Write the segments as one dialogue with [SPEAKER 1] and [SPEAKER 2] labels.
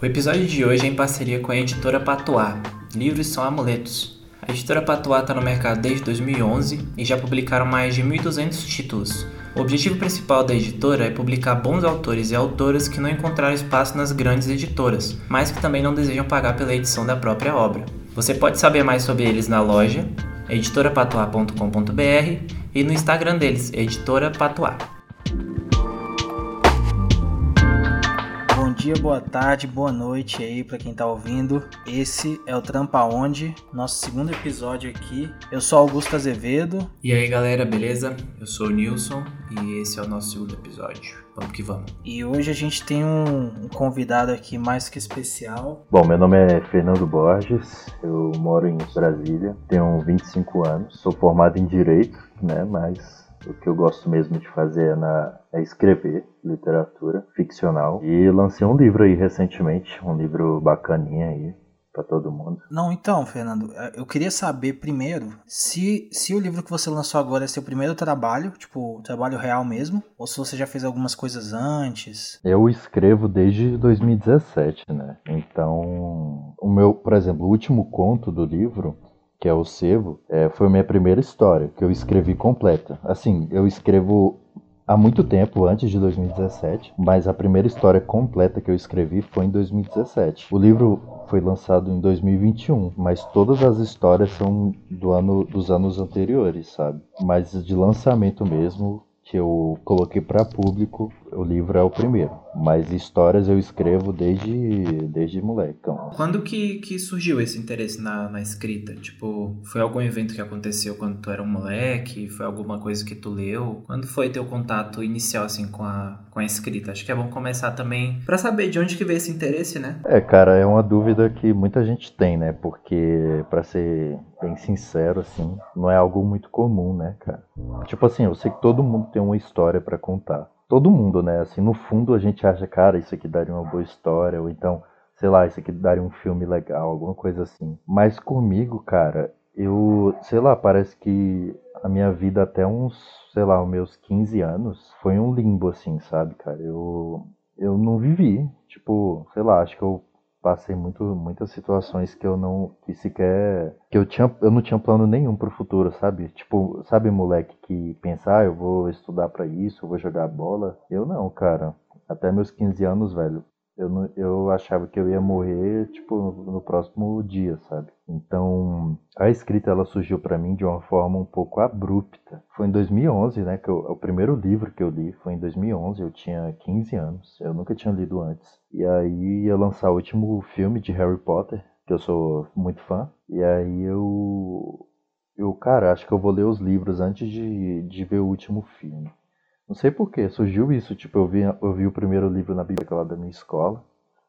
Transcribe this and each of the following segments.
[SPEAKER 1] O episódio de hoje é em parceria com a editora Patois. Livros são amuletos. A editora Patois está no mercado desde 2011 e já publicaram mais de 1.200 títulos. O objetivo principal da editora é publicar bons autores e autoras que não encontraram espaço nas grandes editoras, mas que também não desejam pagar pela edição da própria obra. Você pode saber mais sobre eles na loja editorapatois.com.br e no Instagram deles, Editora Patois.
[SPEAKER 2] Dia, boa tarde, boa noite aí para quem tá ouvindo. Esse é o Trampa Onde, nosso segundo episódio aqui. Eu sou Augusto Azevedo.
[SPEAKER 1] E aí galera, beleza? Eu sou o Nilson e esse é o nosso segundo episódio. Vamos que vamos.
[SPEAKER 2] E hoje a gente tem um, um convidado aqui mais que especial.
[SPEAKER 3] Bom, meu nome é Fernando Borges, eu moro em Brasília, tenho 25 anos, sou formado em Direito, né, mas o que eu gosto mesmo de fazer é, na, é escrever literatura ficcional. E lancei um livro aí recentemente, um livro bacaninha aí, para todo mundo.
[SPEAKER 2] Não, então, Fernando, eu queria saber primeiro se, se o livro que você lançou agora é seu primeiro trabalho, tipo, trabalho real mesmo, ou se você já fez algumas coisas antes.
[SPEAKER 3] Eu escrevo desde 2017, né? Então, o meu, por exemplo, o último conto do livro que é o Sevo, é, foi a minha primeira história, que eu escrevi completa. Assim, eu escrevo há muito tempo, antes de 2017, mas a primeira história completa que eu escrevi foi em 2017. O livro foi lançado em 2021, mas todas as histórias são do ano dos anos anteriores, sabe? Mas de lançamento mesmo que eu coloquei para público, o livro é o primeiro. Mas histórias eu escrevo desde, desde moleque. Então.
[SPEAKER 1] Quando que, que surgiu esse interesse na, na escrita? Tipo, foi algum evento que aconteceu quando tu era um moleque? Foi alguma coisa que tu leu? Quando foi teu contato inicial, assim, com a, com a escrita? Acho que é bom começar também para saber de onde que veio esse interesse, né?
[SPEAKER 3] É, cara, é uma dúvida que muita gente tem, né? Porque, para ser bem sincero, assim, não é algo muito comum, né, cara? Tipo assim, eu sei que todo mundo tem uma história para contar todo mundo, né? Assim, no fundo a gente acha, cara, isso aqui daria uma boa história, ou então, sei lá, isso aqui daria um filme legal, alguma coisa assim. Mas comigo, cara, eu, sei lá, parece que a minha vida até uns, sei lá, os meus 15 anos foi um limbo, assim, sabe, cara? Eu, eu não vivi, tipo, sei lá, acho que eu passei muito, muitas situações que eu não que sequer que eu tinha eu não tinha plano nenhum pro futuro, sabe? Tipo, sabe moleque que pensa, ah, eu vou estudar para isso, eu vou jogar bola. Eu não, cara. Até meus 15 anos, velho, eu, não, eu achava que eu ia morrer, tipo, no, próximo dia, sabe? Então, a escrita, ela surgiu para mim de uma forma um pouco abrupta. Foi em 2011, né, que eu, o primeiro livro que eu li foi em 2011, eu tinha 15 anos, eu nunca tinha lido antes. E aí ia lançar o último filme de Harry Potter, que eu sou muito fã, e aí eu... Eu, cara, acho que eu vou ler os livros antes de, de ver o último filme. Não sei porquê, surgiu isso. Tipo, eu vi, eu vi o primeiro livro na biblioteca lá da minha escola,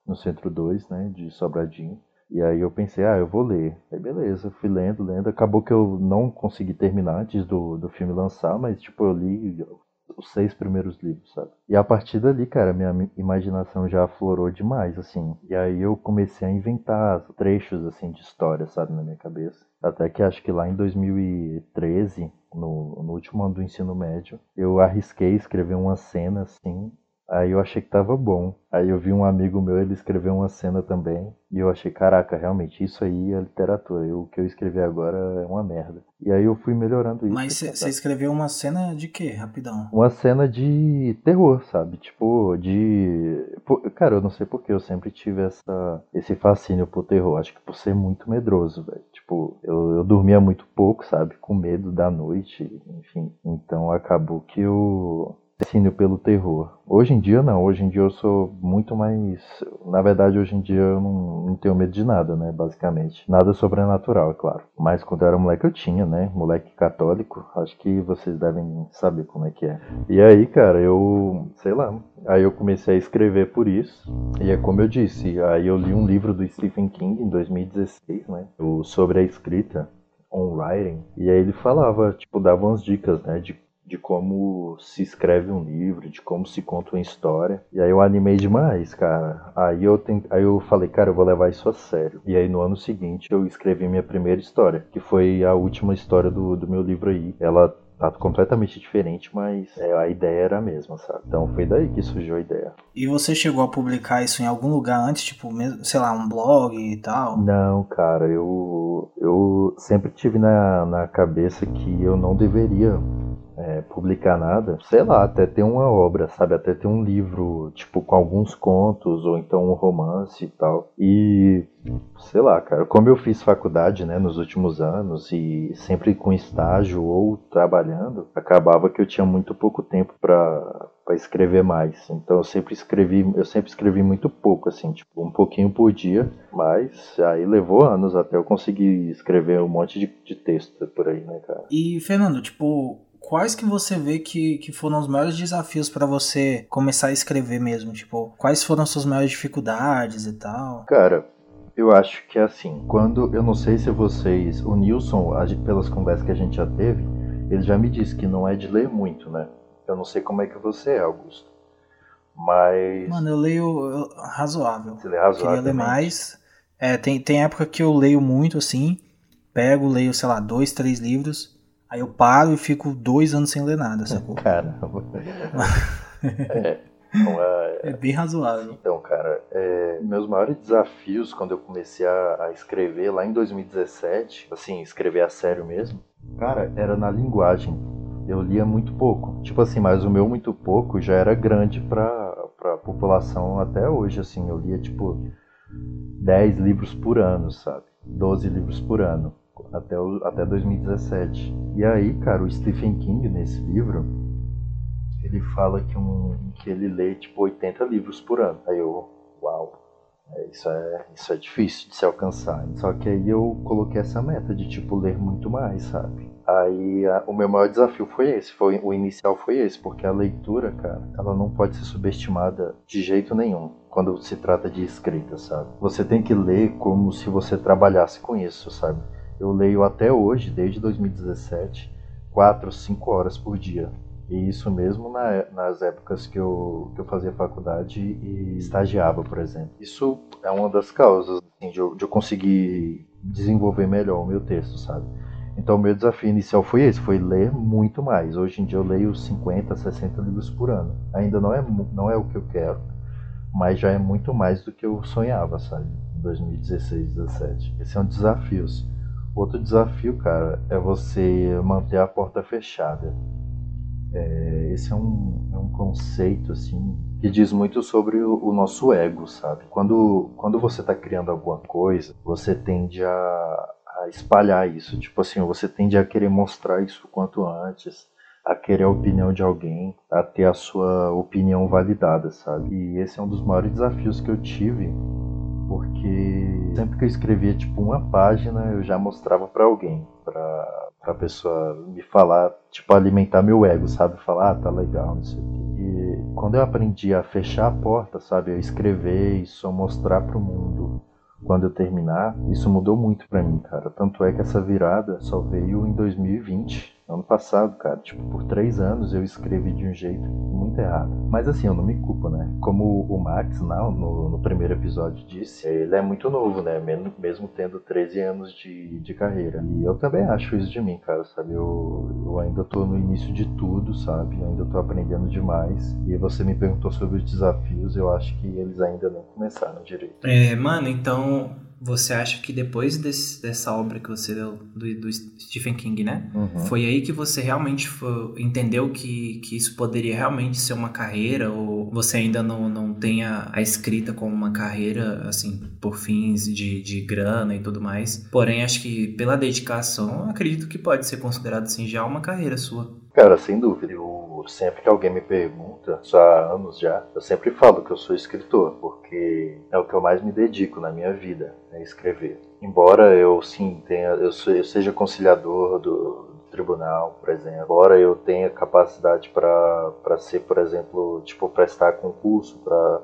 [SPEAKER 3] no Centro 2, né, de Sobradinho. E aí eu pensei, ah, eu vou ler. Aí beleza, fui lendo, lendo. Acabou que eu não consegui terminar antes do, do filme lançar, mas tipo, eu li os seis primeiros livros, sabe? E a partir dali, cara, minha imaginação já aflorou demais, assim. E aí eu comecei a inventar trechos, assim, de história, sabe, na minha cabeça. Até que acho que lá em 2013, no, no último ano do ensino médio, eu arrisquei escrever uma cena, assim, Aí eu achei que tava bom. Aí eu vi um amigo meu, ele escreveu uma cena também. E eu achei, caraca, realmente, isso aí é literatura. o que eu escrevi agora é uma merda. E aí eu fui melhorando isso.
[SPEAKER 2] Mas você escreveu uma cena de quê, rapidão?
[SPEAKER 3] Uma cena de terror, sabe? Tipo, de. Cara, eu não sei porque eu sempre tive essa, esse fascínio por terror. Acho que por ser muito medroso, velho. Tipo, eu, eu dormia muito pouco, sabe? Com medo da noite, enfim. Então acabou que eu fascínio pelo terror. Hoje em dia não, hoje em dia eu sou muito mais. Na verdade, hoje em dia eu não, não tenho medo de nada, né? Basicamente. Nada sobrenatural, é claro. Mas quando eu era moleque eu tinha, né? Moleque católico. Acho que vocês devem saber como é que é. E aí, cara, eu. sei lá. Aí eu comecei a escrever por isso. E é como eu disse, aí eu li um livro do Stephen King em 2016, né? Sobre a escrita on writing. E aí ele falava, tipo, dava umas dicas, né? De de como se escreve um livro, de como se conta uma história. E aí eu animei demais, cara. Aí eu, tem... aí eu falei, cara, eu vou levar isso a sério. E aí no ano seguinte eu escrevi minha primeira história, que foi a última história do, do meu livro aí. Ela tá completamente diferente, mas é, a ideia era a mesma, sabe? Então foi daí que surgiu a ideia.
[SPEAKER 2] E você chegou a publicar isso em algum lugar antes, tipo, sei lá, um blog e tal?
[SPEAKER 3] Não, cara, eu, eu sempre tive na, na cabeça que eu não deveria é, publicar nada, sei lá, até ter uma obra, sabe? Até ter um livro, tipo, com alguns contos, ou então um romance e tal. E, sei lá, cara, como eu fiz faculdade, né, nos últimos anos, e sempre com estágio ou trabalhando, acabava que eu tinha muito pouco tempo para para escrever mais. Então eu sempre escrevi, eu sempre escrevi muito pouco assim, tipo, um pouquinho por dia, mas aí levou anos até eu conseguir escrever um monte de, de texto por aí, né, cara?
[SPEAKER 2] E Fernando, tipo, quais que você vê que, que foram os maiores desafios para você começar a escrever mesmo? Tipo, quais foram as suas maiores dificuldades e tal?
[SPEAKER 3] Cara, eu acho que é assim, quando eu não sei se vocês, o Nilson, pelas conversas que a gente já teve, ele já me disse que não é de ler muito, né? Eu não sei como é que você é, Augusto. Mas.
[SPEAKER 2] Mano, eu leio razoável.
[SPEAKER 3] Você lê razoável.
[SPEAKER 2] Queria ler mais. É, tem, tem época que eu leio muito assim. Pego, leio, sei lá, dois, três livros. Aí eu paro e fico dois anos sem ler nada, sacou?
[SPEAKER 3] Caramba.
[SPEAKER 2] é, é, é, bem razoável.
[SPEAKER 3] Então, cara, é, meus maiores desafios quando eu comecei a, a, escrever lá em 2017, assim, escrever a sério mesmo, cara, era na linguagem. Eu lia muito pouco. Tipo assim, mas o meu muito pouco já era grande pra, pra população até hoje, assim. Eu lia, tipo, 10 livros por ano, sabe? 12 livros por ano até, o, até 2017. E aí, cara, o Stephen King, nesse livro, ele fala que, um, que ele lê tipo 80 livros por ano. Aí eu, uau, é, isso, é, isso é difícil de se alcançar. Só que aí eu coloquei essa meta de tipo ler muito mais, sabe? Aí a, o meu maior desafio foi esse, foi o inicial foi esse, porque a leitura, cara, ela não pode ser subestimada de jeito nenhum quando se trata de escrita, sabe? Você tem que ler como se você trabalhasse com isso, sabe? Eu leio até hoje, desde 2017, 4, 5 horas por dia. E isso mesmo na, nas épocas que eu, que eu fazia faculdade e estagiava, por exemplo. Isso é uma das causas assim, de, eu, de eu conseguir desenvolver melhor o meu texto, sabe? Então o meu desafio inicial foi esse, foi ler muito mais. Hoje em dia eu leio 50, 60 livros por ano. Ainda não é, não é o que eu quero, mas já é muito mais do que eu sonhava, sabe? Em 2016, 2017. Esse é um desafio. Assim. Outro desafio, cara, é você manter a porta fechada. É, esse é um, é um conceito assim que diz muito sobre o, o nosso ego, sabe? Quando, quando você está criando alguma coisa, você tende a, a espalhar isso. Tipo assim, você tende a querer mostrar isso quanto antes, a querer a opinião de alguém, a ter a sua opinião validada, sabe? E esse é um dos maiores desafios que eu tive porque sempre que eu escrevia tipo uma página, eu já mostrava para alguém, para a pessoa me falar, tipo alimentar meu ego, sabe? Falar, ah, tá legal, não sei o quê. E quando eu aprendi a fechar a porta, sabe, eu escrever e só mostrar para o mundo quando eu terminar, isso mudou muito para mim, cara. Tanto é que essa virada só veio em 2020 Ano passado, cara, tipo, por três anos eu escrevi de um jeito muito errado. Mas assim, eu não me culpo, né? Como o Max, não, no, no primeiro episódio, disse, ele é muito novo, né? Mesmo, mesmo tendo 13 anos de, de carreira. E eu também acho isso de mim, cara, sabe? Eu, eu ainda tô no início de tudo, sabe? Eu ainda tô aprendendo demais. E você me perguntou sobre os desafios, eu acho que eles ainda não começaram direito.
[SPEAKER 1] É, mano, então você acha que depois desse, dessa obra que você leu do, do Stephen King, né? Uhum. Foi aí que você realmente foi, entendeu que, que isso poderia realmente ser uma carreira? Ou você ainda não, não tem a, a escrita como uma carreira, assim, por fins de, de grana e tudo mais? Porém, acho que pela dedicação, acredito que pode ser considerado, assim, já uma carreira sua.
[SPEAKER 3] Cara, sem dúvida. Eu sempre que alguém me pergunta, isso há anos já, eu sempre falo que eu sou escritor, porque é o que eu mais me dedico na minha vida, é escrever. Embora eu sim tenha, eu, eu seja conciliador do, do tribunal, por exemplo, embora eu tenha capacidade para ser, por exemplo, tipo prestar concurso, para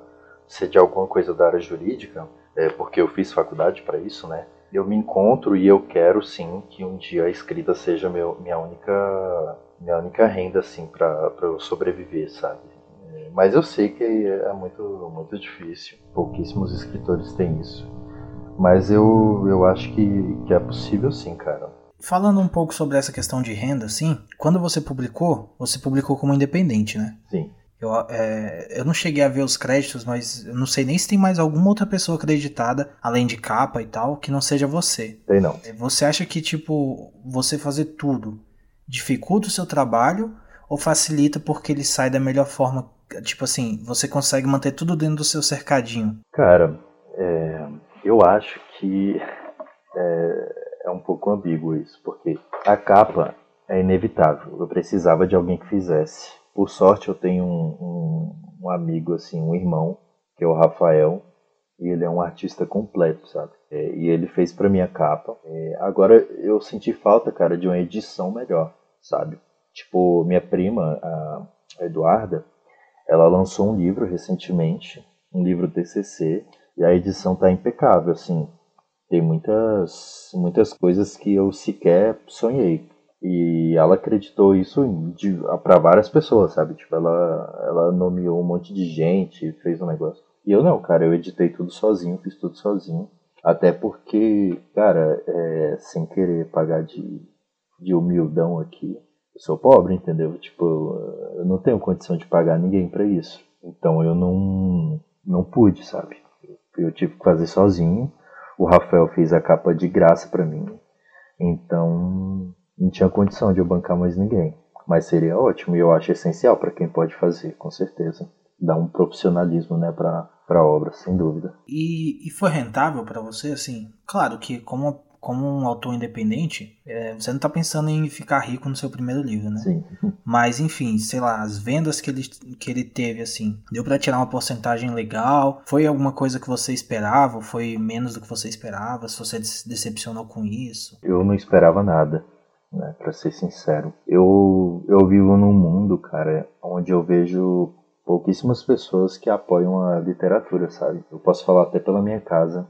[SPEAKER 3] ser de alguma coisa da área jurídica, é, porque eu fiz faculdade para isso, né? Eu me encontro e eu quero sim que um dia a escrita seja meu, minha única minha única renda, assim, para eu sobreviver, sabe? É, mas eu sei que é muito, muito difícil. Pouquíssimos escritores têm isso. Mas eu, eu acho que, que é possível sim, cara.
[SPEAKER 2] falando um pouco sobre essa questão de renda, assim, quando você publicou, você publicou como independente, né?
[SPEAKER 3] Sim.
[SPEAKER 2] Eu, é, eu não cheguei a ver os créditos, mas eu não sei nem se tem mais alguma outra pessoa acreditada, além de capa e tal, que não seja você.
[SPEAKER 3] Tem não.
[SPEAKER 2] Você acha que, tipo, você fazer tudo dificulta o seu trabalho ou facilita porque ele sai da melhor forma? Tipo assim, você consegue manter tudo dentro do seu cercadinho?
[SPEAKER 3] Cara, é, eu acho que é, é um pouco ambíguo isso, porque a capa é inevitável. Eu precisava de alguém que fizesse. Por sorte, eu tenho um, um, um amigo, assim, um irmão, que é o Rafael, e ele é um artista completo, sabe? É, e ele fez para minha capa. É, agora eu senti falta, cara, de uma edição melhor, sabe? Tipo, minha prima, a Eduarda, ela lançou um livro recentemente, um livro TCC, e a edição tá impecável, assim. Tem muitas, muitas coisas que eu sequer sonhei, e ela acreditou isso para várias pessoas, sabe? Tipo, ela, ela nomeou um monte de gente, fez um negócio. E eu não, cara, eu editei tudo sozinho, fiz tudo sozinho. Até porque, cara, é, sem querer pagar de, de humildão aqui, eu sou pobre, entendeu? Tipo, eu não tenho condição de pagar ninguém para isso. Então eu não, não pude, sabe? Eu tive que fazer sozinho. O Rafael fez a capa de graça para mim. Então não tinha condição de eu bancar mais ninguém. Mas seria ótimo e eu acho essencial para quem pode fazer, com certeza. Dar um profissionalismo, né, para para obra, sem dúvida.
[SPEAKER 2] E, e foi rentável para você, assim? Claro que como como um autor independente, é, você não está pensando em ficar rico no seu primeiro livro, né?
[SPEAKER 3] Sim.
[SPEAKER 2] Mas, enfim, sei lá, as vendas que ele, que ele teve, assim, deu para tirar uma porcentagem legal? Foi alguma coisa que você esperava? Foi menos do que você esperava? Se você se decepcionou com isso?
[SPEAKER 3] Eu não esperava nada né? Para ser sincero, eu eu vivo num mundo, cara, onde eu vejo pouquíssimas pessoas que apoiam a literatura, sabe? Eu posso falar até pela minha casa,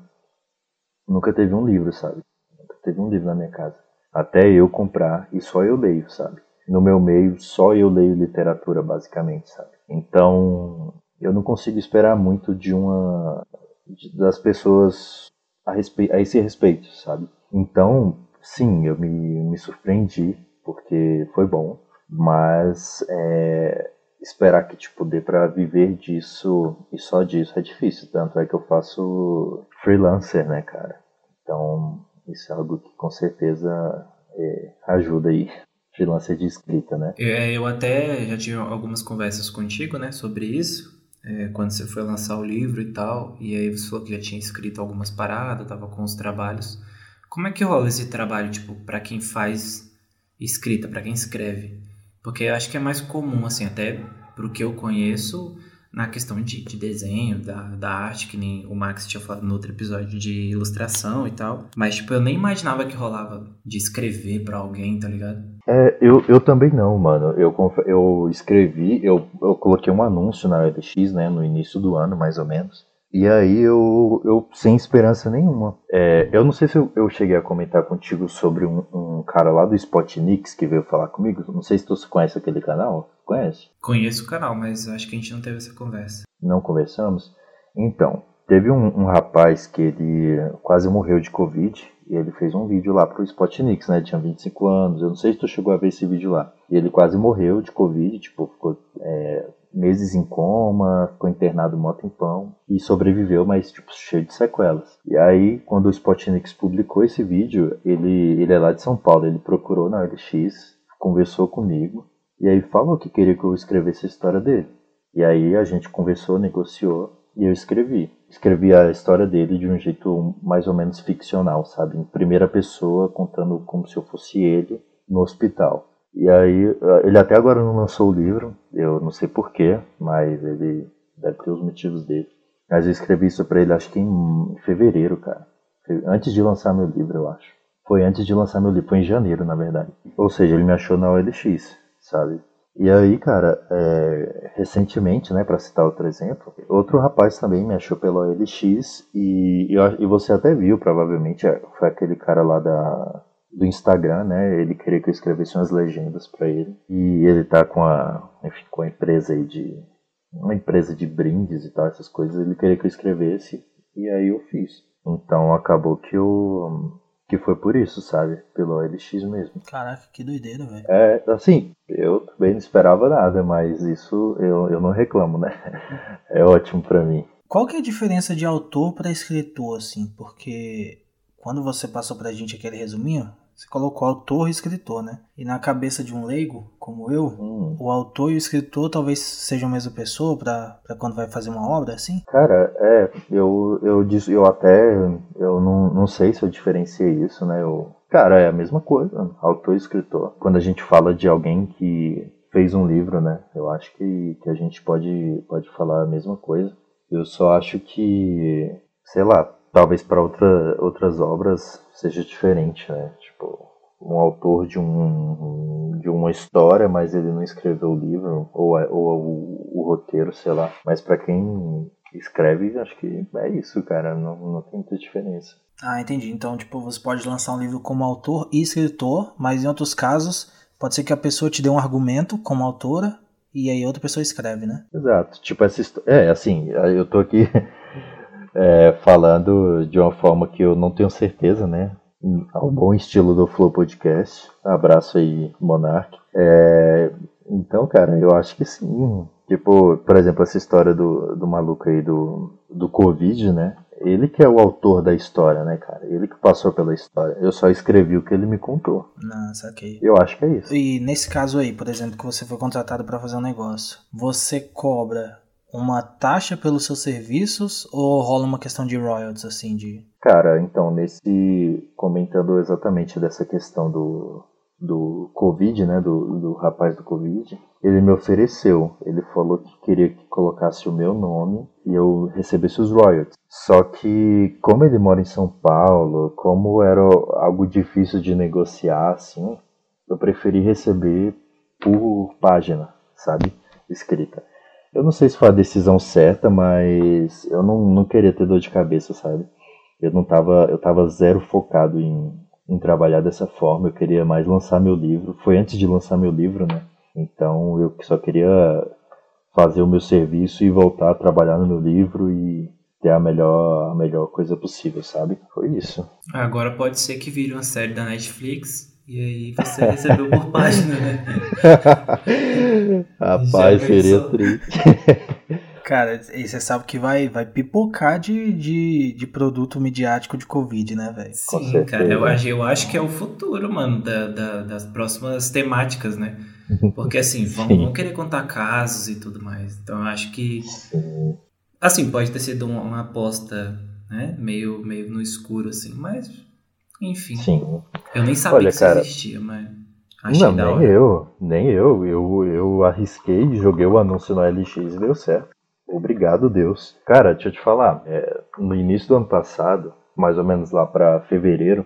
[SPEAKER 3] nunca teve um livro, sabe? Nunca teve um livro na minha casa. Até eu comprar e só eu leio, sabe? No meu meio, só eu leio literatura, basicamente, sabe? Então, eu não consigo esperar muito de uma de, das pessoas a, respe, a esse respeito, sabe? Então, sim, eu me, me surpreendi, porque foi bom, mas é, esperar que tipo, dê para viver disso e só disso é difícil, tanto é que eu faço freelancer, né, cara? Então, isso é algo que com certeza é, ajuda aí. Freelancer de escrita, né?
[SPEAKER 1] É, eu até já tive algumas conversas contigo, né, sobre isso. É, quando você foi lançar o livro e tal, e aí você falou que já tinha escrito algumas paradas, tava com os trabalhos. Como é que rola esse trabalho, tipo, para quem faz escrita, para quem escreve? Porque eu acho que é mais comum, assim, até pro que eu conheço, na questão de, de desenho, da, da arte, que nem o Max tinha falado no outro episódio de ilustração e tal. Mas, tipo, eu nem imaginava que rolava de escrever para alguém, tá ligado?
[SPEAKER 3] É, eu, eu também não, mano. Eu, eu escrevi, eu, eu coloquei um anúncio na LX, né, no início do ano, mais ou menos. E aí eu, eu sem esperança nenhuma. É, eu não sei se eu, eu, cheguei a comentar contigo sobre um, um, cara lá do Spotnix que veio falar comigo. Não sei se tu conhece aquele canal. Conhece?
[SPEAKER 1] Conheço o canal, mas acho que a gente não teve essa conversa.
[SPEAKER 3] Não conversamos? Então, teve um, um rapaz que ele quase morreu de Covid. E ele fez um vídeo lá pro Spotnix, né? Ele tinha 25 anos. Eu não sei se tu chegou a ver esse vídeo lá. E ele quase morreu de Covid, tipo, ficou é, meses em coma, ficou internado mó tempão e sobreviveu, mas tipo cheio de sequelas. E aí, quando o Spotnix publicou esse vídeo, ele, ele é lá de São Paulo, ele procurou na OLX, conversou comigo e aí falou que queria que eu escrevesse a história dele. E aí a gente conversou, negociou e eu escrevi. Escrevi a história dele de um jeito mais ou menos ficcional, sabe? Em primeira pessoa, contando como se eu fosse ele no hospital. E aí, eh, ele até agora não lançou o livro, eu não sei porquê, mas ele deve ter os motivos dele. Mas eu escrevi isso pra ele acho que em fevereiro, cara. Antes de lançar meu livro, eu acho. Foi antes de lançar meu livro, foi em janeiro, na verdade. Ou seja, ele me achou na OLX, sabe? E aí, cara, é, recentemente, né, para citar outro exemplo, outro rapaz também me achou pela OLX e, e, e você até viu, provavelmente, é, foi aquele cara lá da do Instagram, né? Ele queria que eu escrevesse umas legendas para ele. E ele tá com a, enfim, com a empresa aí de uma empresa de brindes e tal, essas coisas, ele queria que eu escrevesse e aí eu fiz. Então acabou que eu que foi por isso, sabe? Pelo OLX mesmo.
[SPEAKER 2] Caraca, que doideira, velho.
[SPEAKER 3] É, assim, eu também não esperava nada, mas isso eu, eu não reclamo, né? É ótimo para mim.
[SPEAKER 2] Qual que é a diferença de autor para escritor, assim? Porque quando você passou pra gente aquele resuminho, você colocou autor e escritor, né? E na cabeça de um leigo, como eu,
[SPEAKER 3] Hum.
[SPEAKER 2] o autor e o escritor talvez sejam a mesma pessoa pra quando vai fazer uma obra, assim?
[SPEAKER 3] Cara, é, eu, eu, eu até, eu não, não sei se eu diferenciei isso, né? Eu, cara, é a mesma coisa, autor e escritor. Quando a gente fala de alguém que fez um livro, né? Eu acho que, que a gente pode, pode falar a mesma coisa. Eu só acho que, sei lá, talvez para outra, outras obras seja diferente, né? Tipo, um autor de, um, de uma história, mas ele não escreveu o livro, ou, é- ou o, o roteiro, sei lá. Mas para quem escreve, acho que é isso, cara. Não, não tem muita diferença.
[SPEAKER 2] Ah, entendi. Então, tipo, você pode lançar um livro como autor e escritor, mas em outros casos, pode ser que a pessoa te dê um argumento como autora e aí outra pessoa escreve, né?
[SPEAKER 3] Exato. Tipo, essa história. É, assim, eu tô aqui é, falando de uma forma que eu não tenho certeza, né? Ao bom estilo do Flow Podcast. Abraço aí, Monark. É, então, cara, eu acho que sim. Tipo, por exemplo, essa história do, do maluco aí do, do Covid, né? Ele que é o autor da história, né, cara? Ele que passou pela história. Eu só escrevi o que ele me contou.
[SPEAKER 2] Não, saquei.
[SPEAKER 3] Eu acho que é isso.
[SPEAKER 2] E nesse caso aí, por exemplo, que você foi contratado para fazer um negócio, você cobra uma taxa pelos seus serviços ou rola uma questão de royalties, assim, de...
[SPEAKER 3] Cara, então, nesse. comentando exatamente dessa questão do, do Covid, né? Do, do rapaz do Covid, ele me ofereceu. Ele falou que queria que colocasse o meu nome e eu recebesse os royalties. Só que, como ele mora em São Paulo, como era algo difícil de negociar, assim, eu preferi receber por página, sabe? Escrita. Eu não sei se foi a decisão certa, mas eu não, não queria ter dor de cabeça, sabe? Eu não tava, eu tava zero focado em, em trabalhar dessa forma. Eu queria mais lançar meu livro. Foi antes de lançar meu livro, né? Então eu só queria fazer o meu serviço e voltar a trabalhar no meu livro e ter a melhor, a melhor coisa possível, sabe? Foi isso.
[SPEAKER 1] Agora pode ser que vire uma série da Netflix e aí você recebeu por página, né?
[SPEAKER 3] Rapaz, seria triste.
[SPEAKER 2] Cara, e você sabe que vai, vai pipocar de, de, de produto midiático de Covid, né, velho?
[SPEAKER 1] Sim,
[SPEAKER 3] certeza.
[SPEAKER 1] cara, eu acho, eu acho que é o futuro, mano, da, da- das próximas temáticas, né? Porque assim, vão, vão querer contar casos e tudo mais. Então eu acho que,
[SPEAKER 3] Sim.
[SPEAKER 1] assim, pode ter sido uma, uma aposta, né? Meio, meio no escuro, assim, mas, enfim.
[SPEAKER 3] Sim.
[SPEAKER 1] Eu nem sabia
[SPEAKER 3] Olha,
[SPEAKER 1] que isso
[SPEAKER 3] cara,
[SPEAKER 1] existia, mas achei
[SPEAKER 3] Não, nem
[SPEAKER 1] hora.
[SPEAKER 3] eu, nem eu. Eu, eu arrisquei, joguei o anúncio no LX e deu certo. Obrigado, Deus. Cara, deixa eu te falar, é, no início do ano passado, mais ou menos lá pra fevereiro,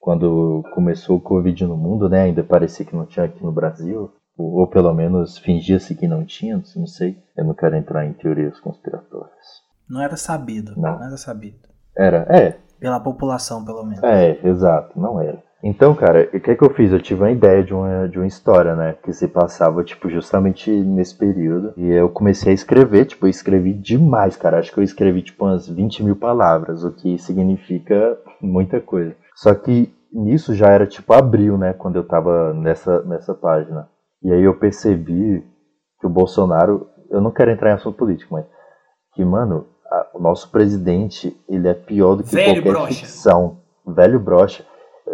[SPEAKER 3] quando começou o Covid no mundo, né? Ainda parecia que não tinha aqui no Brasil, ou, ou pelo menos fingia-se que não tinha, não sei. Eu não quero entrar em teorias conspiratórias.
[SPEAKER 2] Não era sabido.
[SPEAKER 3] Não.
[SPEAKER 2] Não era sabido.
[SPEAKER 3] Era, é,
[SPEAKER 2] Pela população, pelo menos.
[SPEAKER 3] É, exato, não era. Então, cara, o que é que eu fiz? Eu tive uma ideia de uma, de uma história, né? Que se passava, tipo, justamente nesse período. E eu comecei a escrever, tipo, eu escrevi demais, cara. Acho que eu escrevi, tipo, umas 20 mil palavras, o que significa muita coisa. Só que nisso já era, tipo, abril, né? Quando eu tava nessa, nessa página. E aí eu percebi que o Bolsonaro. Eu não quero entrar em assunto político, mas. Que, mano, a- o nosso presidente, ele é pior do que
[SPEAKER 1] Velho
[SPEAKER 3] qualquer
[SPEAKER 1] broxa.
[SPEAKER 3] ficção. Velho brocha.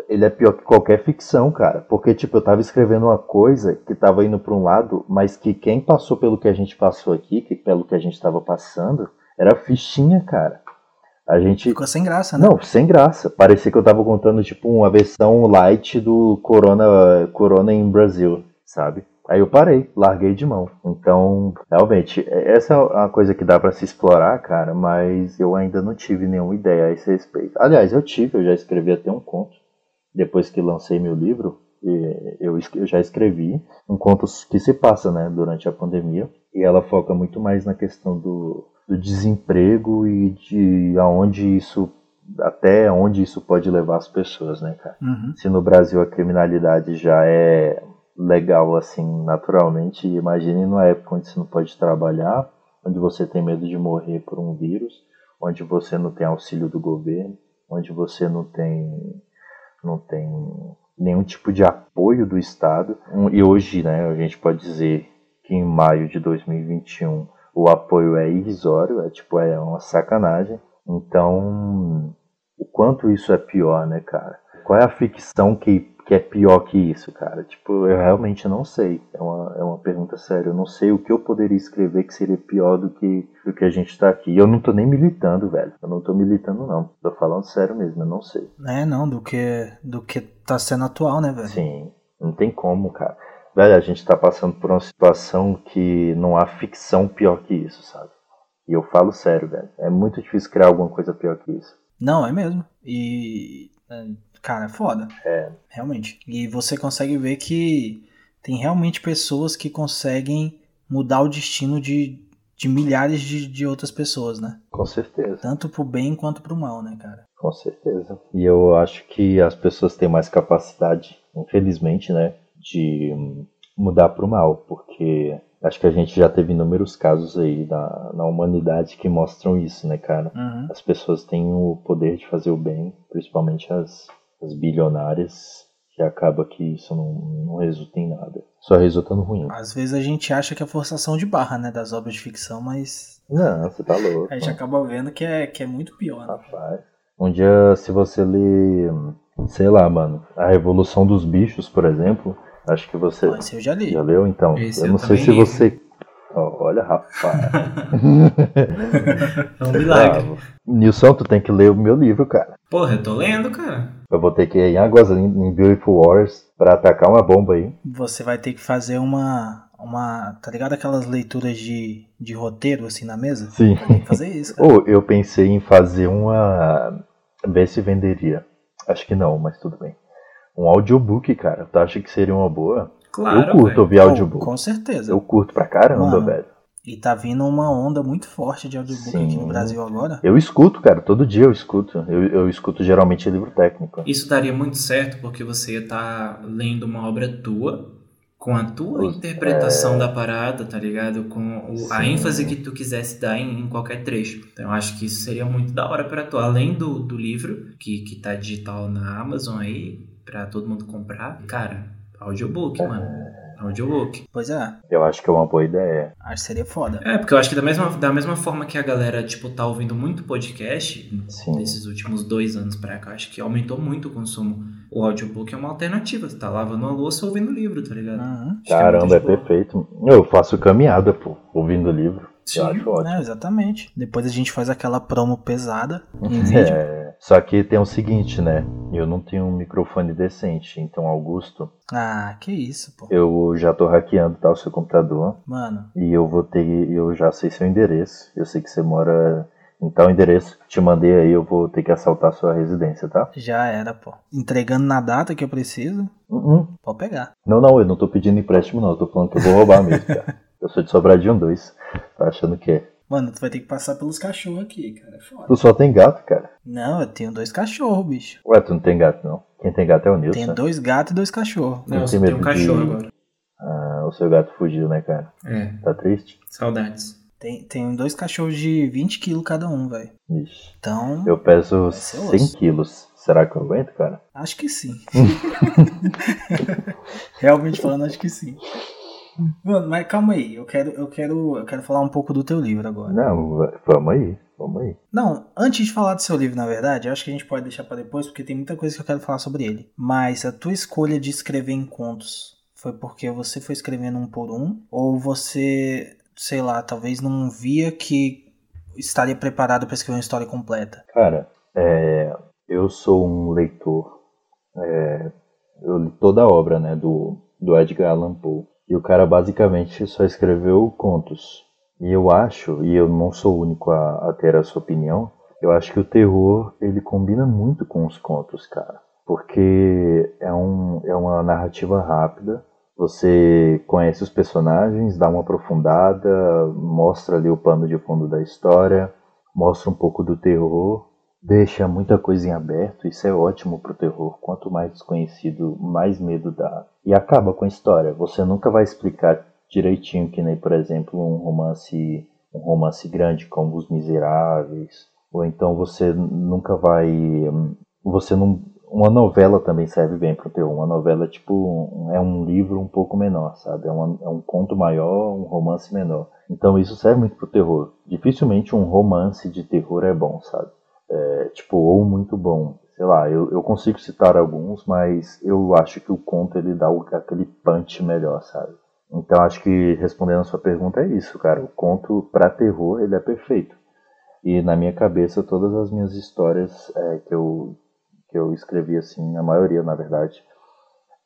[SPEAKER 3] Ele é pior que qualquer ficção, cara. Porque, tipo, eu tava escrevendo uma coisa que tava indo pra um lado, mas que quem passou pelo que a gente passou aqui, que pelo que a gente tava passando, era fichinha, cara. A gente.
[SPEAKER 2] Ficou sem graça, né?
[SPEAKER 3] Não, sem graça. Parecia que eu tava contando, tipo, uma versão light do Corona, Corona em Brasil, sabe? Aí eu parei, larguei de mão. Então, realmente, essa é uma coisa que dá pra se explorar, cara, mas eu ainda não tive nenhuma ideia a esse respeito. Aliás, eu tive, eu já escrevi até um conto. Depois que lancei meu livro, eu já escrevi um conto que se passa, né, durante a pandemia. E ela foca muito mais na questão do, do desemprego e de aonde isso, até onde isso pode levar as pessoas, né, cara?
[SPEAKER 2] Uhum.
[SPEAKER 3] Se no Brasil a criminalidade já é legal assim naturalmente, imagine numa época onde você não pode trabalhar, onde você tem medo de morrer por um vírus, onde você não tem auxílio do governo, onde você não tem não tem nenhum tipo de apoio do Estado. E hoje, né, a gente pode dizer que em maio de 2021 o apoio é irrisório, é tipo, é uma sacanagem. Então, o quanto isso é pior, né, cara? Qual é a ficção que, que é pior que isso, cara? Tipo, eu realmente não sei. É uma, é uma pergunta séria. Eu não sei o que eu poderia escrever que seria pior do que, do que a gente tá aqui. E eu não tô nem militando, velho. Eu não tô militando, não. Tô falando sério mesmo, eu não sei.
[SPEAKER 2] É, não, do que, do que tá sendo atual, né, velho?
[SPEAKER 3] Sim, não tem como, cara. Velho, a gente tá passando por uma situação que não há ficção pior que isso, sabe? E eu falo sério, velho. É muito difícil criar alguma coisa pior que isso.
[SPEAKER 2] Não, é mesmo. E. Cara, é foda.
[SPEAKER 3] É.
[SPEAKER 2] Realmente. E você consegue ver que tem realmente pessoas que conseguem mudar o destino de, de milhares de, de outras pessoas, né?
[SPEAKER 3] Com certeza.
[SPEAKER 2] Tanto pro bem quanto pro mal, né, cara?
[SPEAKER 3] Com certeza. E eu acho que as pessoas têm mais capacidade, infelizmente, né, de mudar para o mal, porque acho que a gente já teve inúmeros casos aí na, na humanidade que mostram isso, né, cara?
[SPEAKER 2] Uhum.
[SPEAKER 3] As pessoas têm o poder de fazer o bem, principalmente as, as bilionárias, que acaba que isso não, não resulta em nada. Só resulta no ruim.
[SPEAKER 2] Às vezes a gente acha que é forçação de barra, né, das obras de ficção, mas
[SPEAKER 3] Não, você tá louco.
[SPEAKER 2] a gente acaba vendo que é, que é muito pior, né?
[SPEAKER 3] Rapaz. Um dia, se você ler, sei lá, mano, A Revolução dos Bichos, por exemplo, acho que você
[SPEAKER 2] esse eu já li.
[SPEAKER 3] já leu, então.
[SPEAKER 1] Esse
[SPEAKER 3] eu
[SPEAKER 1] eu
[SPEAKER 3] não sei
[SPEAKER 1] também
[SPEAKER 3] se
[SPEAKER 1] li.
[SPEAKER 3] você. Olha, rapaz.
[SPEAKER 1] É um milagre.
[SPEAKER 3] Bravo. Nilson, tu tem que ler o meu livro, cara.
[SPEAKER 1] Porra, eu tô lendo, cara.
[SPEAKER 3] Eu vou ter que ir em Águas em em Beautiful Waters pra atacar uma bomba aí.
[SPEAKER 2] Você vai ter que fazer uma. uma tá ligado aquelas leituras de, de roteiro assim na mesa?
[SPEAKER 3] Sim.
[SPEAKER 2] Ter que fazer isso, cara.
[SPEAKER 3] Ou eu pensei em fazer uma. Ver se venderia. Acho que não, mas tudo bem. Um audiobook, cara. Tu acha que seria uma boa?
[SPEAKER 1] Claro,
[SPEAKER 3] eu curto
[SPEAKER 1] velho.
[SPEAKER 3] ouvir audiobook.
[SPEAKER 2] Com certeza.
[SPEAKER 3] Eu curto pra caramba,
[SPEAKER 2] Mano,
[SPEAKER 3] velho.
[SPEAKER 2] E tá vindo uma onda muito forte de audiobook aqui
[SPEAKER 3] Sim.
[SPEAKER 2] no Brasil agora.
[SPEAKER 3] Eu escuto, cara. Todo dia eu escuto. Eu, eu escuto geralmente livro técnico.
[SPEAKER 1] Isso daria muito certo porque você ia estar lendo uma obra tua, com a tua
[SPEAKER 3] Os-
[SPEAKER 1] interpretação da parada, tá ligado? Com o- a ênfase que tu quisesse dar em, em qualquer trecho. Então eu acho que isso seria muito da hora pra tu. Além do, do livro, que, que tá digital na Amazon aí, pra todo mundo comprar. Cara, audiobook, mano. Audiobook.
[SPEAKER 2] Pois é,
[SPEAKER 3] Eu acho que é uma boa ideia.
[SPEAKER 2] acho que seria foda.
[SPEAKER 1] É, porque eu acho que da mesma, da mesma forma que a galera, tipo, tá ouvindo muito podcast
[SPEAKER 3] Sim.
[SPEAKER 1] nesses últimos dois anos pra cá, acho que aumentou muito o consumo. O audiobook é uma alternativa. Você tá lavando a louça ouvindo livro, tá ligado?
[SPEAKER 2] Uhum.
[SPEAKER 1] É
[SPEAKER 3] Caramba, é
[SPEAKER 1] boa.
[SPEAKER 3] perfeito. Eu faço caminhada, pô, ouvindo livro.
[SPEAKER 1] Sim.
[SPEAKER 3] Eu acho ótimo.
[SPEAKER 2] É, exatamente. Depois a gente faz aquela promo pesada em vídeo.
[SPEAKER 3] É, só que tem o seguinte, né? Eu não tenho um microfone decente, então, Augusto,
[SPEAKER 2] Ah, que isso, pô.
[SPEAKER 3] eu já tô hackeando tá, o seu computador
[SPEAKER 2] Mano,
[SPEAKER 3] e eu vou ter. Eu já sei seu endereço. Eu sei que você mora em tal endereço. Te mandei aí, eu vou ter que assaltar a sua residência, tá?
[SPEAKER 2] já era, pô. Entregando na data que eu preciso,
[SPEAKER 3] Uhum.
[SPEAKER 2] pode pegar.
[SPEAKER 3] Não, não, eu não tô pedindo empréstimo, não. Eu tô falando que eu vou roubar mesmo, cara. Eu sou de Sobradinho 2. Tá achando que é?
[SPEAKER 2] Mano, tu vai ter que passar pelos cachorros aqui, cara. É foda.
[SPEAKER 3] Tu só tem gato, cara.
[SPEAKER 2] Não, eu tenho dois cachorros, bicho.
[SPEAKER 3] Ué, tu não tem gato, não. Quem tem gato é o Nilson.
[SPEAKER 2] Tenho dois gatos e dois cachorros.
[SPEAKER 1] Não, você
[SPEAKER 3] tem
[SPEAKER 1] tem um cachorro
[SPEAKER 3] de-
[SPEAKER 1] agora.
[SPEAKER 3] Ah, o seu gato fugiu, né, cara?
[SPEAKER 1] É,
[SPEAKER 3] Tá triste?
[SPEAKER 1] saudades.
[SPEAKER 2] Tem, tem dois cachorros de 20 quilos cada um, velho.
[SPEAKER 3] Ixi.
[SPEAKER 2] Então,
[SPEAKER 3] Eu peso
[SPEAKER 2] ser
[SPEAKER 3] 100
[SPEAKER 2] osso.
[SPEAKER 3] quilos. Será que eu aguento, cara?
[SPEAKER 2] acho que sim. Realmente falando, acho que sim. Mano, mas calma aí. Eu quero, eu quero, eu quero falar um pouco do teu livro agora.
[SPEAKER 3] Não, va- vamos aí. Vamos aí.
[SPEAKER 2] Não, antes de falar do seu livro, na verdade, eu acho que a gente pode deixar pra depois, porque tem muita coisa que eu quero falar sobre ele. Mas a tua escolha de escrever em contos foi porque você foi escrevendo um por um? Ou você, sei lá, talvez não via que estaria preparado pra escrever uma história completa?
[SPEAKER 3] Cara, é, eu sou um leitor. é, eu li toda a obra né, do, do Edgar Allan Poe. E o cara basicamente só escreveu contos. E eu acho, e eu não sou o único a, a ter essa opinião, eu acho que o terror ele combina muito com os contos, cara. Porque é, um, é uma narrativa rápida. Você conhece os personagens, dá uma aprofundada, mostra ali o pano de fundo da história, mostra um pouco do terror, deixa muita coisa em aberto, isso é ótimo pro terror. Quanto mais desconhecido, mais medo dá. E acaba com a história. Você nunca vai explicar direitinho que nem, por exemplo, um romance, um romance grande como Os Miseráveis, ou então você nunca vai, você não uma novela também serve bem para o terror. Uma novela tipo é um livro um pouco menor, sabe? É, uma, é um conto maior, um romance menor. Então isso serve muito para o terror. Dificilmente um romance de terror é bom, sabe? É, tipo ou muito bom. Sei lá, eu, eu consigo citar alguns, mas eu acho que o conto ele dá aquele punch melhor, sabe? Então acho que respondendo a sua pergunta é isso, cara. O conto para terror ele é perfeito. E na minha cabeça todas as minhas histórias é, que eu que eu escrevi assim, a maioria na verdade,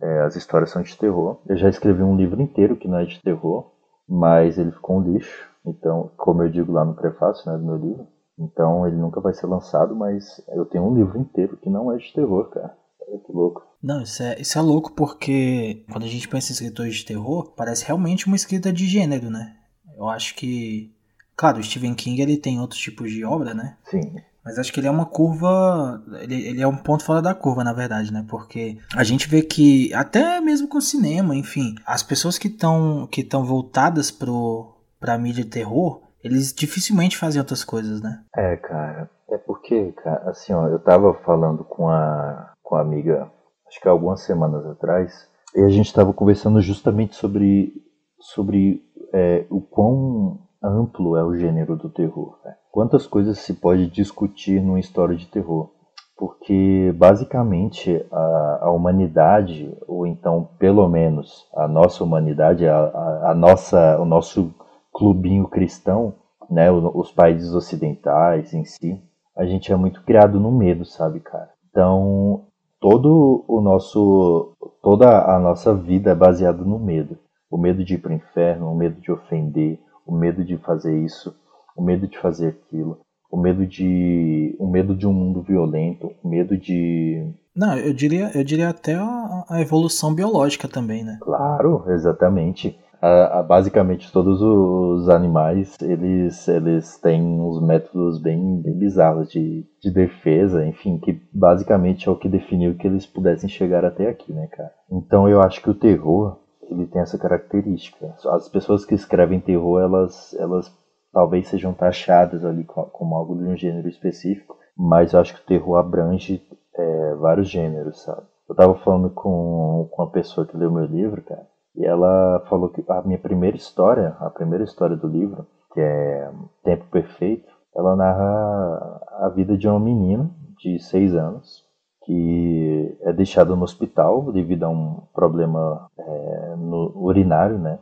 [SPEAKER 3] é, as histórias são de terror. Eu já escrevi um livro inteiro que não é de terror, mas ele ficou um lixo. Então, como eu digo lá no prefácio né, do meu livro, então ele nunca vai ser lançado, mas eu tenho um livro inteiro que não é de terror, cara. Olha que louco.
[SPEAKER 2] Não, isso é, isso é louco porque quando a gente pensa em escritores de terror, parece realmente uma escrita de gênero, né? Eu acho que. Claro, o Stephen King ele tem outros tipos de obra, né?
[SPEAKER 3] Sim.
[SPEAKER 2] Mas acho que ele é uma curva. Ele, ele é um ponto fora da curva, na verdade, né? Porque a gente vê que, até mesmo com o cinema, enfim, as pessoas que estão que voltadas pro, pra mídia de terror, eles dificilmente fazem outras coisas, né?
[SPEAKER 3] É, cara. É porque, cara, assim, ó, eu tava falando com a, com a amiga, acho que algumas semanas atrás, e a gente tava conversando justamente sobre, sobre é, o quão amplo é o gênero do terror. Né? Quantas coisas se pode discutir numa história de terror? Porque basicamente a, a humanidade, ou então pelo menos a nossa humanidade, a, a, a nossa, o nosso clubinho cristão, né, os países ocidentais em si, a gente é muito criado no medo, sabe, cara? Então, todo o nosso toda a nossa vida é baseada no medo. O medo de ir para o inferno, o medo de ofender, o medo de fazer isso, o medo de fazer aquilo, o medo de o medo de um mundo violento, o medo de
[SPEAKER 2] não, eu diria, eu diria até a, a evolução biológica também, né?
[SPEAKER 3] Claro, exatamente. A, a, basicamente todos os animais eles, eles têm uns métodos bem, bem bizarros de, de defesa, enfim, que basicamente é o que definiu que eles pudessem chegar até aqui, né, cara? Então eu acho que o terror ele tem essa característica. As pessoas que escrevem terror, elas, elas talvez sejam taxadas ali como algo de um gênero específico, mas eu acho que o terror abrange é, vários gêneros, sabe? Eu tava falando com, com uma pessoa que leu meu livro, cara, e ela falou que a minha primeira história, a primeira história do livro, que é Tempo Perfeito, ela narra a vida de uma menina de seis anos que é deixada no hospital devido a um problema é, no urinário, né?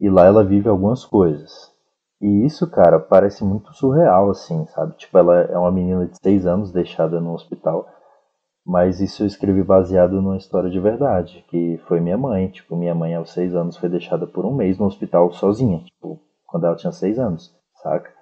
[SPEAKER 3] E lá ela vive algumas coisas. E isso, cara, parece muito surreal, assim, sabe? Tipo, ela é uma menina de seis anos deixada no hospital, mas isso eu escrevi baseado numa história de verdade, que foi minha mãe. Tipo, minha mãe aos seis anos foi deixada por um mês no hospital sozinha, tipo, quando ela tinha seis anos, saca?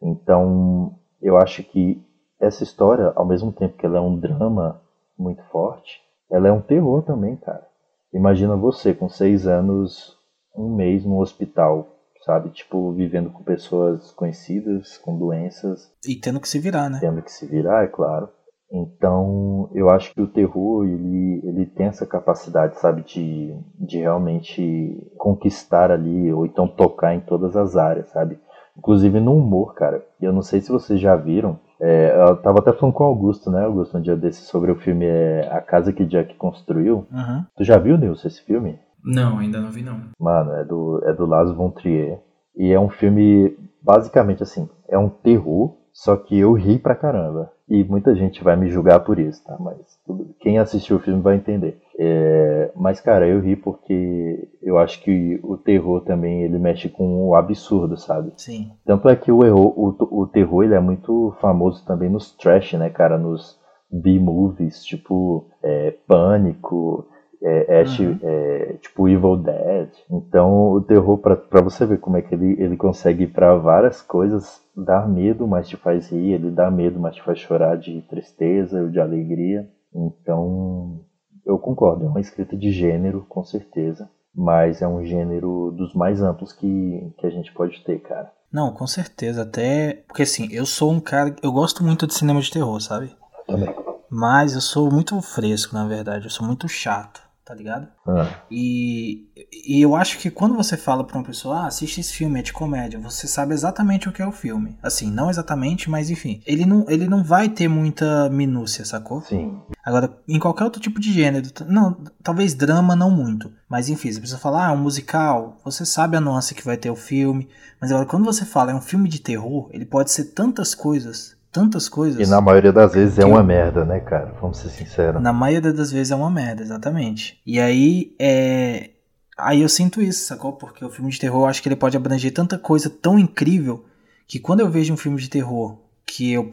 [SPEAKER 3] Então, eu acho que essa história, ao mesmo tempo que ela é um drama muito forte, ela é um terror também, cara. Imagina você com seis anos, um mês no hospital, sabe? Tipo, vivendo com pessoas conhecidas, com doenças.
[SPEAKER 2] E tendo que se virar, né?
[SPEAKER 3] Tendo que se virar, é claro. Então, eu acho que o terror, ele, ele tem essa capacidade, sabe, de, de realmente conquistar ali, ou então tocar em todas as áreas, sabe? Inclusive no humor, cara. Eu não sei se vocês já viram. É, eu tava até falando com o Augusto, né, Augusto, um dia desse, sobre o filme é, A Casa que Jack Construiu.
[SPEAKER 2] Uhum.
[SPEAKER 3] Tu já viu, Nilson, esse filme?
[SPEAKER 1] Não, ainda não vi não.
[SPEAKER 3] Mano, é do, é do Lars von Trier. E é um filme, basicamente assim, é um terror, só que eu ri pra caramba. E muita gente vai me julgar por isso, tá? Mas tudo, quem assistiu o filme vai entender. É, mas, cara, eu ri porque eu acho que o terror também ele mexe com o absurdo, sabe?
[SPEAKER 2] Sim.
[SPEAKER 3] Tanto é que o, erro, o, o terror ele é muito famoso também nos trash, né, cara? Nos B-movies, tipo é, Pânico, é, Ash, uhum. é, tipo Evil Dead. Então o terror, pra, pra você ver como é que ele, ele consegue ir pra várias coisas dá medo, mas te faz rir, ele dá medo, mas te faz chorar de tristeza ou de alegria. Então, eu concordo, é uma escrita de gênero, com certeza, mas é um gênero dos mais amplos que, que a gente pode ter, cara.
[SPEAKER 2] Não, com certeza, até porque assim, eu sou um cara, eu gosto muito de cinema de terror, sabe?
[SPEAKER 3] Também.
[SPEAKER 2] Mas eu sou muito fresco, na verdade, eu sou muito chato. Tá ligado?
[SPEAKER 3] Ah,
[SPEAKER 2] E, e eu acho que quando você fala pra uma pessoa, ah, assiste esse filme, é de comédia, você sabe exatamente o que é o filme. Assim, não exatamente, mas enfim. Ele não, ele não vai ter muita minúcia, sacou?
[SPEAKER 3] sim.
[SPEAKER 2] Agora, em qualquer outro tipo de gênero, não, talvez drama não muito, mas enfim, você precisa falar, ah, um musical, você sabe a nuance que vai ter o filme, mas agora quando você fala é um filme de terror, ele pode ser tantas coisas, tantas coisas.
[SPEAKER 3] E na maioria das vezes é uma
[SPEAKER 2] eu-
[SPEAKER 3] merda, né, cara? Vamos ser sinceros.
[SPEAKER 2] Na maioria das vezes é uma merda, exatamente. E aí, é. Aí eu sinto isso, sacou? Porque o filme de terror, eu acho que ele pode abranger tanta coisa tão incrível que quando eu vejo um filme de terror que eu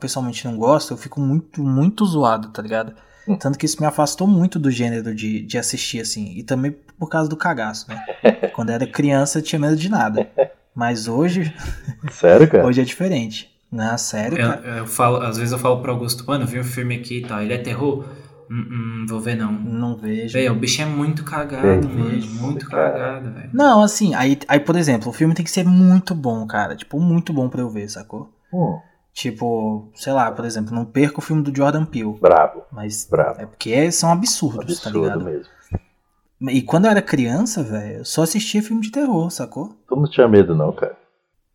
[SPEAKER 2] pessoalmente não gosto, eu fico muito, muito zoado, tá ligado?
[SPEAKER 3] Hum.
[SPEAKER 2] Tanto que isso me afastou muito do gênero de, de assistir, assim. E também por causa do cagaço, né? Quando eu era criança, eu tinha medo de nada. Mas hoje,
[SPEAKER 3] Sério, cara?
[SPEAKER 2] hoje é diferente. Na sério,
[SPEAKER 1] Eu,
[SPEAKER 2] cara.
[SPEAKER 1] eu falo, às vezes eu falo pro Augusto, mano, vi um filme aqui e tal, ele é terror? Hum, hum, vou ver não.
[SPEAKER 2] Não vejo.
[SPEAKER 1] Véi, o bicho é muito cagado,
[SPEAKER 3] vejo,
[SPEAKER 1] Muito
[SPEAKER 3] cara.
[SPEAKER 1] cagado, velho.
[SPEAKER 2] Não, assim, aí, aí, por exemplo, o filme tem que ser muito bom, cara. Tipo, muito bom pra eu ver, sacou?
[SPEAKER 3] Hum,
[SPEAKER 2] Tipo, sei lá, por exemplo, não perca o filme do Jordan Peele.
[SPEAKER 3] brabo.
[SPEAKER 2] Mas
[SPEAKER 3] Brabo.
[SPEAKER 2] é porque são absurdos, tá
[SPEAKER 3] Absurdo
[SPEAKER 2] ligado?
[SPEAKER 3] mesmo.
[SPEAKER 2] E quando eu era criança, velho, eu só assistia filme de terror, sacou?
[SPEAKER 3] Tu não tinha medo, não, cara.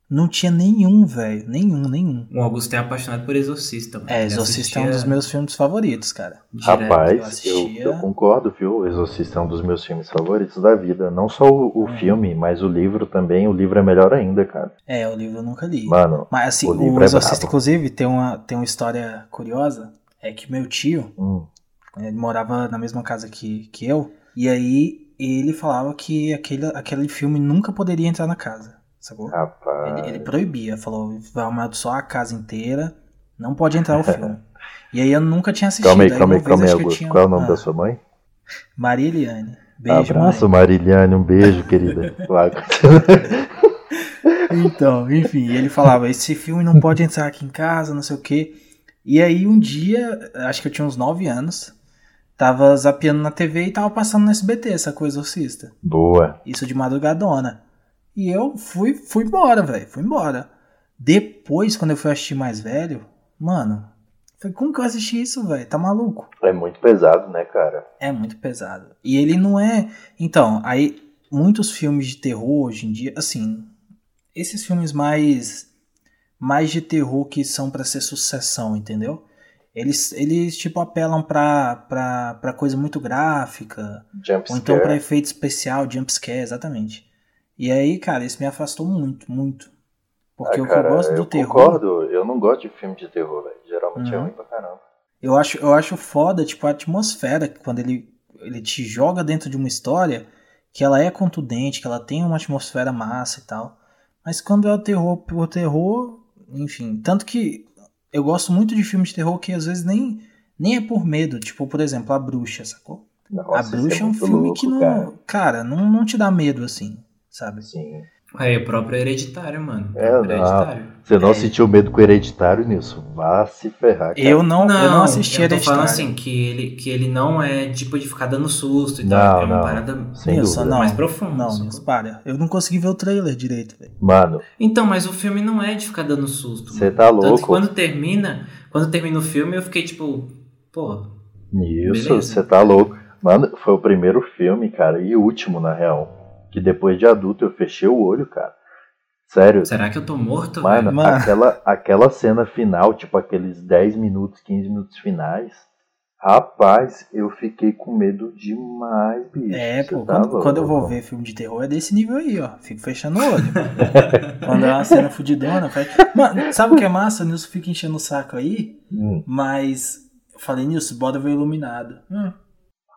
[SPEAKER 2] Não tinha nenhum, velho. Nenhum, nenhum.
[SPEAKER 1] O Augusto é apaixonado por Exorcista, mano.
[SPEAKER 2] É, Exorcista é um
[SPEAKER 1] assistia
[SPEAKER 2] dos meus filmes favoritos, cara.
[SPEAKER 1] direto.
[SPEAKER 3] Rapaz,
[SPEAKER 2] eu
[SPEAKER 3] eu,
[SPEAKER 2] assistia-
[SPEAKER 3] eu concordo, viu? O Exorcista é um dos meus filmes favoritos da vida. Não só o, o
[SPEAKER 2] Uhum.
[SPEAKER 3] filme, mas o livro também. O livro é melhor ainda, cara.
[SPEAKER 2] É, o livro eu nunca li.
[SPEAKER 3] Mano,
[SPEAKER 2] Mas assim,
[SPEAKER 3] o
[SPEAKER 2] o,
[SPEAKER 3] livro é
[SPEAKER 2] Exorcista,
[SPEAKER 3] brabo.
[SPEAKER 2] inclusive, tem uma, tem uma história curiosa. É que meu tio,
[SPEAKER 3] hum,
[SPEAKER 2] Ele morava na mesma casa que, que eu. E aí ele falava que aquele, aquele filme nunca poderia entrar na casa. Sacou?
[SPEAKER 3] rapaz.
[SPEAKER 2] Ele, ele proibia, falou, vai amaldiçoar a casa inteira, não pode entrar o filme. e aí eu nunca tinha assistido.
[SPEAKER 3] Calma aí, calma aí, calma aí, Augusto.
[SPEAKER 2] tinha-
[SPEAKER 3] Qual é o nome
[SPEAKER 2] Ah,
[SPEAKER 3] da sua mãe?
[SPEAKER 2] Maria Eliane. Beijo,
[SPEAKER 3] Abraço,
[SPEAKER 2] mãe.
[SPEAKER 3] Mariliane. Um beijo, querida.
[SPEAKER 2] Então, enfim, ele falava, esse filme não pode entrar aqui em casa, não sei o quê. E aí um dia, acho que eu tinha uns 9 anos, tava zapeando na TV e tava passando no SBT essa coisa exorcista.
[SPEAKER 3] Boa.
[SPEAKER 2] Isso de madrugadona. E eu fui, fui embora, velho. Fui embora. Depois, quando eu fui assistir mais velho, mano, foi como que eu assisti isso, velho? Tá maluco?
[SPEAKER 3] É muito pesado, né, cara?
[SPEAKER 2] É muito pesado. E ele não é. Então, aí, muitos filmes de terror hoje em dia, assim, esses filmes mais. mais de terror que são pra ser sucessão, entendeu? Eles, eles tipo, apelam pra, pra, pra coisa muito gráfica,
[SPEAKER 3] Jump
[SPEAKER 2] ou então pra efeito especial, jumpscare, exatamente. E aí, cara, isso me afastou muito, muito. Porque
[SPEAKER 3] Ah,
[SPEAKER 2] o que eu gosto do
[SPEAKER 3] eu
[SPEAKER 2] terror.
[SPEAKER 3] concordo. Eu não gosto de filme de terror, velho. Geralmente é
[SPEAKER 2] Uhum.
[SPEAKER 3] ruim pra caramba.
[SPEAKER 2] Eu acho, eu acho foda, tipo, a atmosfera, quando ele, ele te joga dentro de uma história que ela é contundente, que ela tem uma atmosfera massa e tal. Mas quando é o terror por terror, enfim. Tanto que eu gosto muito de filmes de terror que às vezes nem, nem é por medo. Tipo, por exemplo, A Bruxa, sacou?
[SPEAKER 3] Nossa,
[SPEAKER 2] a
[SPEAKER 3] isso
[SPEAKER 2] Bruxa é, um
[SPEAKER 3] muito
[SPEAKER 2] filme
[SPEAKER 3] louco,
[SPEAKER 2] que não.
[SPEAKER 3] Cara.
[SPEAKER 2] Cara, não, não te dá medo assim, sabe?
[SPEAKER 3] Sim.
[SPEAKER 1] É, o próprio Hereditário, mano.
[SPEAKER 3] É,
[SPEAKER 1] próprio
[SPEAKER 3] não.
[SPEAKER 1] Hereditário.
[SPEAKER 3] Você não
[SPEAKER 2] É.
[SPEAKER 3] sentiu medo com o hereditário, Nilson? Vá se ferrar, cara.
[SPEAKER 2] Eu não, eu não assisti
[SPEAKER 1] eu tô
[SPEAKER 2] Hereditário.
[SPEAKER 1] falando assim, que ele, que ele não é tipo de ficar dando susto e
[SPEAKER 3] Não,
[SPEAKER 1] tal. É uma
[SPEAKER 3] não.
[SPEAKER 1] parada
[SPEAKER 3] Sem
[SPEAKER 2] Nilson, não.
[SPEAKER 1] mais profunda.
[SPEAKER 2] Não? Nilson, para. Eu não consegui ver o trailer direito, velho.
[SPEAKER 3] Mano,
[SPEAKER 1] Então, mas o filme não é de ficar dando susto.
[SPEAKER 3] Você tá
[SPEAKER 1] Tanto que
[SPEAKER 3] louco?
[SPEAKER 1] quando termina, quando termina o filme, eu fiquei tipo, pô,
[SPEAKER 3] Nilson,
[SPEAKER 1] Beleza.
[SPEAKER 3] você tá louco. Mano, foi o primeiro filme, cara, e o último, na real. Que depois de adulto eu fechei o olho, cara. Sério.
[SPEAKER 1] será que eu tô morto?
[SPEAKER 3] Mano?
[SPEAKER 2] Mano.
[SPEAKER 3] Aquela, aquela cena final, tipo aqueles 10 minutos, 15 minutos finais. Rapaz, eu fiquei com medo demais, bicho.
[SPEAKER 2] É,
[SPEAKER 3] Você
[SPEAKER 2] pô,
[SPEAKER 3] tá
[SPEAKER 2] quando, quando eu vou ver filme de terror é desse nível aí, ó. Fico fechando o olho. quando é uma cena fudidona, faz... Mano, sabe o que é massa? O Nilson fica enchendo o saco aí,
[SPEAKER 3] Hum,
[SPEAKER 2] mas eu falei, Nilson, bora ver iluminado. Hum.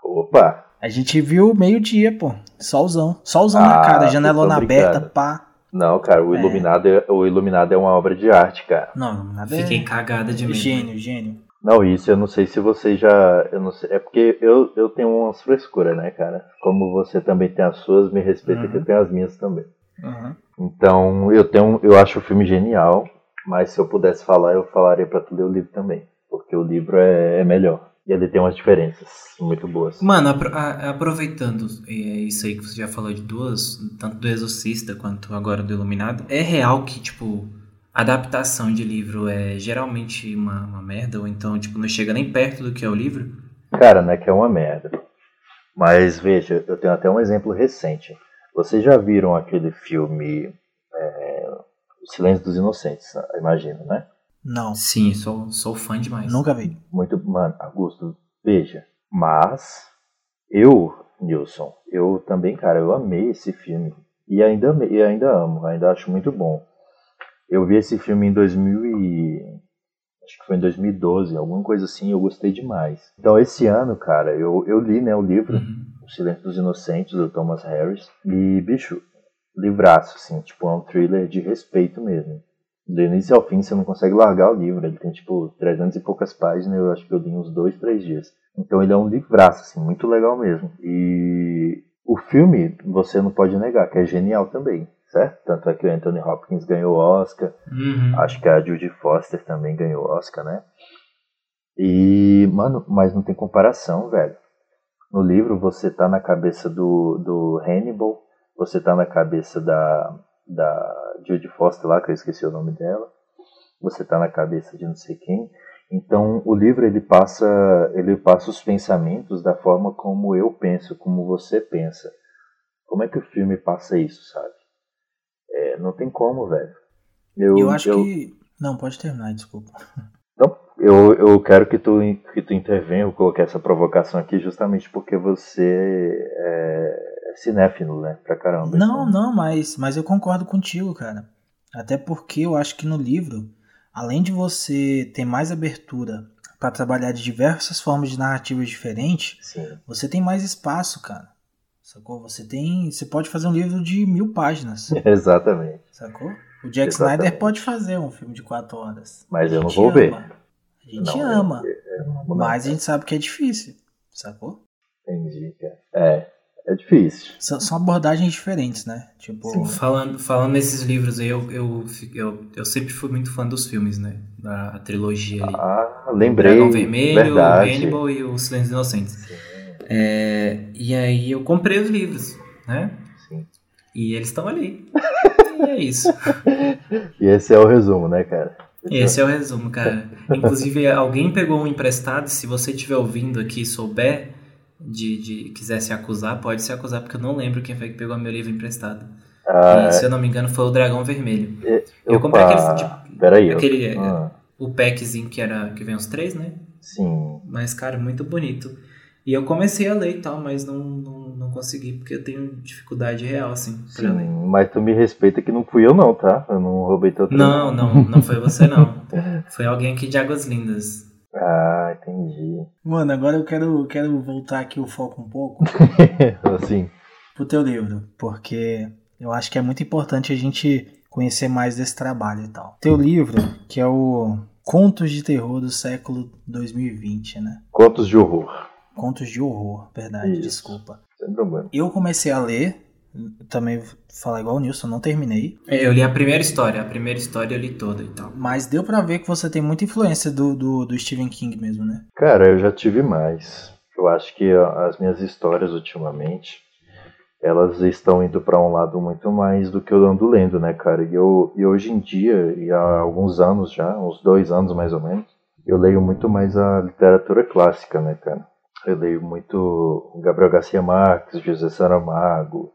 [SPEAKER 3] opa,
[SPEAKER 2] A gente viu meio-dia, pô. Solzão. Solzão
[SPEAKER 3] Ah,
[SPEAKER 2] na cara, janelona aberta, pá.
[SPEAKER 3] não, cara, o
[SPEAKER 2] É.
[SPEAKER 3] Iluminado é. o Iluminado é uma obra de arte, cara.
[SPEAKER 2] Não, iluminado é...
[SPEAKER 1] Fiquei cagada de medo.
[SPEAKER 2] Gênio, gênio.
[SPEAKER 3] Não, isso eu não sei se você já. Eu não sei, é porque eu, eu tenho umas frescuras, né, cara? Como você também tem as suas, me respeita que
[SPEAKER 2] Uhum.
[SPEAKER 3] eu tenho as minhas também.
[SPEAKER 2] Uhum.
[SPEAKER 3] Então, eu tenho, eu acho o filme genial, mas se eu pudesse falar, eu falaria pra tu ler o livro também, porque o livro é, é melhor e ele tem umas diferenças muito boas.
[SPEAKER 1] Mano, apro- a- aproveitando é, isso aí que você já falou de duas, tanto do Exorcista quanto agora do Iluminado, é real que, tipo, adaptação de livro é geralmente uma, uma merda, ou então, tipo, não chega nem perto do que é o livro?
[SPEAKER 3] Cara, né, que é uma merda. Mas veja, eu tenho até um exemplo recente. Vocês já viram aquele filme é, O Silêncio dos Inocentes, imagino, né?
[SPEAKER 2] Não.
[SPEAKER 1] Sim, sou, sou fã demais.
[SPEAKER 2] Nunca vi.
[SPEAKER 3] Muito, mano, Augusto, veja. Mas eu, Nilson, eu também, cara, eu amei esse filme. E ainda, e ainda amo, ainda acho muito bom. Eu vi esse filme em 2000 e... Acho que foi em 2012, alguma coisa assim, eu gostei demais. Então esse ano, cara, eu, eu li né, o livro
[SPEAKER 1] Uhum.
[SPEAKER 3] O Silêncio dos Inocentes, do Thomas Harris. E, bicho, livraço, assim, tipo, é um thriller de respeito mesmo. Do início ao fim você não consegue largar o livro, ele tem tipo 300 e poucas páginas, eu acho que eu li uns dois, três dias. Então ele é um livraço, assim, muito legal mesmo. E o filme, você não pode negar, que é genial também, certo? Tanto é que o Anthony Hopkins ganhou Oscar,
[SPEAKER 1] Uhum.
[SPEAKER 3] acho que a Judy Foster também ganhou Oscar, né? E, mano, mas não tem comparação, velho. No livro você tá na cabeça do, do Hannibal, você tá na cabeça da, da Judy Foster lá, que eu esqueci o nome dela, você tá na cabeça de não sei quem. Então o livro ele passa, ele passa os pensamentos da forma como eu penso, como você pensa. Como é que o filme passa isso, sabe? É, não tem como, velho.
[SPEAKER 2] Eu, eu acho que. Não, pode terminar, desculpa.
[SPEAKER 3] Então, eu, eu quero que tu, que tu intervenha, eu coloquei essa provocação aqui justamente porque você é cinéfilo, né? Pra caramba.
[SPEAKER 2] Não,
[SPEAKER 3] então.
[SPEAKER 2] não, mas, mas eu concordo contigo, cara. Até porque eu acho que no livro, além de você ter mais abertura para trabalhar de diversas formas de narrativas diferentes,
[SPEAKER 3] Sim.
[SPEAKER 2] você tem mais espaço, cara. Sacou? Você tem. Você pode fazer um livro de mil páginas.
[SPEAKER 3] Exatamente.
[SPEAKER 2] Sacou? O Jack
[SPEAKER 3] Exatamente.
[SPEAKER 2] Snyder pode fazer um filme de quatro horas.
[SPEAKER 3] Mas eu não vou ver.
[SPEAKER 2] ama. A gente
[SPEAKER 3] Não, eu-
[SPEAKER 2] ama.
[SPEAKER 3] eu não vou
[SPEAKER 2] mas a gente sabe que é difícil. Sacou?
[SPEAKER 3] Entendi, cara. É, é difícil.
[SPEAKER 2] São, são abordagens diferentes, né? Tipo.
[SPEAKER 3] Sim.
[SPEAKER 1] Falando, falando nesses livros aí, eu, eu, eu, eu sempre fui muito fã dos filmes, né? Da trilogia ali.
[SPEAKER 3] Ah, lembrei.
[SPEAKER 1] Dragão Vermelho,
[SPEAKER 3] verdade.
[SPEAKER 1] o Hannibal e o Silêncio dos Inocentes. É, e aí eu comprei os livros, né?
[SPEAKER 3] Sim.
[SPEAKER 1] E eles estão ali. e é isso.
[SPEAKER 3] E esse é o resumo, né, cara?
[SPEAKER 1] Esse é o resumo, cara. Inclusive, alguém pegou um emprestado. Se você estiver ouvindo aqui e souber de, de quiser se acusar, pode se acusar, porque eu não lembro quem foi que pegou meu livro emprestado.
[SPEAKER 3] Ah,
[SPEAKER 1] E, se eu não me engano, foi o Dragão Vermelho.
[SPEAKER 3] é.
[SPEAKER 1] eu
[SPEAKER 3] Opa,
[SPEAKER 1] comprei aquele de-
[SPEAKER 3] Peraí.
[SPEAKER 1] aquele-
[SPEAKER 3] eu... ah,
[SPEAKER 1] O packzinho que era que vem os três, né?
[SPEAKER 3] sim.
[SPEAKER 1] Mas, cara, muito bonito. E eu comecei a ler e tal, mas não, não, não consegui, porque eu tenho dificuldade real, assim, pra
[SPEAKER 3] Sim,
[SPEAKER 1] ler.
[SPEAKER 3] mas tu me respeita que não fui eu não, tá? Eu não roubei teu
[SPEAKER 1] Não, não, não foi você, não. Foi alguém aqui de Águas Lindas.
[SPEAKER 3] Ah, entendi.
[SPEAKER 2] Mano, agora eu quero, quero voltar aqui o foco um pouco
[SPEAKER 3] assim,
[SPEAKER 2] pro teu livro, porque eu acho que é muito importante a gente conhecer mais desse trabalho e tal. Teu livro, que é o Contos de Terror do século 2020, né?
[SPEAKER 3] contos de horror.
[SPEAKER 2] Contos de horror, verdade,
[SPEAKER 3] Isso.
[SPEAKER 2] desculpa.
[SPEAKER 3] Sem problema.
[SPEAKER 2] Eu comecei a ler, também vou falar igual o Nilson, não terminei,
[SPEAKER 1] Eu li a primeira história, a primeira história eu li toda e tal.
[SPEAKER 2] mas deu pra ver que você tem muita influência do, do, do Stephen King mesmo, né?
[SPEAKER 3] Cara, eu já tive mais. Eu acho que as minhas histórias ultimamente, elas estão indo para um lado muito mais do que eu ando lendo, né, cara? E, eu, e hoje em dia, e há alguns anos já, uns dois anos mais ou menos, eu leio muito mais a literatura clássica, né, cara? Eu leio muito Gabriel Garcia Marques, José Saramago,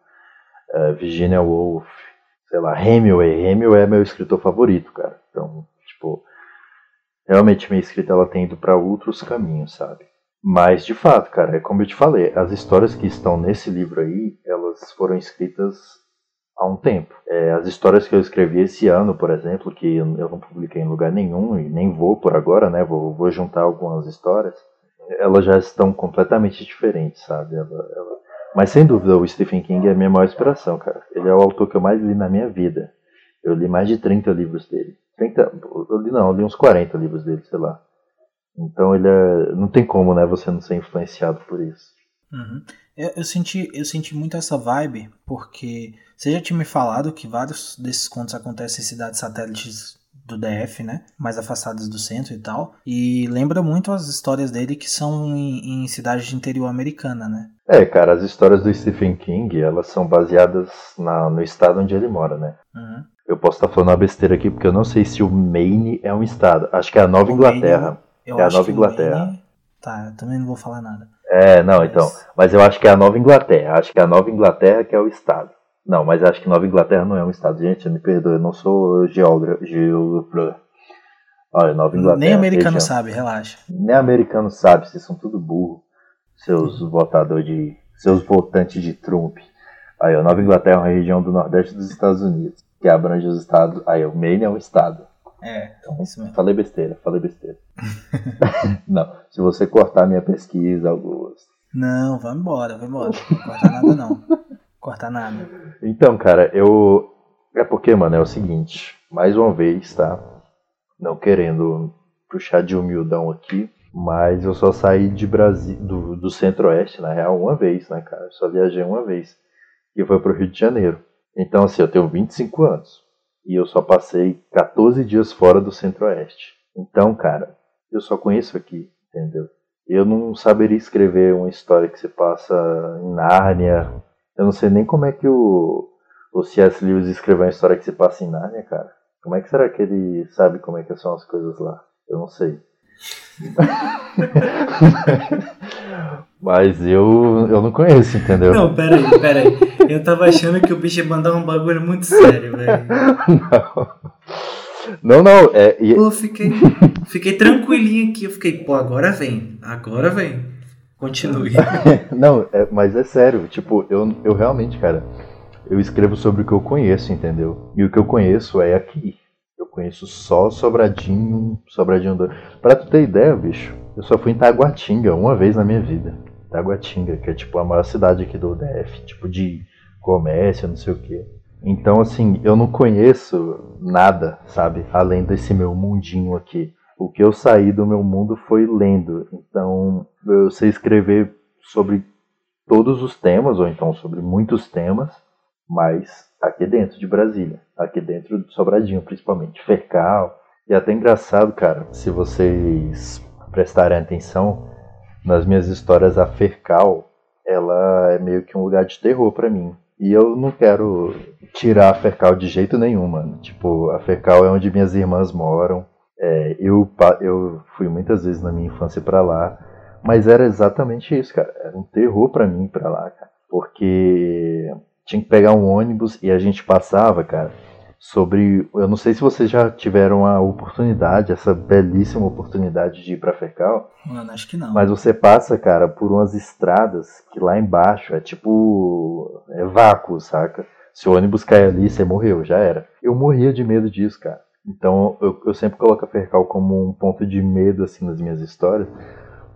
[SPEAKER 3] eh, Virginia Woolf, sei lá, Hemingway. Hemingway é meu escritor favorito, cara. Então, tipo, realmente minha escrita ela tem ido para outros caminhos, sabe? Mas de fato, cara, é como eu te falei, as histórias que estão nesse livro aí, elas foram escritas há um tempo. É, as histórias que eu escrevi esse ano, por exemplo, que eu não publiquei em lugar nenhum e nem vou por agora, né? Vou, vou juntar algumas histórias. Elas já estão completamente diferentes, sabe? Ela- ela- Mas sem dúvida, o Stephen King é a minha maior inspiração, cara. Ele é o autor que eu mais li na minha vida. Eu li mais de 30 livros dele. 30, eu li não, eu li uns 40 livros dele, sei lá. Então ele é. Não tem como, né, você não ser influenciado por isso.
[SPEAKER 2] Uhum. Eu, eu senti, eu senti muito essa vibe, porque você já tinha me falado que vários desses contos acontecem em cidades satélites do DF, né? Mais afastadas do centro e tal. E lembra muito as histórias dele que são em, em cidades de interior americana, né?
[SPEAKER 3] É, cara, as histórias do Stephen King, elas são baseadas na, no estado onde ele mora, né?
[SPEAKER 2] Uhum.
[SPEAKER 3] Eu posso estar falando uma besteira aqui, porque eu não sei se o Maine é um estado. Acho que é a Nova
[SPEAKER 2] O
[SPEAKER 3] Inglaterra.
[SPEAKER 2] Eu
[SPEAKER 3] É a
[SPEAKER 2] acho
[SPEAKER 3] Nova Inglaterra.
[SPEAKER 2] Maine- Tá, eu também não vou falar nada.
[SPEAKER 3] É, não, então. Mas eu acho que é a Nova Inglaterra. Acho que é a Nova Inglaterra que é o estado. Não, mas acho que Nova Inglaterra não é um estado. Gente, me perdoe, eu não sou geógrafo. Olha, Nova Inglaterra.
[SPEAKER 2] Nem americano região. sabe, relaxa.
[SPEAKER 3] Nem americano sabe, vocês são tudo burro. Seus votadores de. Seus votantes de Trump. Aí, ó, Nova Inglaterra é uma região do nordeste dos Estados Unidos, que abrange os estados. Aí, o Maine é um estado.
[SPEAKER 2] É, então, isso mesmo.
[SPEAKER 3] Falei besteira, falei besteira. não, se você cortar minha pesquisa, Augusto.
[SPEAKER 2] Não, vai embora, vai embora. Não corta nada, não. Corta nada.
[SPEAKER 3] Então, cara, eu. É porque, mano, é o seguinte. Mais uma vez, tá? Não querendo puxar de humildão aqui, mas eu só saí de Brasil, do, do centro-oeste, na real, uma vez, né, cara? Eu só viajei uma vez. E foi pro Rio de Janeiro. Então, assim, eu tenho 25 anos. E eu só passei 14 dias fora do centro-oeste. Então, cara, eu só conheço aqui, entendeu? Eu não saberia escrever uma história que se passa em Nárnia. Eu não sei nem como é que o, o C.S. Lewis escreveu uma história que se passa em Nárnia, cara. Como é que será que ele sabe como é que são as coisas lá? Eu não sei. Mas eu, eu não conheço, entendeu?
[SPEAKER 1] Não, pera aí, pera aí. Eu tava achando que o bicho ia mandar um bagulho muito sério, velho.
[SPEAKER 3] Não, não, é.
[SPEAKER 1] E... Pô, fiquei, fiquei tranquilinho aqui. Eu fiquei, pô, agora vem, agora vem. Continue.
[SPEAKER 3] não, é, mas é sério, tipo, eu, eu realmente, cara, eu escrevo sobre o que eu conheço, entendeu? E o que eu conheço é aqui. Eu conheço só Sobradinho, Sobradinho do... Pra tu ter ideia, bicho, eu só fui em Taguatinga uma vez na minha vida. Taguatinga, que é tipo a maior cidade aqui do DF, tipo de comércio, não sei o que. Então, assim, eu não conheço nada, sabe? Além desse meu mundinho aqui. O que eu saí do meu mundo foi lendo. Então, eu sei escrever sobre todos os temas, ou então sobre muitos temas, mas aqui dentro de Brasília, aqui dentro de Sobradinho, principalmente. Fercal. E até engraçado, cara, se vocês prestarem atenção, nas minhas histórias, a Fercal, ela é meio que um lugar de terror para mim. E eu não quero tirar a Fercal de jeito nenhum, mano. Tipo, a Fercal é onde minhas irmãs moram. É, eu, eu fui muitas vezes na minha infância para lá. Mas era exatamente isso, cara. Era um terror para mim para lá, cara. Porque tinha que pegar um ônibus e a gente passava, cara, sobre. Eu não sei se vocês já tiveram a oportunidade, essa belíssima oportunidade de ir pra Fercal.
[SPEAKER 2] Mano, acho que não.
[SPEAKER 3] Mas você passa, cara, por umas estradas que lá embaixo é tipo. É vácuo, saca? Se o ônibus cair ali, você morreu, já era. Eu morria de medo disso, cara. Então eu, eu sempre coloco a Fercal como um ponto de medo, assim, nas minhas histórias.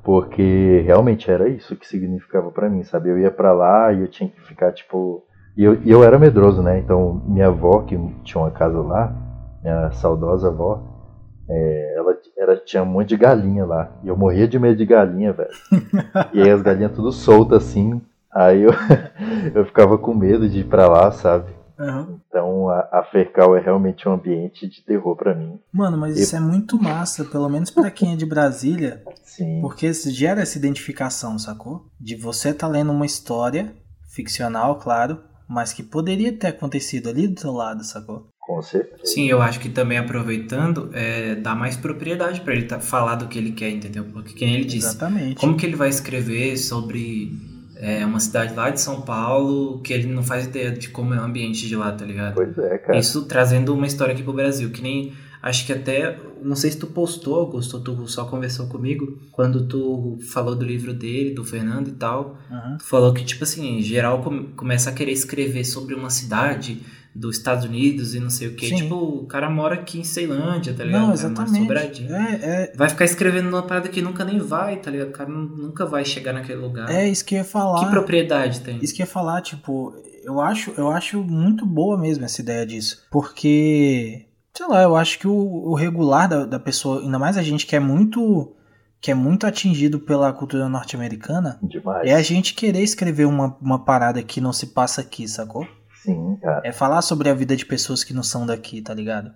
[SPEAKER 3] Porque realmente era isso que significava para mim, sabe? Eu ia para lá e eu tinha que ficar, tipo, e eu, e eu era medroso, né? Então, minha avó, que tinha uma casa lá, minha saudosa avó, é, ela, ela tinha um monte de galinha lá. E eu morria de medo de galinha, velho. e aí as galinhas tudo soltas assim. Aí eu, eu ficava com medo de ir pra lá, sabe? Uhum. Então a, a Fercal é realmente um ambiente de terror para mim.
[SPEAKER 2] Mano, mas e... isso é muito massa, pelo menos para quem é de Brasília.
[SPEAKER 3] Sim.
[SPEAKER 2] Porque gera essa identificação, sacou? De você tá lendo uma história ficcional, claro, mas que poderia ter acontecido ali do seu lado, sacou?
[SPEAKER 3] Com certeza.
[SPEAKER 1] Sim, eu acho que também aproveitando, é, dá mais propriedade para ele tá, falar do que ele quer, entendeu? Porque, quem ele disse,
[SPEAKER 2] Exatamente.
[SPEAKER 1] como que ele vai escrever sobre é, uma cidade lá de São Paulo que ele não faz ideia de como é o ambiente de lá, tá ligado?
[SPEAKER 3] Pois é, cara.
[SPEAKER 1] Isso trazendo uma história aqui pro Brasil, que nem Acho que até, não sei se tu postou, Augusto, ou tu só conversou comigo, quando tu falou do livro dele, do Fernando e tal. Uhum. Tu falou que, tipo assim, em geral começa a querer escrever sobre uma cidade dos Estados Unidos e não sei o que. Tipo, o cara mora aqui em Ceilândia, tá ligado?
[SPEAKER 2] Não, exatamente.
[SPEAKER 1] É, é... Vai ficar escrevendo uma parada que nunca nem vai, tá ligado? O cara nunca vai chegar naquele lugar.
[SPEAKER 2] É, isso que eu ia falar.
[SPEAKER 1] Que propriedade tem?
[SPEAKER 2] Isso que eu ia falar, tipo, eu acho, eu acho muito boa mesmo essa ideia disso. Porque sei lá, eu acho que o, o regular da, da, pessoa, ainda mais a gente que é muito que é muito atingido pela cultura norte-americana, é a gente querer escrever uma, uma parada que não se passa aqui, sacou?
[SPEAKER 3] Sim, cara.
[SPEAKER 2] É falar sobre a vida de pessoas que não são daqui, tá ligado?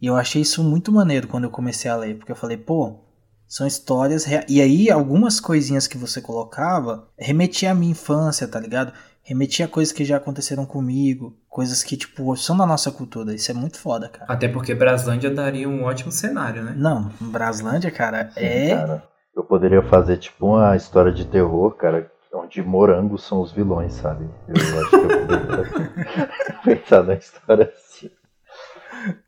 [SPEAKER 2] E eu achei isso muito maneiro quando eu comecei a ler, porque eu falei, pô, são histórias. E aí, algumas coisinhas que você colocava remetia à minha infância, tá ligado? remetia a coisas que já aconteceram comigo, coisas que, tipo, são da nossa cultura. Isso é muito foda, cara.
[SPEAKER 1] Até porque Braslândia daria um ótimo cenário, né?
[SPEAKER 2] Não, Braslândia, cara, Sim, é. Cara.
[SPEAKER 3] Eu poderia fazer tipo uma história de terror, cara, onde morangos são os vilões, sabe? Eu acho que eu poderia pensar na história assim.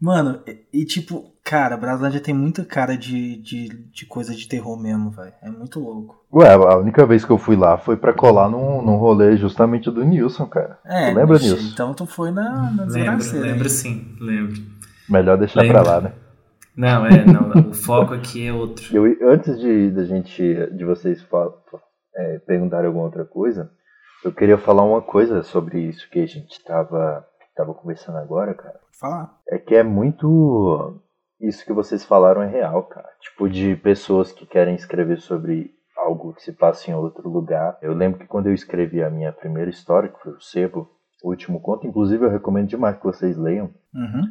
[SPEAKER 2] Mano, e, e tipo, cara, Braslândia tem muita cara de, de, de coisa de terror mesmo, velho. É muito louco.
[SPEAKER 3] Ué, a única vez que eu fui lá foi pra colar num, num rolê justamente do Nilson, cara.
[SPEAKER 2] É,
[SPEAKER 3] tu lembra disso?
[SPEAKER 2] Então tu foi na, na
[SPEAKER 1] Lembro, lembro sim, lembro.
[SPEAKER 3] Melhor deixar
[SPEAKER 1] Lembro.
[SPEAKER 3] pra lá, né?
[SPEAKER 1] Não, é, não, não, o foco aqui é outro.
[SPEAKER 3] Eu, antes de, da gente, de vocês é, perguntarem alguma outra coisa, eu queria falar uma coisa sobre isso que a gente tava, tava conversando agora, cara.
[SPEAKER 2] Pode falar.
[SPEAKER 3] É que é muito. Isso que vocês falaram é real, cara. Tipo, de pessoas que querem escrever sobre algo que se passa em outro lugar. Eu lembro que quando eu escrevi a minha primeira história, que foi o Sebo, o último conto, inclusive eu recomendo demais que vocês leiam,
[SPEAKER 2] Uhum.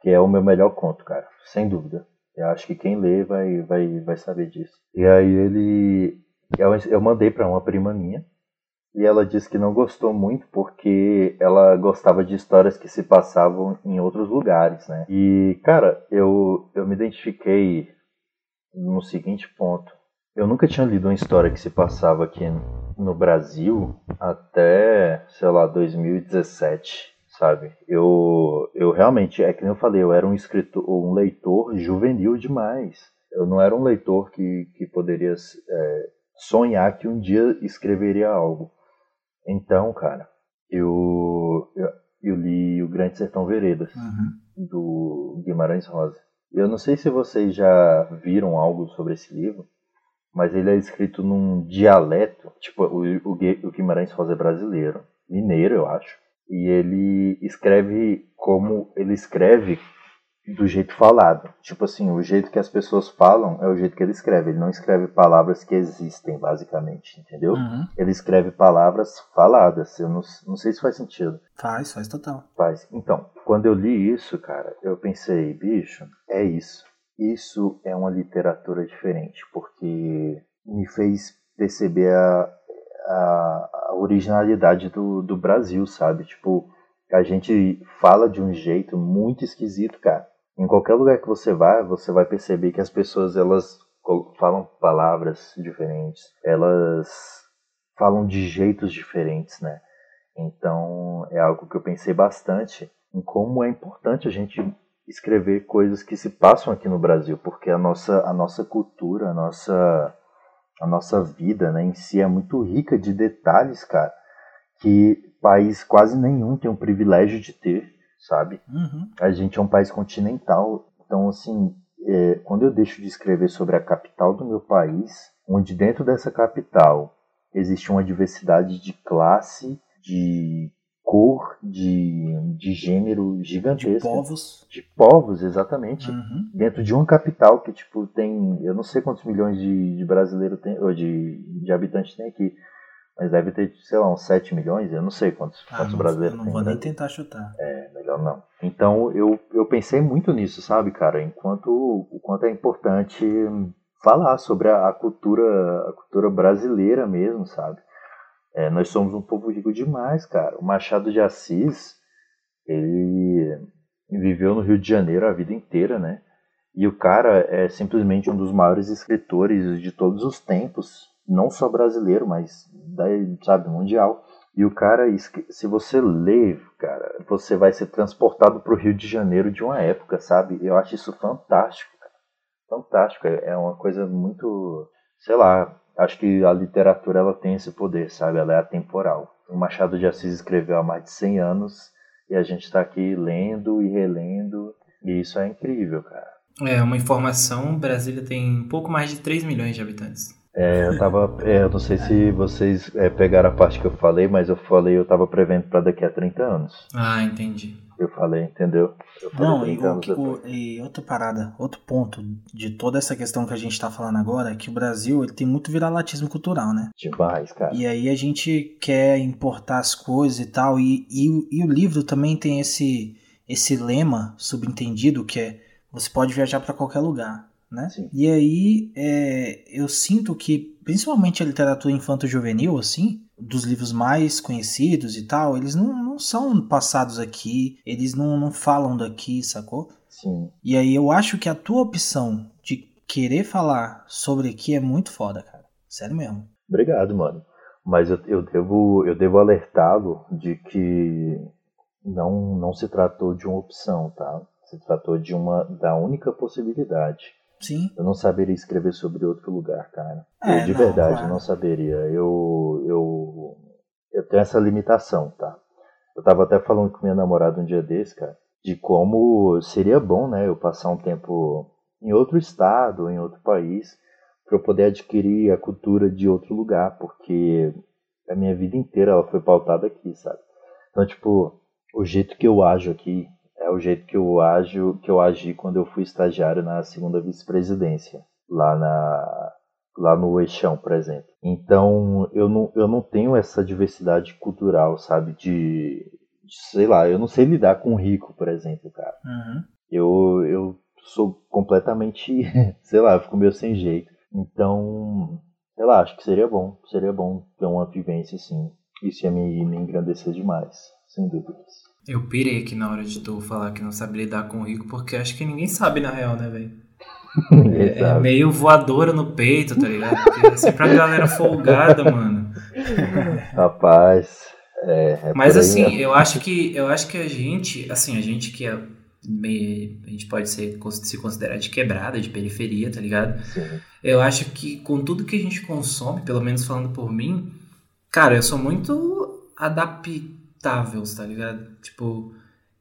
[SPEAKER 3] que é o meu melhor conto, cara, sem dúvida. Eu acho que quem lê vai, vai, vai saber disso. E aí ele. Eu, eu mandei pra uma prima minha. E ela disse que não gostou muito porque ela gostava de histórias que se passavam em outros lugares, né? E, cara, eu, eu me identifiquei no seguinte ponto. Eu nunca tinha lido uma história que se passava aqui no Brasil até, sei lá, 2017, sabe? Eu, eu realmente, é que nem eu falei, eu era um escritor, um leitor juvenil demais. Eu não era um leitor que, que poderia é, sonhar que um dia escreveria algo. Então, cara, eu, eu, eu li O Grande Sertão Veredas,
[SPEAKER 2] Uhum.
[SPEAKER 3] do Guimarães Rosa. Eu não sei se vocês já viram algo sobre esse livro, mas ele é escrito num dialeto, tipo, o, o, o Guimarães Rosa é brasileiro, mineiro, eu acho, e ele escreve como ele escreve do jeito falado. Tipo assim, o jeito que as pessoas falam é o jeito que ele escreve. Ele não escreve palavras que existem, basicamente, entendeu?
[SPEAKER 2] Uhum.
[SPEAKER 3] Ele escreve palavras faladas. Eu não, não sei se faz sentido.
[SPEAKER 2] Faz, faz total.
[SPEAKER 3] Faz. Então, quando eu li isso, cara, eu pensei, bicho, é isso. Isso é uma literatura diferente, porque me fez perceber a, a, a originalidade do, do Brasil, sabe? Tipo, a gente fala de um jeito muito esquisito, cara. Em qualquer lugar que você vá, você vai perceber que as pessoas elas falam palavras diferentes, elas falam de jeitos diferentes, né? Então é algo que eu pensei bastante em como é importante a gente escrever coisas que se passam aqui no Brasil, porque a nossa a nossa cultura, a nossa a nossa vida, né, em si é muito rica de detalhes, cara, que país quase nenhum tem o privilégio de ter, sabe?
[SPEAKER 2] Uhum.
[SPEAKER 3] A gente é um país continental, então assim, é, quando eu deixo de escrever sobre a capital do meu país, onde dentro dessa capital existe uma diversidade de classe, de cor, de, de gênero
[SPEAKER 2] De
[SPEAKER 3] gigantesca,
[SPEAKER 2] povos.
[SPEAKER 3] de povos, exatamente,
[SPEAKER 2] Uhum.
[SPEAKER 3] dentro de uma capital que tipo tem, eu não sei quantos milhões de, de brasileiros tem, ou de, de habitantes tem aqui, mas deve ter, sei lá, uns 7 milhões, eu não sei quantos,
[SPEAKER 2] Ah,
[SPEAKER 3] quantos
[SPEAKER 2] não,
[SPEAKER 3] brasileiros
[SPEAKER 2] não
[SPEAKER 3] tem.
[SPEAKER 2] vou
[SPEAKER 3] no
[SPEAKER 2] nem tentar chutar.
[SPEAKER 3] É, melhor não. Então eu, eu pensei muito nisso, sabe, cara? Enquanto o quanto é importante falar sobre a, a cultura a cultura brasileira mesmo, sabe? É, nós somos um povo rico demais, cara. O Machado de Assis, ele viveu no Rio de Janeiro a vida inteira, né? E o cara é simplesmente um dos maiores escritores de todos os tempos, não só brasileiro, mas da, sabe, mundial. E o cara, se você lê, cara, você vai ser transportado para o Rio de Janeiro de uma época, sabe? Eu acho isso fantástico, cara. Fantástico. É é uma coisa muito, sei lá, acho que a literatura ela tem esse poder, sabe? Ela é atemporal. O Machado de Assis escreveu há mais de 100 anos e a gente está aqui lendo e relendo e isso é incrível, cara.
[SPEAKER 1] É, uma informação, Brasília tem pouco mais de 3 milhões de habitantes.
[SPEAKER 3] É, eu tava, é, eu não sei se vocês é, pegaram a parte que eu falei, mas eu falei eu tava prevendo para daqui a 30 anos.
[SPEAKER 1] Ah, entendi.
[SPEAKER 3] Eu falei, entendeu? Eu falei
[SPEAKER 2] Não, e,
[SPEAKER 3] 30
[SPEAKER 2] o, e outra parada, outro ponto de toda essa questão que a gente tá falando agora é que o Brasil ele tem muito viralatismo cultural, né?
[SPEAKER 3] Demais, cara.
[SPEAKER 2] E aí a gente quer importar as coisas e tal, e, e, o- e o livro também tem esse, esse lema subentendido que é você pode viajar para qualquer lugar, né?
[SPEAKER 3] Sim.
[SPEAKER 2] E aí é, eu sinto que, principalmente a literatura infanto-juvenil, assim, dos livros mais conhecidos e tal, eles não, não são passados aqui, eles não, não falam daqui, sacou?
[SPEAKER 3] Sim.
[SPEAKER 2] E aí eu acho que a tua opção de querer falar sobre aqui é muito foda, cara. Sério mesmo.
[SPEAKER 3] Obrigado, mano. Mas eu, eu devo, eu devo alertá-lo de que não, não se tratou de uma opção, tá? Se tratou de uma da única possibilidade.
[SPEAKER 2] Sim.
[SPEAKER 3] Eu não saberia escrever sobre outro lugar, cara.
[SPEAKER 2] É,
[SPEAKER 3] eu, de
[SPEAKER 2] não,
[SPEAKER 3] verdade,
[SPEAKER 2] claro.
[SPEAKER 3] não saberia. Eu, eu, eu tenho essa limitação, tá? Eu tava até falando com minha namorada um dia desse, cara, de como seria bom, né, eu passar um tempo em outro estado, em outro país, para eu poder adquirir a cultura de outro lugar, porque a minha vida inteira ela foi pautada aqui, sabe? Então, tipo, o jeito que eu ajo aqui é o jeito que eu ajo, que eu agi quando eu fui estagiário na segunda vice-presidência, lá na lá no Eixão, por exemplo. Então, eu não, eu não tenho essa diversidade cultural, sabe, de, de sei lá, eu não sei lidar com rico, por exemplo, cara.
[SPEAKER 2] Uhum.
[SPEAKER 3] Eu eu sou completamente, sei lá, fico meio sem jeito. Então, sei lá, acho que seria bom, seria bom ter uma vivência assim. Isso ia me, me engrandecer demais, sem dúvidas.
[SPEAKER 1] Eu pirei aqui na hora de tu falar que não sabe lidar com o rico, porque acho que ninguém sabe na real, né, velho? É
[SPEAKER 3] sabe.
[SPEAKER 1] meio voadora no peito, tá ligado? Porque é sempre a galera folgada, mano.
[SPEAKER 3] Rapaz, é, é
[SPEAKER 1] Mas
[SPEAKER 3] aí
[SPEAKER 1] assim,
[SPEAKER 3] mesmo.
[SPEAKER 1] eu acho que eu acho que a gente, assim, a gente que é meio, a gente pode ser, se considerar de quebrada, de periferia, tá ligado?
[SPEAKER 3] Sim.
[SPEAKER 1] Eu acho que com tudo que a gente consome, pelo menos falando por mim, cara, eu sou muito adaptável, tá ligado? Tipo,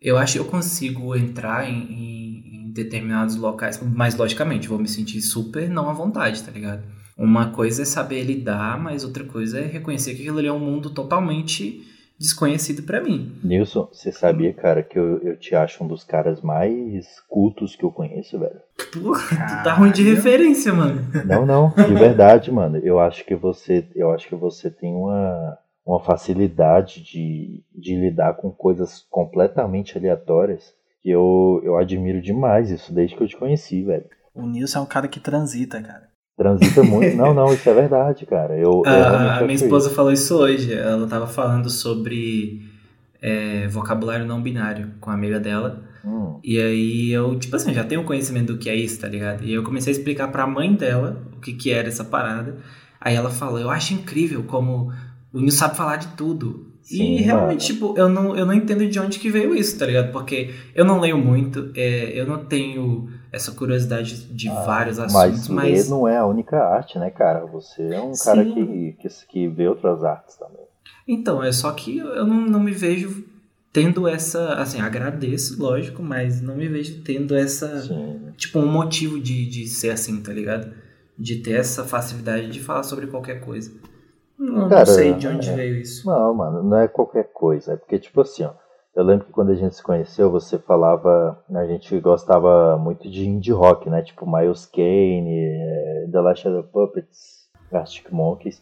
[SPEAKER 1] eu acho que eu consigo entrar em, em- em determinados locais, mas logicamente vou me sentir super não à vontade, tá ligado? Uma coisa é saber lidar, mas outra coisa é reconhecer que aquilo ali é um mundo totalmente desconhecido pra mim.
[SPEAKER 3] Nilson, você sabia, cara, que eu, eu te acho um dos caras mais cultos que eu conheço, velho?
[SPEAKER 1] Porra, tu tá ruim de referência, mano.
[SPEAKER 3] Não, não, de verdade, mano. Eu acho que você, eu acho que você tem uma, uma facilidade de, de lidar com coisas completamente aleatórias que eu, eu admiro demais isso desde que eu te conheci, velho.
[SPEAKER 2] O Nilson é um cara que transita, cara.
[SPEAKER 3] Transita muito. Não, não, isso é verdade, cara. Eu, eu
[SPEAKER 1] A,
[SPEAKER 3] realmente
[SPEAKER 1] a
[SPEAKER 3] acho
[SPEAKER 1] minha
[SPEAKER 3] isso.
[SPEAKER 1] esposa falou isso hoje. Ela tava falando sobre é, vocabulário não binário com a amiga dela.
[SPEAKER 3] Hum,
[SPEAKER 1] E aí eu, tipo assim, já tenho conhecimento do que é isso, tá ligado? E eu comecei a explicar pra mãe dela o que, que era essa parada. Aí ela falou, eu acho incrível como o Nil sabe falar de tudo.
[SPEAKER 3] Sim,
[SPEAKER 1] e realmente, tipo, eu não, eu não entendo de onde que veio isso, tá ligado? Porque eu não leio muito, é, eu não tenho essa curiosidade de
[SPEAKER 3] ah,
[SPEAKER 1] vários assuntos,
[SPEAKER 3] mas
[SPEAKER 1] mas...
[SPEAKER 3] não é a única arte, né, cara? Você é um cara
[SPEAKER 1] Sim.
[SPEAKER 3] que, que, que vê outras artes também.
[SPEAKER 1] Então, é só que eu não, não me vejo tendo essa. Assim, agradeço, lógico, mas não me vejo tendo essa.
[SPEAKER 3] Sim.
[SPEAKER 1] Tipo, um motivo de, de ser assim, tá ligado? De ter essa facilidade de falar sobre qualquer coisa. Não,
[SPEAKER 3] Cara,
[SPEAKER 1] não sei de onde
[SPEAKER 3] é.
[SPEAKER 1] veio isso.
[SPEAKER 3] Não, mano, não é qualquer coisa. É porque, tipo assim, ó. Eu lembro que quando a gente se conheceu, você falava. A gente gostava muito de indie rock, né? Tipo Miles Kane, eh, The Last of the Puppets, Arctic Monkeys.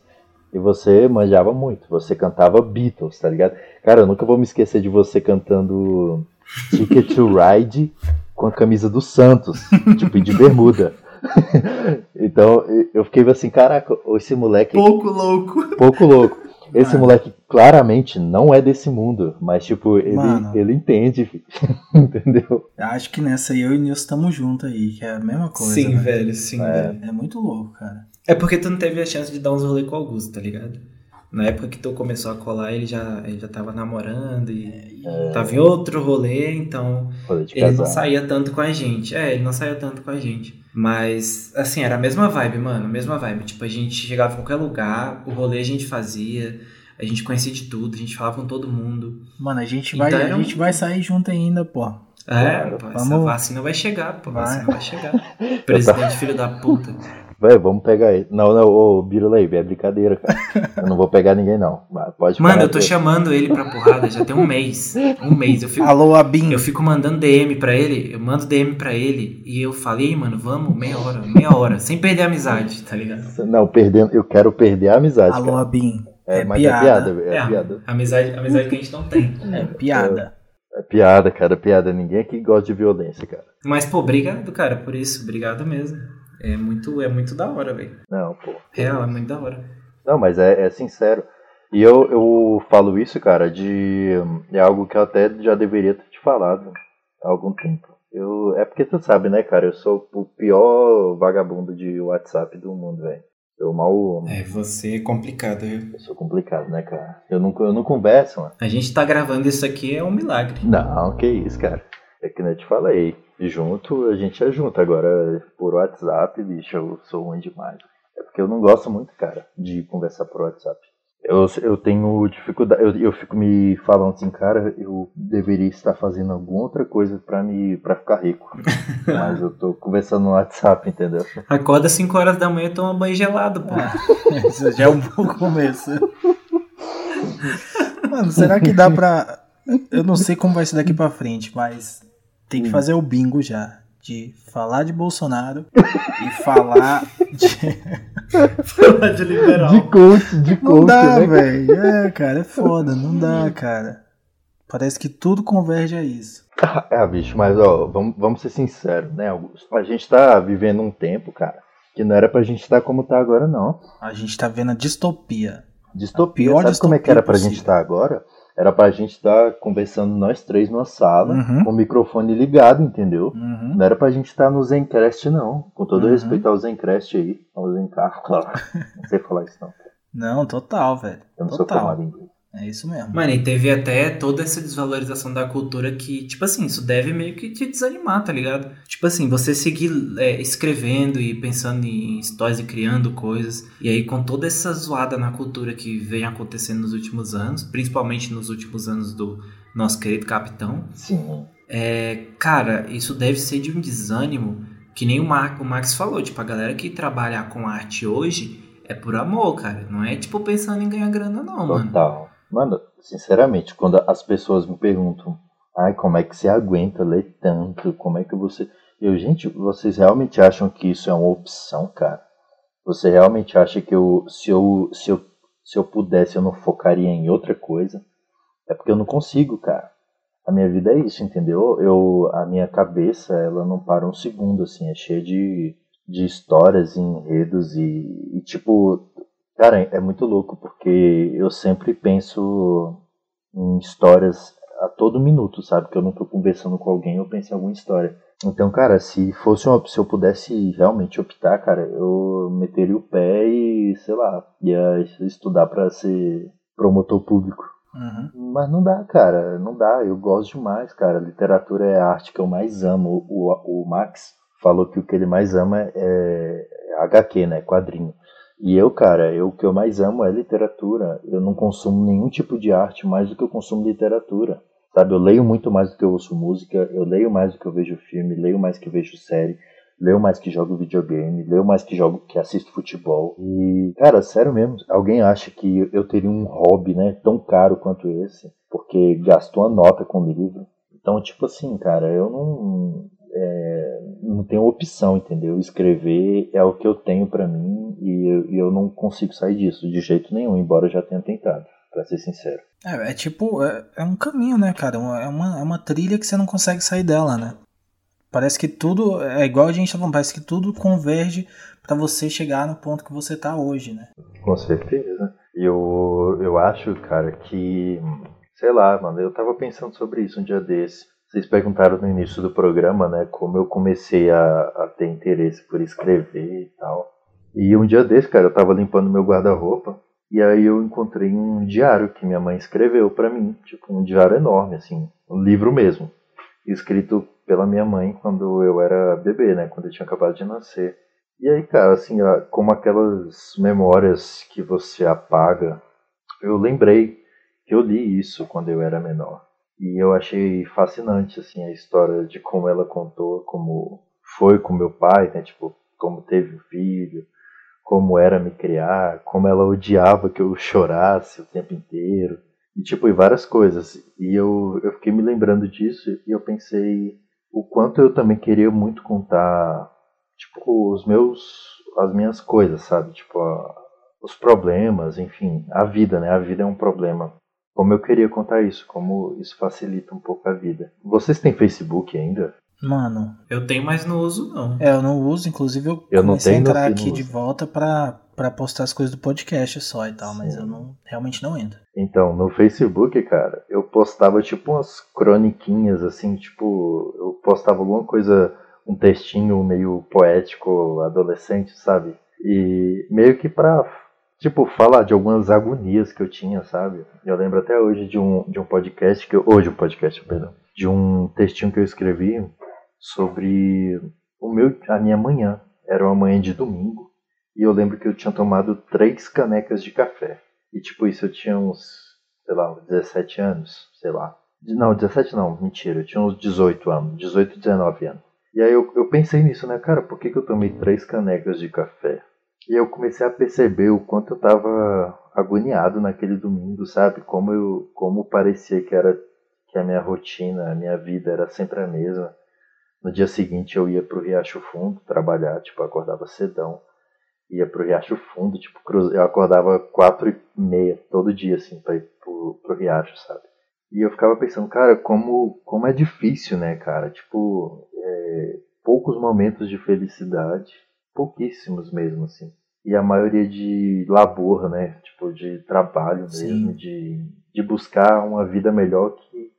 [SPEAKER 3] E você manjava muito. Você cantava Beatles, tá ligado? Cara, eu nunca vou me esquecer de você cantando Ticket to Ride com a camisa do Santos, tipo, de bermuda. então, eu fiquei assim, caraca, esse moleque
[SPEAKER 1] Pouco louco.
[SPEAKER 3] pouco louco. Esse
[SPEAKER 2] Mano.
[SPEAKER 3] moleque claramente não é desse mundo, mas tipo, ele,
[SPEAKER 2] Mano.
[SPEAKER 3] ele entende, entendeu?
[SPEAKER 2] Eu acho que nessa aí eu e o Nilson estamos juntos aí, que é a mesma coisa.
[SPEAKER 1] sim,
[SPEAKER 2] né?
[SPEAKER 1] velho, sim,
[SPEAKER 3] É.
[SPEAKER 1] velho.
[SPEAKER 2] É muito louco, cara.
[SPEAKER 1] É porque tu não teve a chance de dar uns rolê com o Augusto, tá ligado? Na época que tu começou a colar, ele já, ele já tava namorando e tava em outro rolê, então
[SPEAKER 3] Rolê
[SPEAKER 1] Ele não
[SPEAKER 3] casar.
[SPEAKER 1] saía tanto com a gente. É, ele não saía tanto com a gente. Mas, assim, era a mesma vibe, mano. Mesma vibe. Tipo, a gente chegava em qualquer lugar, o rolê a gente fazia, a gente conhecia de tudo, a gente falava com todo mundo.
[SPEAKER 2] Mano, a gente
[SPEAKER 1] Então
[SPEAKER 2] vai, a
[SPEAKER 1] um-
[SPEAKER 2] gente vai sair junto ainda, pô.
[SPEAKER 1] É,
[SPEAKER 3] Claro,
[SPEAKER 1] pô, essa
[SPEAKER 2] vamos-
[SPEAKER 1] vacina vai chegar, pô. A
[SPEAKER 2] Vai.
[SPEAKER 1] vacina vai chegar. Presidente, filho da puta.
[SPEAKER 3] Véi, vamos pegar ele. Não, não, ô, Birulei, é brincadeira, cara. eu não vou pegar ninguém, não. Mas Pode
[SPEAKER 1] Mano, eu tô chamando ele pra porrada já tem um mês. Um mês. Eu fico,
[SPEAKER 2] Alô, Abin.
[SPEAKER 1] eu fico mandando DM pra ele, eu mando DM pra ele e eu falei, mano, vamos, meia hora, meia hora, sem perder a amizade, tá ligado?
[SPEAKER 3] Não, perdendo, eu quero perder a amizade,
[SPEAKER 2] Alô,
[SPEAKER 3] cara.
[SPEAKER 2] Abin.
[SPEAKER 3] É,
[SPEAKER 2] É
[SPEAKER 3] mas
[SPEAKER 2] piada.
[SPEAKER 3] é piada, é,
[SPEAKER 1] É,
[SPEAKER 3] piada.
[SPEAKER 1] Amizade, amizade que a gente não tem.
[SPEAKER 2] É piada.
[SPEAKER 3] É piada, cara, piada. Ninguém aqui gosta de violência, cara.
[SPEAKER 1] Mas, pô, obrigado, cara, por isso. Obrigado mesmo. É muito, é muito da hora, velho.
[SPEAKER 3] Não, pô.
[SPEAKER 1] Real, é muito da hora.
[SPEAKER 3] Não, mas é, é sincero. E eu, eu falo isso, cara, de. É algo que eu até já deveria ter te falado há algum tempo. Eu, é porque tu sabe, né, cara? Eu sou o pior vagabundo de WhatsApp do mundo, velho. Eu mal.
[SPEAKER 1] É, você é complicado, viu?
[SPEAKER 3] Eu sou complicado, né, cara? Eu não, eu não converso, mano.
[SPEAKER 1] A gente tá gravando isso aqui é um milagre.
[SPEAKER 3] Não, que isso, cara. É que nem eu te falei. Junto, a gente é junto. Agora, por WhatsApp, bicho, eu sou ruim demais. É porque eu não gosto muito, cara, de conversar por WhatsApp. Eu, eu tenho dificuldade, eu, eu fico me falando assim, cara, eu deveria estar fazendo alguma outra coisa para me para ficar rico. Mas eu tô conversando no WhatsApp, entendeu?
[SPEAKER 1] Acorda 5 horas da manhã e toma banho gelado, pô.
[SPEAKER 2] Isso já é um bom começo. Mano, será que dá pra. Eu não sei como vai ser daqui pra frente, mas tem que fazer o bingo já. De falar de Bolsonaro e falar de.
[SPEAKER 1] falar de liberal.
[SPEAKER 3] De coach, de coach.
[SPEAKER 2] Não dá, né? velho. É, cara, é foda, não dá, cara. Parece que tudo converge a isso.
[SPEAKER 3] É, bicho, mas ó, vamos, vamos ser sinceros, né, Augusto? A gente tá vivendo um tempo, cara, que não era pra gente estar como tá agora, não.
[SPEAKER 2] A gente tá vendo a distopia.
[SPEAKER 3] Distopia,
[SPEAKER 2] pior
[SPEAKER 3] sabe
[SPEAKER 2] distopia
[SPEAKER 3] como é que era pra
[SPEAKER 2] possível.
[SPEAKER 3] gente estar agora? Era pra gente estar conversando nós três numa sala,
[SPEAKER 2] Uhum.
[SPEAKER 3] com o microfone ligado, entendeu?
[SPEAKER 2] Uhum.
[SPEAKER 3] Não era pra gente estar no Zencast, não. Com todo
[SPEAKER 2] Uhum.
[SPEAKER 3] respeito ao Zencast aí. Ao Zencar, claro. Não sei falar isso, não.
[SPEAKER 2] Não, total, velho.
[SPEAKER 3] Eu não sou
[SPEAKER 2] Total.
[SPEAKER 3] formado em inglês.
[SPEAKER 2] É isso mesmo.
[SPEAKER 1] Mano, e teve até toda essa desvalorização da cultura que, tipo assim, isso deve meio que te desanimar, tá ligado? Tipo assim, você seguir é, escrevendo e pensando em histórias e criando coisas, e aí com toda essa zoada na cultura que vem acontecendo nos últimos anos, principalmente nos últimos anos do nosso querido capitão,
[SPEAKER 3] Sim.
[SPEAKER 1] é, cara, isso deve ser de um desânimo que nem o, Mar o Max falou, tipo, a galera que trabalha com arte hoje é por amor, cara, não é tipo pensando em ganhar grana não, mano.
[SPEAKER 3] Total. Mano, sinceramente, quando as pessoas me perguntam, ai, como é que você aguenta ler tanto? Como é que você. Eu, gente, vocês realmente acham que isso é uma opção, cara? Você realmente acha que eu, se eu, se eu, se eu pudesse, eu não focaria em outra coisa? É porque eu não consigo, cara. A minha vida é isso, entendeu? Eu, a minha cabeça, ela não para um segundo, assim, é cheia de, de histórias e enredos e, e, tipo, cara, é muito louco porque eu sempre penso em histórias a todo minuto, sabe? Que eu não tô conversando com alguém, eu penso em alguma história. Então, cara, se fosse uma, se eu pudesse realmente optar, cara, eu meteria o pé e, sei lá, ia estudar pra ser promotor público.
[SPEAKER 2] Uhum.
[SPEAKER 3] Mas não dá, cara, não dá. Eu gosto demais, cara. Literatura é a arte que eu mais amo. O, o Max falou que o que ele mais ama é, é HQ, né? Quadrinho. E eu, cara, eu, o que eu mais amo é literatura. Eu não consumo nenhum tipo de arte mais do que eu consumo literatura. Sabe, eu leio muito mais do que eu ouço música, eu leio mais do que eu vejo filme, leio mais que vejo série, leio mais que jogo videogame, leio mais que jogo que assisto futebol. E, cara, sério mesmo, alguém acha que eu teria um hobby, né, tão caro quanto esse, porque gastou a nota com o livro. Então, tipo assim, cara, eu não é, não tenho opção, entendeu? Escrever é o que eu tenho pra mim e eu, e eu não consigo sair disso de jeito nenhum, embora eu já tenha tentado, pra ser sincero.
[SPEAKER 2] É, é tipo, é, é um caminho, né, cara? É uma, é uma trilha que você não consegue sair dela, né? Parece que tudo, é igual a gente tá falando, parece que tudo converge pra você chegar no ponto que você tá hoje, né?
[SPEAKER 3] Com certeza. E eu, eu acho, cara, que. Sei lá, mano, eu tava pensando sobre isso um dia desse. Vocês perguntaram no início do programa, né, como eu comecei a, a ter interesse por escrever e tal. E um dia desse, cara, eu tava limpando meu guarda-roupa. E aí eu encontrei um diário que minha mãe escreveu pra mim. Tipo, um diário enorme, assim. Um livro mesmo. Escrito pela minha mãe quando eu era bebê, né? Quando eu tinha acabado de nascer. E aí, cara, assim, como aquelas memórias que você apaga, eu lembrei que eu li isso quando eu era menor. E eu achei fascinante, assim, a história de como ela contou, como foi com meu pai, né? Tipo, como teve o filho, como era me criar, como ela odiava que eu chorasse o tempo inteiro. E, tipo, e várias coisas. E eu, eu fiquei me lembrando disso e eu pensei o quanto eu também queria muito contar, tipo, os meus, as minhas coisas, sabe? Tipo, a, os problemas, enfim, a vida, né? A vida é um problema. Como eu queria contar isso, como isso facilita um pouco a vida. Vocês têm Facebook ainda?
[SPEAKER 2] Mano,
[SPEAKER 1] Eu tenho, mas não uso não.
[SPEAKER 2] é, eu não uso, inclusive eu,
[SPEAKER 3] Eu não
[SPEAKER 2] comecei a
[SPEAKER 3] tenho,
[SPEAKER 2] entrar
[SPEAKER 3] não
[SPEAKER 2] aqui
[SPEAKER 3] uso.
[SPEAKER 2] de volta pra, pra postar as coisas do podcast só e tal, mas
[SPEAKER 3] Sim.
[SPEAKER 2] eu não realmente não entro.
[SPEAKER 3] Então, no Facebook, cara, eu postava tipo umas croniquinhas assim, tipo, eu postava alguma coisa um textinho meio poético, adolescente, sabe? E meio que pra, tipo, falar de algumas agonias que eu tinha, sabe? Eu lembro até hoje de um, de um podcast que eu, hoje um podcast, perdão, de um textinho que eu escrevi sobre o meu, a minha manhã. Era uma manhã de domingo e eu lembro que eu tinha tomado três canecas de café. E tipo, isso eu tinha uns, sei lá, uns 17 anos, sei lá. Não, 17 não, mentira, eu tinha uns 18 anos, 18, 19 anos. E aí eu, eu pensei nisso, né, cara, por que, que eu tomei três canecas de café? E eu comecei a perceber o quanto eu tava agoniado naquele domingo, sabe? Como eu, como parecia que era que a minha rotina, a minha vida era sempre a mesma. No dia seguinte eu ia pro Riacho Fundo trabalhar, tipo, acordava cedão, ia pro Riacho Fundo, tipo, eu acordava quatro e meia todo dia, assim, pra ir pro, pro Riacho, sabe? E eu ficava pensando, cara, como, como é difícil, né, cara? Tipo, é, poucos momentos de felicidade, pouquíssimos mesmo, assim. E a maioria de labor, né? Tipo, de trabalho mesmo, de, de buscar uma vida melhor que,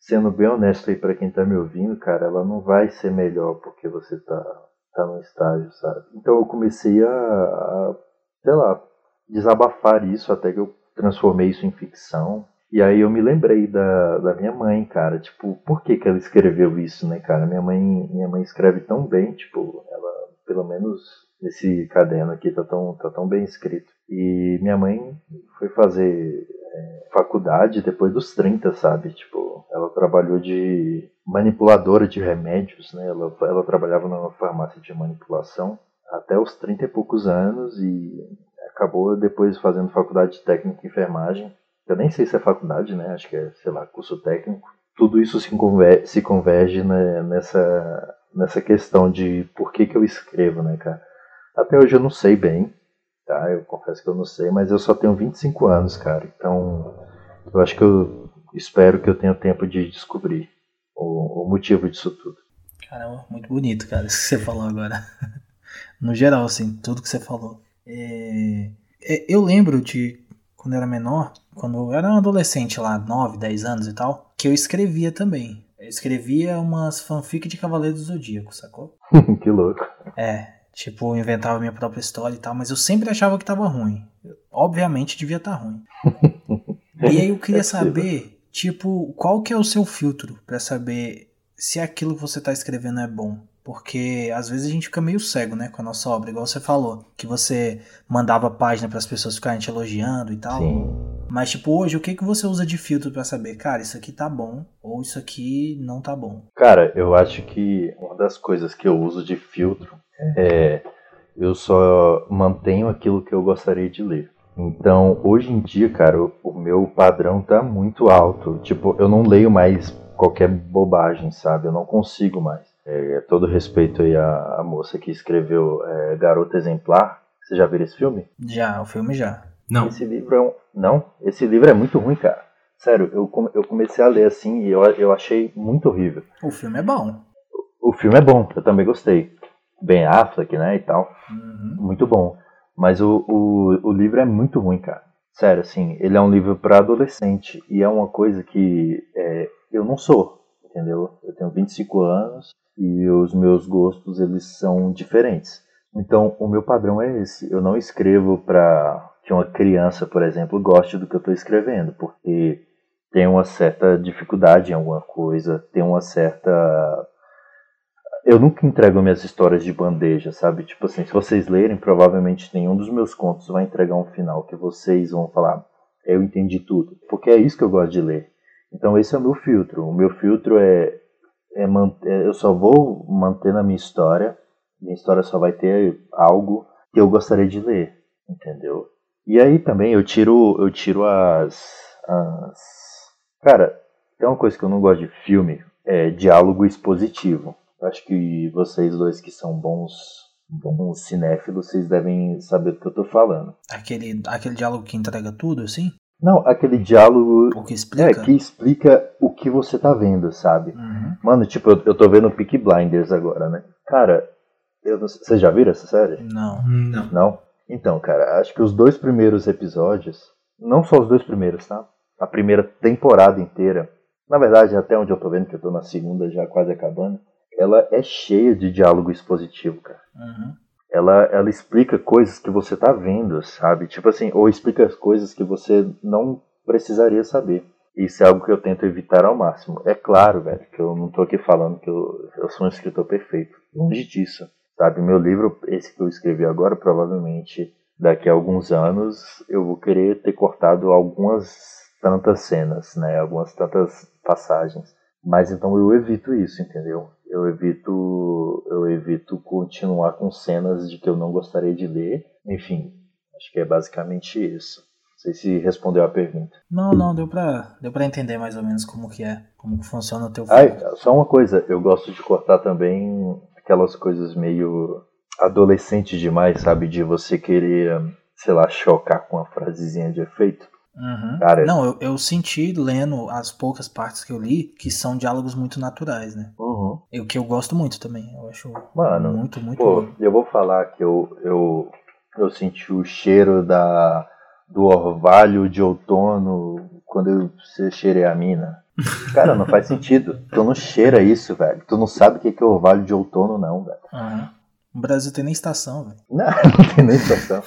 [SPEAKER 3] sendo bem honesto aí para quem tá me ouvindo, cara, ela não vai ser melhor porque você tá, tá no estágio, sabe? Então eu comecei a, a sei lá, desabafar isso até que eu transformei isso em ficção e aí eu me lembrei da, da minha mãe, cara, tipo, por que que ela escreveu isso, né, cara? Minha mãe, minha mãe escreve tão bem, tipo, ela, pelo menos nesse caderno aqui tá tão, tá tão bem escrito. E minha mãe foi fazer é, faculdade depois dos 30, sabe? Tipo, ela trabalhou de manipuladora de remédios, né? Ela, ela trabalhava numa farmácia de manipulação até os 30 e poucos anos e acabou depois fazendo faculdade de técnica em enfermagem eu nem sei se é faculdade, né? Acho que é, sei lá, curso técnico. Tudo isso se converge, se converge né, nessa, nessa questão de por que, que eu escrevo, né, cara? Até hoje eu não sei bem, tá? Eu confesso que eu não sei, mas eu só tenho 25 anos, cara. Então, eu acho que eu espero que eu tenha tempo de descobrir o, o motivo disso tudo.
[SPEAKER 2] Caramba, muito bonito, cara, isso que você falou agora. no geral, assim, tudo que você falou. É... É, eu lembro de quando eu era menor, quando eu era um adolescente lá, 9, 10 anos e tal, que eu escrevia também. Eu escrevia umas fanfic de Cavaleiro do Zodíaco, sacou?
[SPEAKER 3] que louco.
[SPEAKER 2] É, tipo, eu inventava minha própria história e tal, mas eu sempre achava que tava ruim. Obviamente devia estar tá ruim. e aí eu queria é saber, tipo, qual que é o seu filtro para saber se aquilo que você tá escrevendo é bom? Porque às vezes a gente fica meio cego, né, com a nossa obra, igual você falou, que você mandava página para as pessoas ficarem te elogiando e tal. Sim. Mas tipo, hoje o que que você usa de filtro para saber, cara, isso aqui tá bom ou isso aqui não tá bom?
[SPEAKER 3] Cara, eu acho que uma das coisas que eu uso de filtro é eu só mantenho aquilo que eu gostaria de ler. Então, hoje em dia, cara, o, o meu padrão tá muito alto. Tipo, eu não leio mais qualquer bobagem, sabe? Eu não consigo mais. É, todo respeito aí à, à moça que escreveu é, Garota Exemplar. Você já viu esse filme?
[SPEAKER 2] Já, o filme já.
[SPEAKER 3] Não. Esse livro é um. Não, esse livro é muito ruim, cara. Sério, eu, eu comecei a ler assim e eu, eu achei muito horrível.
[SPEAKER 2] O filme é bom.
[SPEAKER 3] O, o filme é bom, eu também gostei. Ben Affleck, né, e tal. Uhum. Muito bom. Mas o, o, o livro é muito ruim, cara. Sério, assim, ele é um livro para adolescente e é uma coisa que é, eu não sou, entendeu? Eu tenho 25 anos e os meus gostos eles são diferentes. Então, o meu padrão é esse. Eu não escrevo para que uma criança, por exemplo, goste do que eu estou escrevendo, porque tem uma certa dificuldade em alguma coisa, tem uma certa. Eu nunca entrego minhas histórias de bandeja, sabe? Tipo assim, se vocês lerem, provavelmente nenhum dos meus contos vai entregar um final que vocês vão falar, eu entendi tudo. Porque é isso que eu gosto de ler. Então, esse é o meu filtro. O meu filtro é é manter, eu só vou manter na minha história, minha história só vai ter algo que eu gostaria de ler, entendeu? E aí também eu tiro, eu tiro as, as, cara, tem uma coisa que eu não gosto de filme, é diálogo expositivo. Eu acho que vocês dois que são bons bons cinéfilos, vocês devem saber do que eu tô falando.
[SPEAKER 2] Aquele, aquele diálogo que entrega tudo, assim?
[SPEAKER 3] Não, aquele diálogo
[SPEAKER 2] o que explica?
[SPEAKER 3] É, que explica o que você tá vendo, sabe? Uhum. Mano, tipo, eu, eu tô vendo Peak Blinders agora, né? Cara, eu não, vocês já viram essa série?
[SPEAKER 2] Não.
[SPEAKER 3] Não. Não? Então, cara, acho que os dois primeiros episódios, não só os dois primeiros, tá? A primeira temporada inteira, na verdade, até onde eu tô vendo, que eu tô na segunda já quase acabando, ela é cheia de diálogo expositivo, cara.
[SPEAKER 2] Uhum.
[SPEAKER 3] Ela, ela explica coisas que você tá vendo, sabe? Tipo assim, ou explica coisas que você não precisaria saber. Isso é algo que eu tento evitar ao máximo. É claro, velho, que eu não tô aqui falando que eu, eu sou um escritor perfeito. Longe disso, sabe? Meu livro, esse que eu escrevi agora, provavelmente daqui a alguns anos eu vou querer ter cortado algumas tantas cenas, né? Algumas tantas passagens. Mas então eu evito isso, entendeu? Eu evito eu evito continuar com cenas de que eu não gostaria de ler. Enfim, acho que é basicamente isso. Não sei se respondeu a pergunta.
[SPEAKER 2] Não, não, deu pra, deu pra entender mais ou menos como que é, como que funciona o teu
[SPEAKER 3] Ah,
[SPEAKER 2] filme.
[SPEAKER 3] só uma coisa, eu gosto de cortar também aquelas coisas meio adolescentes demais, sabe? De você querer, sei lá, chocar com uma frasezinha de efeito.
[SPEAKER 2] Uhum.
[SPEAKER 3] Cara,
[SPEAKER 2] Não, eu, eu senti lendo as poucas partes que eu li que são diálogos muito naturais, né?
[SPEAKER 3] Uhum.
[SPEAKER 2] O que eu gosto muito também. Eu acho
[SPEAKER 3] Mano,
[SPEAKER 2] muito, muito
[SPEAKER 3] Pô,
[SPEAKER 2] bom.
[SPEAKER 3] eu vou falar que eu, eu, eu senti o cheiro da, do orvalho de outono quando eu cheirei a mina. Cara, não faz sentido. Tu não cheira isso, velho. Tu não sabe o que é orvalho de outono, não, velho.
[SPEAKER 2] Uhum. O Brasil tem nem estação, velho.
[SPEAKER 3] Não, não tem nem situação.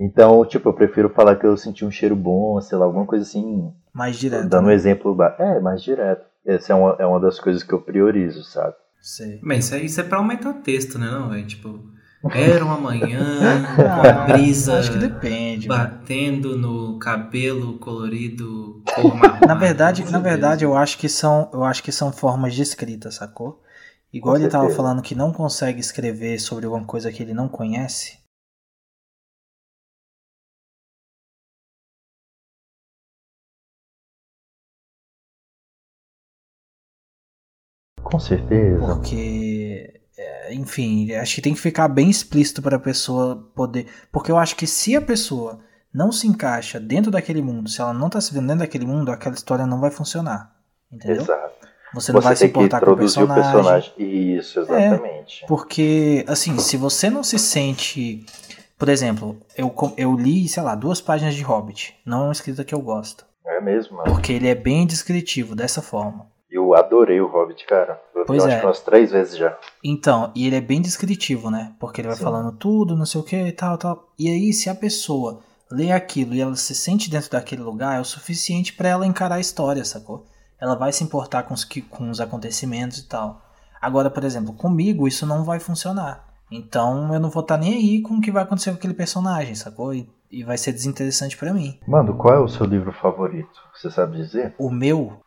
[SPEAKER 3] Então, tipo, eu prefiro falar que eu senti um cheiro bom, sei lá, alguma coisa assim.
[SPEAKER 2] Mais direto.
[SPEAKER 3] dando um
[SPEAKER 2] né?
[SPEAKER 3] exemplo. ba- É, mais direto. Essa é uma, é uma das coisas que eu priorizo, sabe?
[SPEAKER 2] Sei.
[SPEAKER 1] Mas isso, é- isso é pra aumentar o texto, né, não, velho? Tipo, era uma manhã com a brisa
[SPEAKER 2] Ah, Acho que depende. mano.
[SPEAKER 1] batendo no cabelo colorido cor marrom.
[SPEAKER 2] Na verdade, na verdade, eu acho que são, eu acho que são formas de escrita, sacou? Igual
[SPEAKER 3] Com
[SPEAKER 2] ele tava
[SPEAKER 3] certeza.
[SPEAKER 2] falando que não consegue escrever sobre alguma coisa que ele não conhece.
[SPEAKER 3] Com certeza.
[SPEAKER 2] Porque, enfim, acho que tem que ficar bem explícito para a pessoa poder. Porque eu acho que se a pessoa não se encaixa dentro daquele mundo, se ela não tá se vendo dentro daquele mundo, aquela história não vai funcionar. Entendeu?
[SPEAKER 3] Exato.
[SPEAKER 2] Você não vai se importar com o
[SPEAKER 3] introduzir o
[SPEAKER 2] personagem.
[SPEAKER 3] personagem. Isso, exatamente.
[SPEAKER 2] Porque, assim, se você não se sente. Por exemplo, eu, eu li, sei lá, duas páginas de Hobbit. Não é uma escrita que eu gosto.
[SPEAKER 3] É mesmo, mano.
[SPEAKER 2] Porque ele é bem descritivo dessa forma.
[SPEAKER 3] Eu adorei o Hobbit, cara. Eu
[SPEAKER 2] Pois é.
[SPEAKER 3] acho que umas três vezes já.
[SPEAKER 2] Então, e ele é bem descritivo, né? Porque ele vai
[SPEAKER 3] Sim.
[SPEAKER 2] falando tudo, não sei o que e tal, tal. E aí, se a pessoa lê aquilo e ela se sente dentro daquele lugar, é o suficiente pra ela encarar a história, sacou? Ela vai se importar com os, com os acontecimentos e tal. Agora, por exemplo, comigo isso não vai funcionar. Então eu não vou estar nem aí com o que vai acontecer com aquele personagem, sacou? E, e vai ser desinteressante pra mim.
[SPEAKER 3] Mano, qual é o seu livro favorito? Você sabe dizer?
[SPEAKER 2] O meu.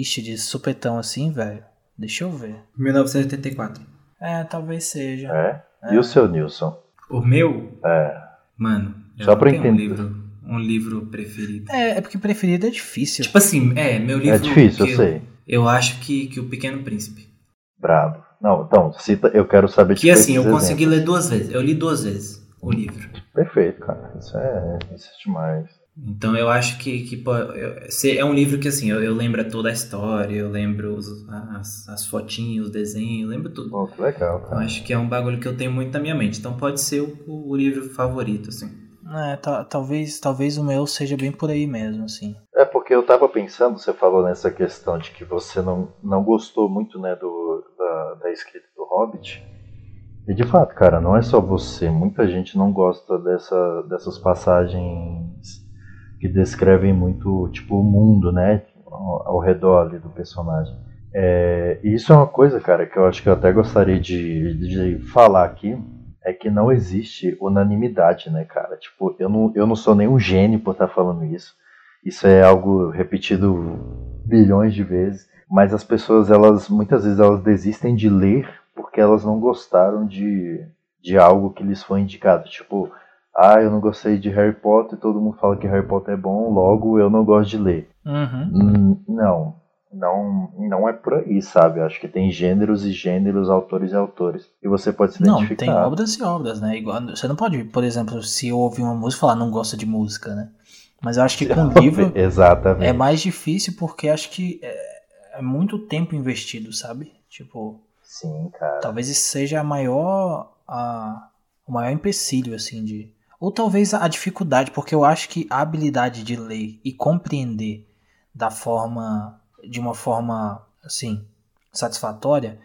[SPEAKER 2] Ixi, de supetão assim, velho. Deixa eu ver.
[SPEAKER 1] 1984.
[SPEAKER 2] É, talvez seja.
[SPEAKER 3] É? E o seu, Nilson?
[SPEAKER 1] O meu,
[SPEAKER 3] É.
[SPEAKER 1] mano, eu
[SPEAKER 3] Só
[SPEAKER 1] não
[SPEAKER 3] pra
[SPEAKER 1] tenho um
[SPEAKER 3] entender.
[SPEAKER 1] livro, um livro preferido.
[SPEAKER 2] É, é porque preferido é difícil.
[SPEAKER 1] Tipo assim, é, meu livro.
[SPEAKER 3] É difícil,
[SPEAKER 1] que
[SPEAKER 3] eu sei.
[SPEAKER 1] Eu acho que, que o Pequeno Príncipe.
[SPEAKER 3] Brabo. Não, então, cita, eu quero saber
[SPEAKER 1] Que
[SPEAKER 3] tipo,
[SPEAKER 1] assim, eu consegui
[SPEAKER 3] exemplos.
[SPEAKER 1] ler duas vezes. Eu li duas vezes o livro.
[SPEAKER 3] Perfeito, cara. Isso é, isso é demais.
[SPEAKER 1] Então eu acho que, que pô, eu- se- é um livro que assim, eu, eu lembro toda a história, eu lembro os- as, as fotinhos, os desenhos, eu lembro tudo.
[SPEAKER 3] Pô, que legal,
[SPEAKER 1] Eu
[SPEAKER 3] cara.
[SPEAKER 1] acho que é um bagulho que eu tenho muito na minha mente. Então pode ser o, o livro favorito, assim.
[SPEAKER 2] É, ta- talvez, talvez o meu seja bem por aí mesmo, assim.
[SPEAKER 3] É porque eu tava pensando, você falou nessa questão de que você não, não gostou muito, né, do, da, da escrita do Hobbit. E de fato, cara, não é só você. Muita gente não gosta dessa, dessas passagens que descrevem muito, tipo, o mundo, né, ao, ao redor ali do personagem. É, e isso é uma coisa, cara, que eu acho que eu até gostaria de, de falar aqui, é que não existe unanimidade, né, cara? Tipo, eu não, eu não sou nenhum gênio por estar falando isso. Isso é algo repetido bilhões de vezes, mas as pessoas, elas muitas vezes elas desistem de ler porque elas não gostaram de, de algo que lhes foi indicado. Tipo, ah, eu não gostei de Harry Potter, todo mundo fala que Harry Potter é bom, logo eu não gosto de ler.
[SPEAKER 2] Uhum.
[SPEAKER 3] Hum, Não, não, não é por aí, sabe? Eu acho que tem gêneros e gêneros, autores e autores. E você pode se
[SPEAKER 2] Não,
[SPEAKER 3] identificar.
[SPEAKER 2] tem obras e obras, né? Igual, você não pode, por exemplo, se eu ouvir uma música falar não gosta de música, né? Mas eu acho que com livro
[SPEAKER 3] Exatamente.
[SPEAKER 2] é mais difícil porque acho que é, é muito tempo investido, sabe? Tipo,
[SPEAKER 3] Sim, cara.
[SPEAKER 2] talvez isso seja a maior, a, o maior empecilho, assim, de... Ou talvez a dificuldade, porque eu acho que a habilidade de ler e compreender da forma, de uma forma, assim, satisfatória,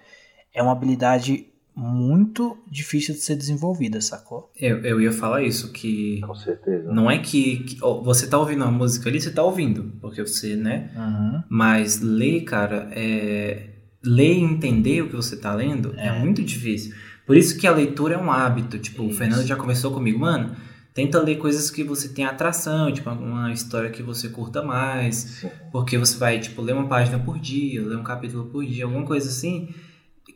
[SPEAKER 2] é uma habilidade muito difícil de ser desenvolvida, sacou?
[SPEAKER 1] Eu, eu ia falar isso, que
[SPEAKER 3] Com certeza.
[SPEAKER 1] não é que, que- você tá ouvindo uma música ali, você tá ouvindo, porque você, né?
[SPEAKER 2] Uhum.
[SPEAKER 1] Mas ler, cara, é... ler e entender o que você tá lendo é.
[SPEAKER 2] É.
[SPEAKER 1] muito difícil. Por isso que a leitura é um hábito. Tipo, o
[SPEAKER 2] Isso.
[SPEAKER 1] Fernando já conversou comigo, mano. Tenta ler coisas que você tem atração, tipo, uma história que você curta mais.
[SPEAKER 3] Sim.
[SPEAKER 1] Porque você vai, tipo, ler uma página por dia, ler um capítulo por dia, alguma coisa assim,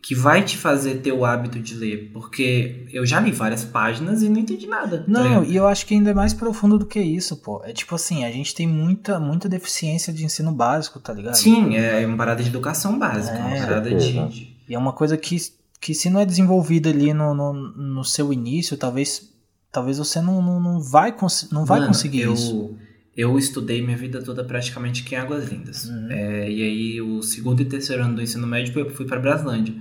[SPEAKER 1] que vai te fazer ter o hábito de ler. Porque eu já li várias páginas e não entendi nada. tá
[SPEAKER 2] Não,
[SPEAKER 1] ligado?
[SPEAKER 2] e eu acho que ainda é mais profundo do que isso, pô. É tipo assim, a gente tem muita, muita deficiência de ensino básico, tá ligado?
[SPEAKER 1] Sim, é uma parada de educação básica,
[SPEAKER 2] É,
[SPEAKER 1] uma parada de-
[SPEAKER 2] E é uma coisa que, que se não é desenvolvida ali no, no, no seu início, talvez, talvez você não, não, não vai, cons não vai
[SPEAKER 1] Mano,
[SPEAKER 2] conseguir
[SPEAKER 1] eu,
[SPEAKER 2] isso.
[SPEAKER 1] Eu estudei minha vida toda praticamente aqui em Águas Lindas.
[SPEAKER 2] Uhum.
[SPEAKER 1] É, e aí, o segundo e terceiro ano do ensino médio, eu fui para Braslândia.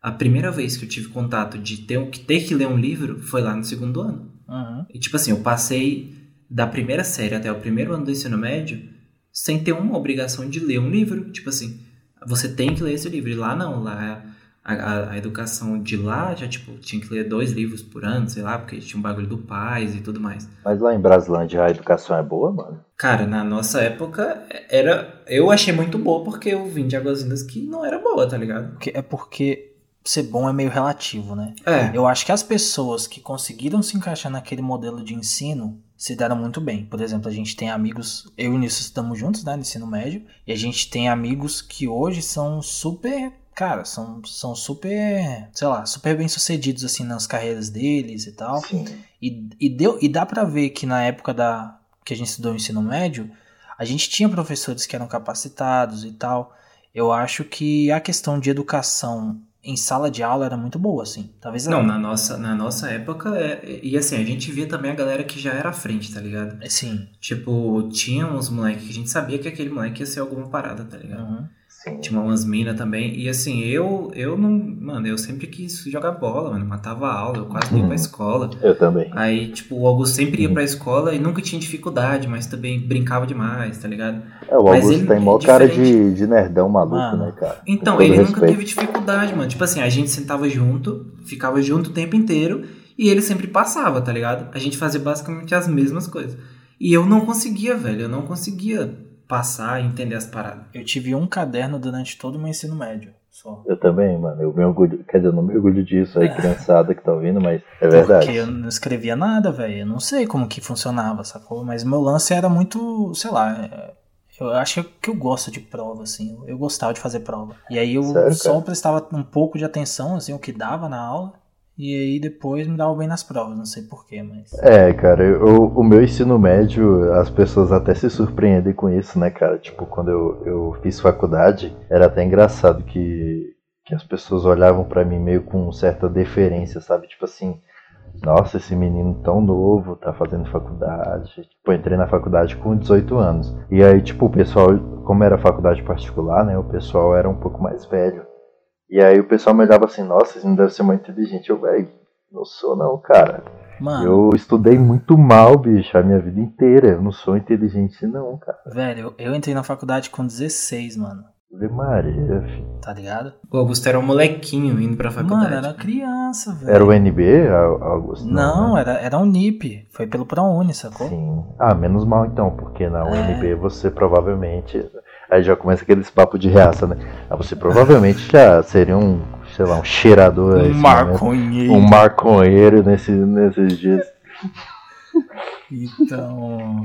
[SPEAKER 1] A primeira vez que eu tive contato de ter, que ter que ler um livro foi lá no segundo ano.
[SPEAKER 2] Uhum.
[SPEAKER 1] E tipo assim, eu passei da primeira série até o primeiro ano do ensino médio sem ter uma obrigação de ler um livro. Tipo assim, você tem que ler esse livro. E lá não, lá a, a, a educação de lá já tipo tinha que ler dois livros por ano, sei lá, porque tinha um bagulho do pais e tudo mais.
[SPEAKER 3] Mas lá em Braslândia a educação é boa, mano?
[SPEAKER 1] Cara, na nossa época era. Eu achei muito boa porque eu vim de Águas Lindas que não era boa, tá ligado?
[SPEAKER 2] Porque- É porque ser bom é meio relativo, né?
[SPEAKER 1] É.
[SPEAKER 2] Eu acho que as pessoas que conseguiram se encaixar naquele modelo de ensino se deram muito bem. Por exemplo, a gente tem amigos, eu e o Nisso estamos juntos, né, no ensino médio, e a gente tem amigos que hoje são super, cara, são, são super, sei lá, super bem sucedidos assim nas carreiras deles e tal.
[SPEAKER 3] Sim.
[SPEAKER 2] E, e, deu, e dá pra ver que na época da que a gente estudou o ensino médio, a gente tinha professores que eram capacitados e tal. Eu acho que a questão de educação em sala de aula era muito boa, assim. Talvez
[SPEAKER 1] Não, na nossa, na nossa época, é, e assim, a gente via também a galera que já era à frente, tá ligado?
[SPEAKER 2] Sim.
[SPEAKER 1] Tipo, tinha uns moleques que a gente sabia que aquele moleque ia ser alguma parada, tá ligado?
[SPEAKER 2] Uhum.
[SPEAKER 3] Sim.
[SPEAKER 1] Tinha umas minas também. E assim, eu eu não. Mano, eu sempre quis jogar bola, mano. Matava a aula, eu quase não ia pra
[SPEAKER 3] Uhum.
[SPEAKER 1] escola.
[SPEAKER 3] Eu também.
[SPEAKER 1] Aí, tipo, o Augusto sempre ia pra escola e nunca tinha dificuldade, mas também brincava demais, tá ligado?
[SPEAKER 3] É, o
[SPEAKER 1] Mas
[SPEAKER 3] Augusto
[SPEAKER 1] ele
[SPEAKER 3] tem
[SPEAKER 1] é
[SPEAKER 3] mó cara de, de nerdão maluco,
[SPEAKER 2] Mano.
[SPEAKER 3] né, cara?
[SPEAKER 1] Então, ele nunca
[SPEAKER 3] respeito.
[SPEAKER 1] teve dificuldade, mano. Tipo assim, a gente sentava junto, ficava junto o tempo inteiro e ele sempre passava, tá ligado? A gente fazia basicamente as mesmas coisas. E eu não conseguia, velho. Eu não conseguia passar e entender as paradas.
[SPEAKER 2] Eu tive um caderno durante todo o meu ensino médio, só.
[SPEAKER 3] Eu também, mano. Eu me orgulho. Quer dizer, eu não me orgulho disso aí, criançada que tá ouvindo, mas é verdade.
[SPEAKER 2] Porque eu não escrevia nada, velho. Eu não sei como que funcionava, sacou? Mas meu lance era muito, sei lá. é, Eu acho que eu gosto de prova, assim. Eu gostava de fazer prova. E aí eu
[SPEAKER 3] Sério,
[SPEAKER 2] só
[SPEAKER 3] cara?
[SPEAKER 2] prestava um pouco de atenção, assim, o que dava na aula. E aí depois me dava bem nas provas, não sei porquê, mas.
[SPEAKER 3] É, cara, eu, o meu ensino médio, as pessoas até se surpreendem com isso, né, cara? Tipo, quando eu, eu fiz faculdade, era até engraçado que, que as pessoas olhavam pra mim meio com certa deferência, sabe? Tipo assim, nossa, esse menino tão novo tá fazendo faculdade. Tipo, eu entrei na faculdade com 18 anos. E aí, tipo, o pessoal, como era faculdade particular, né, o pessoal era um pouco mais velho. E aí o pessoal me olhava assim, nossa, esse não deve ser muito inteligente. Eu, velho, não sou não, cara.
[SPEAKER 2] Mano,
[SPEAKER 3] Eu estudei muito mal, bicho, a minha vida inteira. Eu não sou inteligente, não, cara.
[SPEAKER 2] velho, eu, eu entrei na faculdade com 16, mano.
[SPEAKER 3] Ave Maria, filho.
[SPEAKER 2] Tá ligado?
[SPEAKER 1] O Augusto era um molequinho indo pra faculdade.
[SPEAKER 2] Mano, era criança, velho.
[SPEAKER 3] Era o NB, Au- Augusto?
[SPEAKER 2] Não,
[SPEAKER 3] né?
[SPEAKER 2] era, era um NIP. Foi pelo ProUni, sacou?
[SPEAKER 3] Sim. Ah, menos mal então, porque na
[SPEAKER 2] É.
[SPEAKER 3] UNB você provavelmente. Aí já começa aqueles papos de reaça, né? Ah, você provavelmente já seria um, sei lá, um cheirador. a esse momento.
[SPEAKER 2] maconheiro.
[SPEAKER 3] Um maconheiro nesse, nesses dias.
[SPEAKER 2] Então.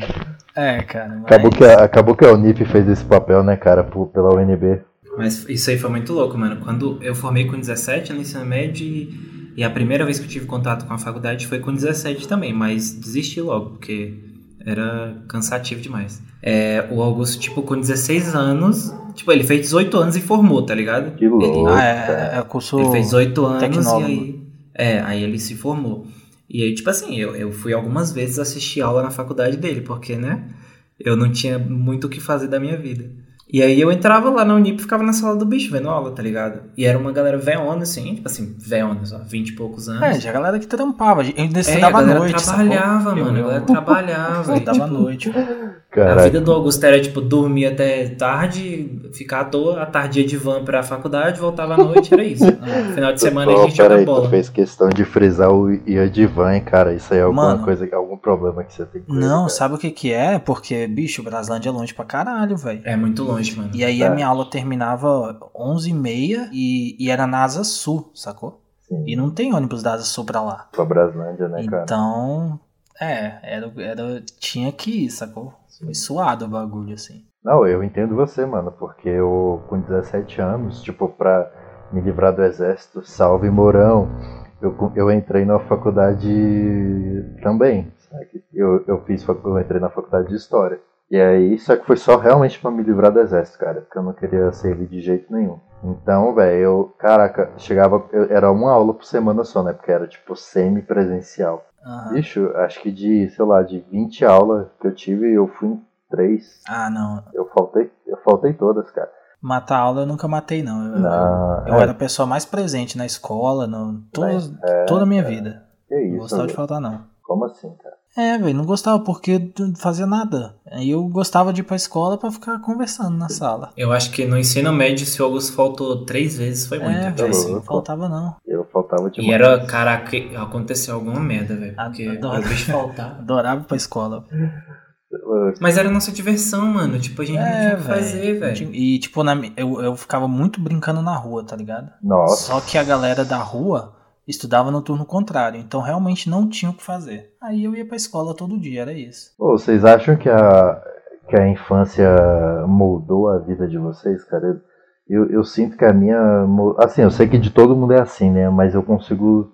[SPEAKER 2] É, cara. Mas...
[SPEAKER 3] Acabou que, a, acabou que a Unip fez esse papel, né, cara, por- pela UNB.
[SPEAKER 1] Mas isso aí foi muito louco, mano. Quando eu formei com 17 no ensino médio e, e a primeira vez que eu tive contato com a faculdade foi com 17 também, mas desisti logo, porque era cansativo demais. É, o Augusto, tipo, com 16 anos, tipo, ele fez 18 anos e formou, tá ligado?
[SPEAKER 3] Que louco.
[SPEAKER 1] Ele,
[SPEAKER 2] Ah,
[SPEAKER 3] cara.
[SPEAKER 2] é, é curso.
[SPEAKER 1] ele fez 18 anos
[SPEAKER 2] tecnólogo.
[SPEAKER 1] e aí. É, aí ele se formou. E aí, tipo assim, eu, eu fui algumas vezes assistir aula na faculdade dele, porque, né? Eu não tinha muito o que fazer da minha vida. E aí eu entrava lá na Unip e ficava na sala do bicho vendo aula, tá ligado? E era uma galera veona, assim, tipo assim, veonas, ó, 20 e poucos anos.
[SPEAKER 2] É, já a galera que trampava. Eu ainda
[SPEAKER 1] É, a
[SPEAKER 2] estudava à
[SPEAKER 1] galera
[SPEAKER 2] noite.
[SPEAKER 1] trabalhava, mano. A
[SPEAKER 2] Eu-
[SPEAKER 1] galera
[SPEAKER 2] eu-
[SPEAKER 1] trabalhava.
[SPEAKER 2] Estudava à
[SPEAKER 1] tipo,
[SPEAKER 2] noite.
[SPEAKER 1] Caraca. A vida do Augusto era, tipo, dormir até tarde, ficar à toa, a tardia de van pra faculdade, voltava à noite, era isso. No final de semana a gente joga aí, bola.
[SPEAKER 3] Tu fez questão de frisar o ia de van, hein, cara? Isso aí é alguma Mano, coisa, algum problema que você tem com
[SPEAKER 2] Não,
[SPEAKER 3] ele,
[SPEAKER 2] sabe o que que é? Porque, bicho, Braslândia é longe pra caralho, velho.
[SPEAKER 1] É muito longe, mano.
[SPEAKER 2] E aí é. a minha aula terminava 11h30 e, e era na Asa Sul, sacou? Sim. E não tem ônibus da Asa Sul pra lá.
[SPEAKER 3] Pra Braslândia, né,
[SPEAKER 2] cara? Então, é, era, era, tinha que ir, sacou? Foi suado o bagulho, assim.
[SPEAKER 3] Não, eu entendo você, mano, porque eu, com 17 anos, tipo, pra me livrar do exército, salve Mourão, eu, eu entrei na faculdade também. Sabe? Eu, eu fiz, eu entrei na faculdade de História. E aí, só que foi só realmente para me livrar do exército, cara, porque eu não queria servir de jeito nenhum. Então, velho, eu, caraca, chegava, eu, era uma aula por semana só, né, porque era tipo semi-presencial. Uhum. Bicho, acho que de, sei lá, de 20 aulas que eu tive, eu fui em 3.
[SPEAKER 2] Ah, não.
[SPEAKER 3] Eu faltei, eu faltei todas, cara.
[SPEAKER 2] Matar aula eu nunca matei, não. Eu, não, eu é. era a pessoa mais presente na escola, no, todos, é, toda a minha é. vida.
[SPEAKER 3] Que isso,
[SPEAKER 2] não gostava de faltar, não.
[SPEAKER 3] Como assim, cara?
[SPEAKER 2] É, velho, não gostava porque não fazia nada. Aí eu gostava de ir pra escola pra ficar conversando na sala.
[SPEAKER 1] Eu acho que no ensino médio, se o Augusto faltou três vezes, foi muito. É,
[SPEAKER 2] velho, não faltava não.
[SPEAKER 3] Eu faltava demais.
[SPEAKER 1] E era, caraca, aconteceu alguma merda, velho. Porque Adorava. faltar.
[SPEAKER 2] Adorava ir pra escola.
[SPEAKER 1] Mas era nossa diversão, mano. Tipo, a gente é, não tinha o que fazer, velho.
[SPEAKER 2] E, tipo, na, eu, eu ficava muito brincando na rua, tá ligado?
[SPEAKER 3] Nossa.
[SPEAKER 2] Só que a galera da rua estudava no turno contrário, então realmente não tinha o que fazer. Aí eu ia pra escola todo dia, era isso.
[SPEAKER 3] Pô, vocês acham que a, que a infância moldou a vida de vocês, cara? Eu, eu sinto que a minha. Assim, eu sei que de todo mundo é assim, né? Mas eu consigo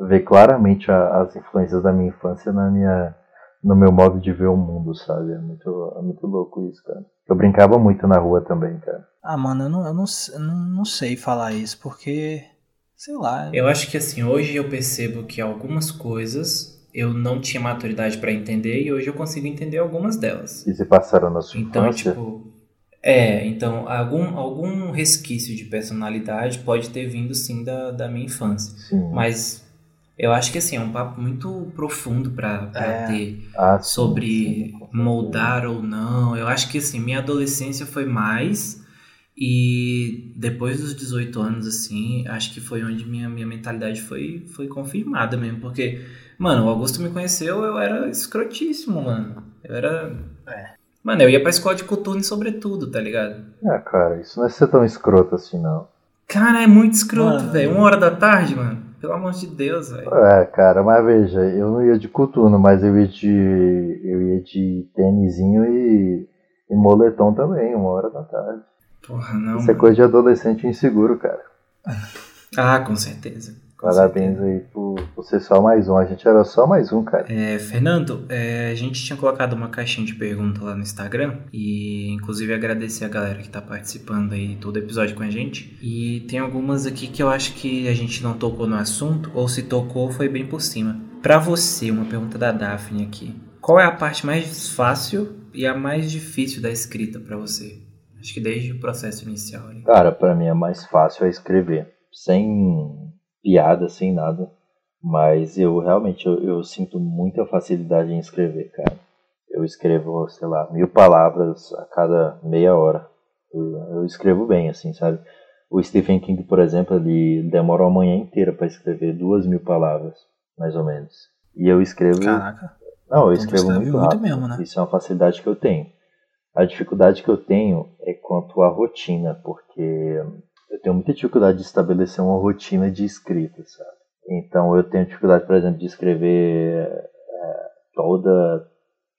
[SPEAKER 3] ver claramente a, as influências da minha infância na minha, no meu modo de ver o mundo, sabe? É muito, é muito louco isso, cara. Eu brincava muito na rua também, cara.
[SPEAKER 2] Ah, mano, eu não, eu não, eu não, não sei falar isso, porque Sei lá.
[SPEAKER 1] Eu acho que assim, hoje eu percebo que algumas coisas eu não tinha maturidade para entender e hoje eu consigo entender algumas delas.
[SPEAKER 3] E se passaram na sua
[SPEAKER 1] então,
[SPEAKER 3] infância?
[SPEAKER 1] Tipo, é, então algum, algum resquício de personalidade pode ter vindo sim da, da minha infância. Sim. Mas eu acho que assim, é um papo muito profundo para é. ter ah, sobre sim, moldar ou não. Eu acho que assim, minha adolescência foi mais e depois dos 18 anos, assim, acho que foi onde minha, minha mentalidade foi, foi confirmada mesmo. Porque, mano, o Augusto me conheceu, eu era escrotíssimo, mano. Eu era. É. Mano, eu ia pra escola de coturno sobretudo, tá ligado?
[SPEAKER 3] É, cara, isso não é ser tão escroto assim, não.
[SPEAKER 1] Cara, é muito escroto, velho. Uma hora da tarde, mano. Pelo amor de Deus, velho.
[SPEAKER 3] É, cara, mas veja, eu não ia de coturno, mas eu ia de. Eu ia de tênisinho e, e moletom também, uma hora da tarde.
[SPEAKER 1] Porra, não.
[SPEAKER 3] Isso é coisa de adolescente inseguro, cara.
[SPEAKER 1] Ah, com certeza.
[SPEAKER 3] Com Parabéns certeza. aí por, ser só mais um. A gente era só mais um, cara.
[SPEAKER 1] É, Fernando, é, a gente tinha colocado uma caixinha de pergunta lá no Instagram. E inclusive agradecer a galera que tá participando aí todo episódio com a gente. E tem algumas aqui que eu acho que a gente não tocou no assunto, ou se tocou, foi bem por cima. Para você, uma pergunta da Daphne aqui. Qual é a parte mais fácil e a mais difícil da escrita para você? Acho que desde o processo inicial. Ali.
[SPEAKER 3] Cara, para mim é mais fácil é escrever. Sem piada, sem nada. Mas eu realmente eu, eu sinto muita facilidade em escrever, cara. Eu escrevo, sei lá, mil palavras a cada meia hora. Eu, eu escrevo bem, assim, sabe? O Stephen King, por exemplo, ele demora uma manhã inteira para escrever duas mil palavras, mais ou menos. E eu escrevo.
[SPEAKER 2] Caraca.
[SPEAKER 3] Não, eu então escrevo muito rápido.
[SPEAKER 2] Muito mesmo, né?
[SPEAKER 3] Isso é uma facilidade que eu tenho. A dificuldade que eu tenho é quanto à rotina, porque eu tenho muita dificuldade de estabelecer uma rotina de escrita, sabe? Então eu tenho dificuldade, por exemplo, de escrever é, toda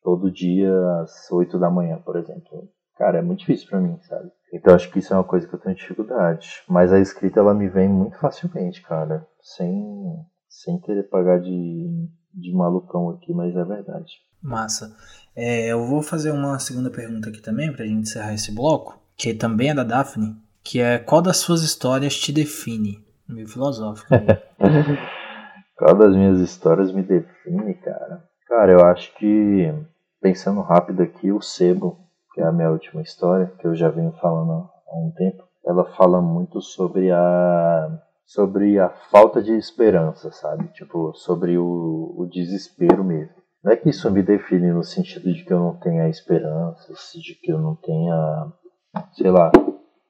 [SPEAKER 3] todo dia às 8 da manhã, por exemplo. Cara, é muito difícil para mim, sabe? Então acho que isso é uma coisa que eu tenho dificuldade. Mas a escrita ela me vem muito facilmente, cara, sem sem querer pagar de de malucão aqui, mas é verdade.
[SPEAKER 2] Massa. É, eu vou fazer uma segunda pergunta aqui também, pra gente encerrar esse bloco, que também é da Daphne, que é qual das suas histórias te define? Meio filosófico.
[SPEAKER 3] qual das minhas histórias me define, cara? Cara, eu acho que, pensando rápido aqui, o Sebo, que é a minha última história, que eu já venho falando há um tempo, ela fala muito sobre a sobre a falta de esperança, sabe? Tipo, sobre o, o desespero mesmo. Não é que isso me define no sentido de que eu não tenha esperança, de que eu não tenha, sei lá,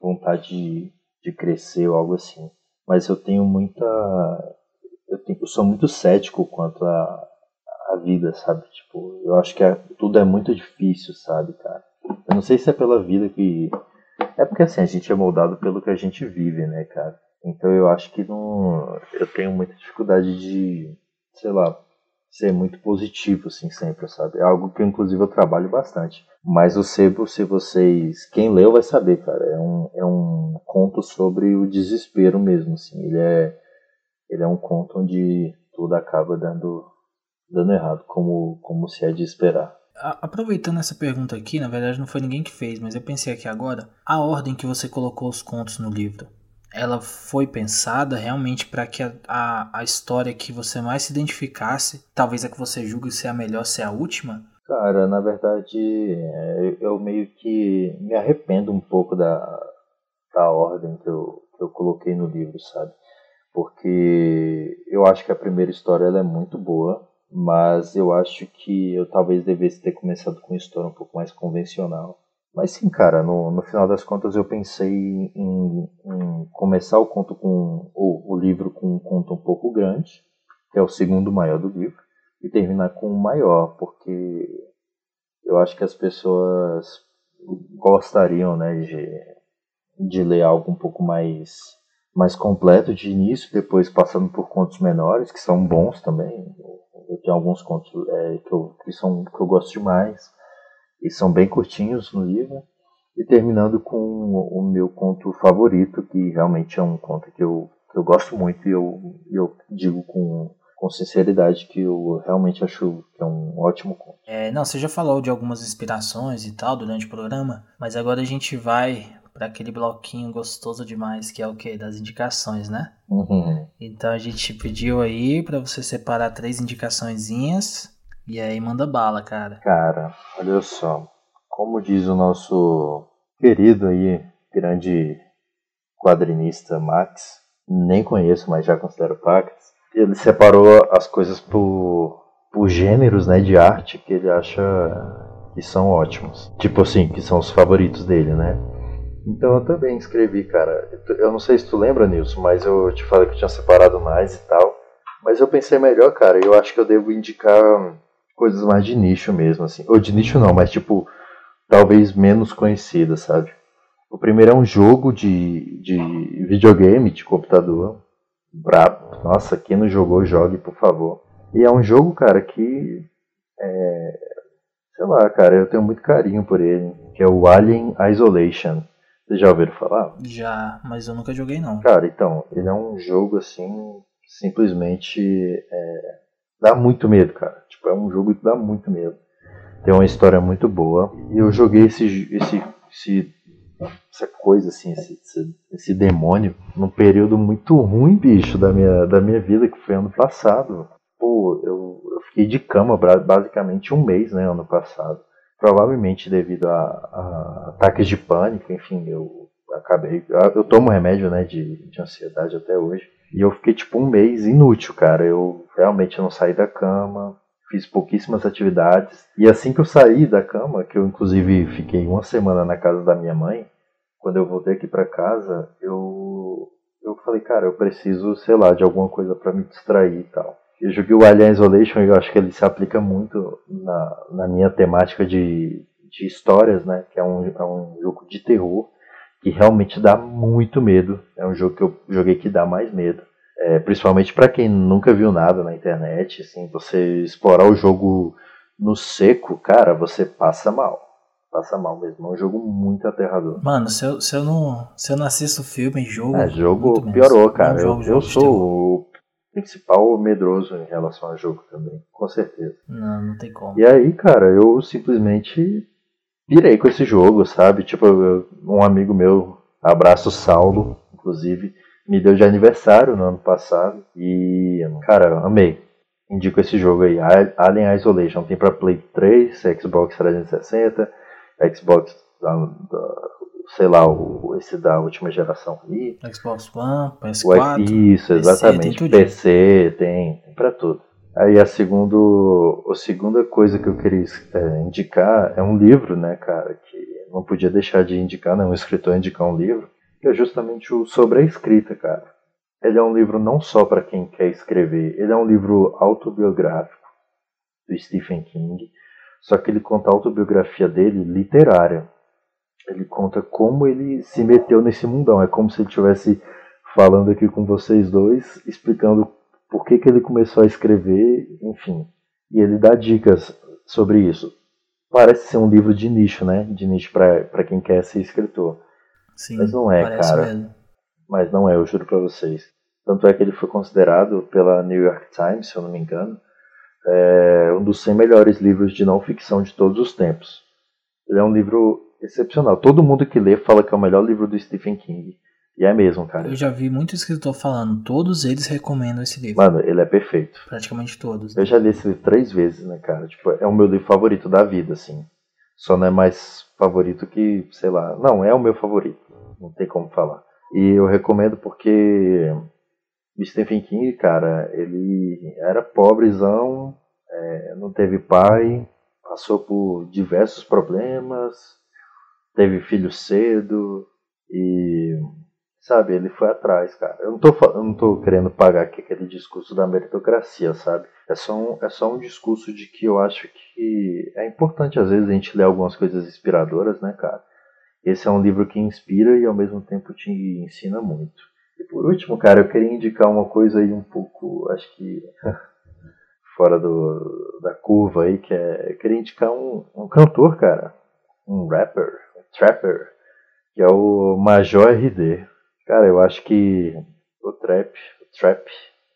[SPEAKER 3] vontade de, de crescer ou algo assim. Mas eu tenho muita. Eu, tenho, eu sou muito cético quanto a, a vida, sabe? Tipo, eu acho que é, tudo é muito difícil, sabe, cara? Eu não sei se é pela vida que. É porque assim, a gente é moldado pelo que a gente vive, né, cara? Então eu acho que não. Eu tenho muita dificuldade de, sei lá, ser muito positivo, assim, sempre, sabe? É algo que, inclusive, eu trabalho bastante. Mas o Sebo, se vocês... Quem leu vai saber, cara. É um, é um conto sobre o desespero mesmo, assim. Ele é, ele é um conto onde tudo acaba dando, dando errado, como, como se é de esperar.
[SPEAKER 2] Aproveitando essa pergunta aqui, na verdade não foi ninguém que fez, mas eu pensei aqui agora, a ordem que você colocou os contos no livro, ela foi pensada realmente para que a, a, a, história que você mais se identificasse, talvez a que você julgue ser a melhor, ser a última?
[SPEAKER 3] Cara, na verdade, é, eu meio que me arrependo um pouco da, da ordem que eu, que eu coloquei no livro, sabe? Porque eu acho que a primeira história ela é muito boa, mas eu acho que eu talvez devesse ter começado com uma história um pouco mais convencional mas sim, cara, no, no final das contas eu pensei em, em começar o conto com o, o, livro com um conto um pouco grande, que é o segundo maior do livro, e terminar com o maior, porque eu acho que as pessoas gostariam, né, de, de ler algo um pouco mais mais completo de início, depois passando por contos menores que são bons também. Eu tenho alguns contos é, que, eu, que são que eu gosto demais e são bem curtinhos no livro. E terminando com o meu conto favorito, que realmente é um conto que eu, que eu gosto muito e eu, eu digo com, com sinceridade que eu realmente acho que é um ótimo conto.
[SPEAKER 2] É, não, você já falou de algumas inspirações e tal durante o programa, mas agora a gente vai para aquele bloquinho gostoso demais que é o que das indicações, né?
[SPEAKER 3] Uhum.
[SPEAKER 2] Então a gente pediu aí para você separar três indicaçõezinhas e aí manda bala, cara.
[SPEAKER 3] Cara, olha só. Como diz o nosso querido aí, grande quadrinista Max, nem conheço, mas já considero Pax, ele separou as coisas por, por gêneros né, de arte que ele acha que são ótimos. Tipo assim, que são os favoritos dele, né? Então eu também escrevi, cara. Eu não sei se tu lembra, Nilson, mas eu te falei que eu tinha separado mais e tal. Mas eu pensei melhor, cara. Eu acho que eu devo indicar coisas mais de nicho mesmo, assim. Ou de nicho não, mas tipo, talvez menos conhecidas, sabe? O primeiro é um jogo de, de videogame, de computador. Brabo. Nossa, quem não jogou, jogue, por favor. E é um jogo, cara, que. É, sei lá, cara, eu tenho muito carinho por ele. Que é o Alien Isolation. Vocês já ouviram falar?
[SPEAKER 2] Já, mas eu nunca joguei não.
[SPEAKER 3] Cara, então, ele é um jogo assim, simplesmente. É, dá muito medo, cara. Tipo, é um jogo que dá muito medo. Tem uma história muito boa. E eu joguei esse, esse, esse essa coisa assim, esse, esse, demônio, num período muito ruim, bicho, da minha, da minha vida, que foi ano passado. Pô, eu, eu fiquei de cama basicamente um mês, né, ano passado. Provavelmente devido a, a ataques de pânico, enfim, eu acabei. Eu tomo remédio, né, de, de ansiedade até hoje. E eu fiquei tipo um mês inútil, cara. Eu realmente não saí da cama, fiz pouquíssimas atividades. E assim que eu saí da cama, que eu inclusive fiquei uma semana na casa da minha mãe, quando eu voltei aqui para casa, eu eu falei, cara, eu preciso, sei lá, de alguma coisa para me distrair e tal. Eu joguei o Alien Isolation e eu acho que ele se aplica muito na, na minha temática de, de histórias, né? Que é um, é um jogo de terror que realmente dá muito medo. É um jogo que eu joguei que dá mais medo. É, principalmente para quem nunca viu nada na internet, assim, você explorar o jogo no seco, cara, você passa mal. Passa mal mesmo. É um jogo muito aterrador.
[SPEAKER 2] Mano, se eu, se eu, não, se eu não assisto filme, jogo.
[SPEAKER 3] É, jogo piorou, cara. eu, eu sou o principal medroso em relação a jogo também, com certeza.
[SPEAKER 2] Não, não tem como.
[SPEAKER 3] E aí, cara, eu simplesmente pirei com esse jogo, sabe? Tipo, um amigo meu, abraço Saulo, inclusive, me deu de aniversário no ano passado e, cara, amei. Indico esse jogo aí, Alien Isolation. Tem pra Play 3, Xbox 360, Xbox, da, da, sei lá, o, esse da última geração
[SPEAKER 2] aí. Xbox One, PS4.
[SPEAKER 3] Isso, exatamente. PC, tem, tem, tem pra tudo. Aí a, segundo, a segunda coisa que eu queria é, indicar é um livro, né, cara, que não podia deixar de indicar, né, um escritor indicar um livro, que é justamente o Sobre a Escrita, cara. Ele é um livro não só para quem quer escrever, ele é um livro autobiográfico do Stephen King, só que ele conta a autobiografia dele literária. Ele conta como ele se meteu nesse mundão. É como se ele estivesse falando aqui com vocês dois, explicando por que, que ele começou a escrever, enfim. E ele dá dicas sobre isso. Parece ser um livro de nicho, né? De nicho para quem quer ser escritor.
[SPEAKER 2] Sim,
[SPEAKER 3] Mas não é, cara.
[SPEAKER 2] Mesmo.
[SPEAKER 3] Mas não é, eu juro para vocês. Tanto é que ele foi considerado pela New York Times, se eu não me engano, é um dos 100 melhores livros de não ficção de todos os tempos. Ele é um livro excepcional. Todo mundo que lê fala que é o melhor livro do Stephen King. E é mesmo, cara.
[SPEAKER 2] Eu já vi muito escritor falando, todos eles recomendam esse livro.
[SPEAKER 3] Mano, ele é perfeito.
[SPEAKER 2] Praticamente todos. Né?
[SPEAKER 3] Eu já li esse livro três vezes, né, cara? Tipo, é o meu livro favorito da vida, assim. Só não é mais favorito que, sei lá. Não, é o meu favorito. Não tem como falar. E eu recomendo porque Stephen King, cara, ele era pobrezão, é, não teve pai, passou por diversos problemas, teve filho cedo e sabe, ele foi atrás, cara. Eu não tô, eu não tô querendo pagar aqui aquele discurso da meritocracia, sabe? É só, um, é só um discurso de que eu acho que é importante às vezes a gente ler algumas coisas inspiradoras, né, cara? Esse é um livro que inspira e ao mesmo tempo te ensina muito. E por último, cara, eu queria indicar uma coisa aí um pouco, acho que fora do, da curva aí, que é, eu queria indicar um, um cantor, cara, um rapper, um trapper, que é o Major RD. Cara, eu acho que o trap, o trap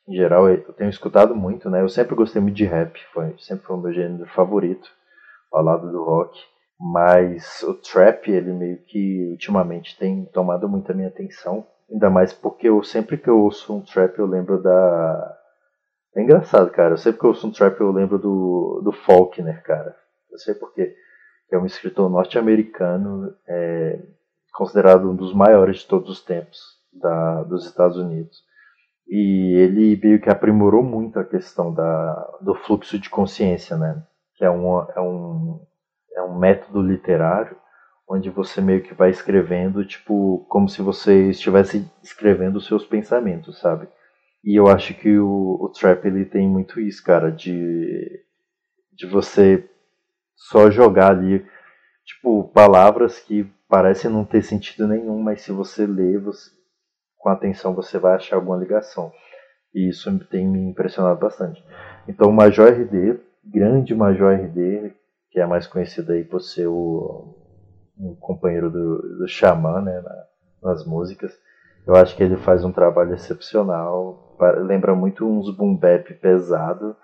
[SPEAKER 3] em geral, eu tenho escutado muito, né? Eu sempre gostei muito de rap, foi, sempre foi o meu gênero favorito, ao lado do rock. Mas o trap, ele meio que ultimamente tem tomado muito a minha atenção. Ainda mais porque eu sempre que eu ouço um trap eu lembro da. É engraçado, cara. Sempre que eu ouço um trap eu lembro do, do Faulkner, cara. Eu sei porque é um escritor norte-americano, é, considerado um dos maiores de todos os tempos da, dos Estados Unidos. E ele meio que aprimorou muito a questão da, do fluxo de consciência, né? Que é, um é, um, é um método literário onde você meio que vai escrevendo, tipo, como se você estivesse escrevendo os seus pensamentos, sabe? E eu acho que o, o trap ele tem muito isso, cara, de, de você só jogar ali, tipo, palavras que parecem não ter sentido nenhum, mas se você ler você, com atenção você vai achar alguma ligação. E isso tem me impressionado bastante. Então, o Major RD, grande Major RD, que é mais conhecido aí por ser o um companheiro do, do Xamã né, na, nas músicas. Eu acho que ele faz um trabalho excepcional, lembra muito uns boom bap pesado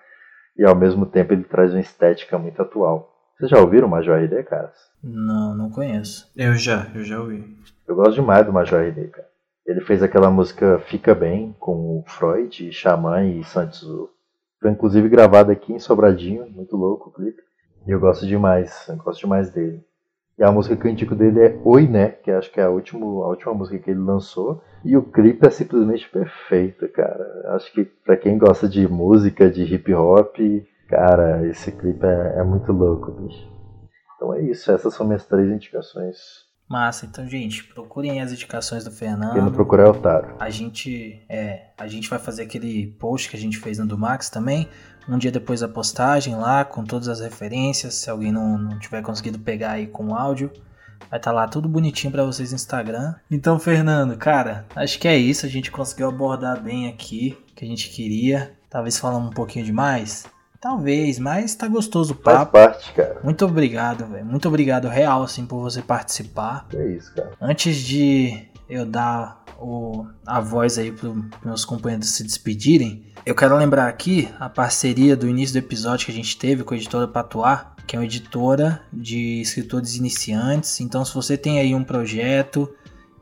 [SPEAKER 3] e ao mesmo tempo ele traz uma estética muito atual. Vocês já ouviram o Major RD, caras?
[SPEAKER 2] Não, não conheço.
[SPEAKER 1] Eu já, eu já ouvi.
[SPEAKER 3] Eu gosto demais do Major RD, cara. Ele fez aquela música Fica Bem com o Freud, Xamã e Santos. Foi inclusive gravado aqui em Sobradinho, muito louco o clipe. E eu gosto demais, eu gosto demais dele. E a música indico dele é Oi Né, que acho que é a última, a última música que ele lançou. E o clipe é simplesmente perfeito, cara. Acho que pra quem gosta de música, de hip hop, cara, esse clipe é, é muito louco, bicho. Então é isso, essas são minhas três indicações
[SPEAKER 2] Massa, então, gente, procurem as indicações do Fernando.
[SPEAKER 3] Quem não procurar é otário.
[SPEAKER 2] A gente, é, a gente vai fazer aquele post que a gente fez no do Max também, um dia depois da postagem lá, com todas as referências. Se alguém não, não tiver conseguido pegar aí com o áudio, vai estar tá lá tudo bonitinho para vocês no Instagram. Então, Fernando, cara, acho que é isso. A gente conseguiu abordar bem aqui o que a gente queria. Talvez falando um pouquinho demais. Talvez, mas tá gostoso o papo.
[SPEAKER 3] Faz parte, cara.
[SPEAKER 2] Muito obrigado, velho. Muito obrigado, real, assim, por você participar.
[SPEAKER 3] É isso, cara.
[SPEAKER 2] Antes de eu dar o, a voz aí para meus companheiros se despedirem, eu quero lembrar aqui a parceria do início do episódio que a gente teve com a editora Patuar, que é uma editora de escritores iniciantes. Então, se você tem aí um projeto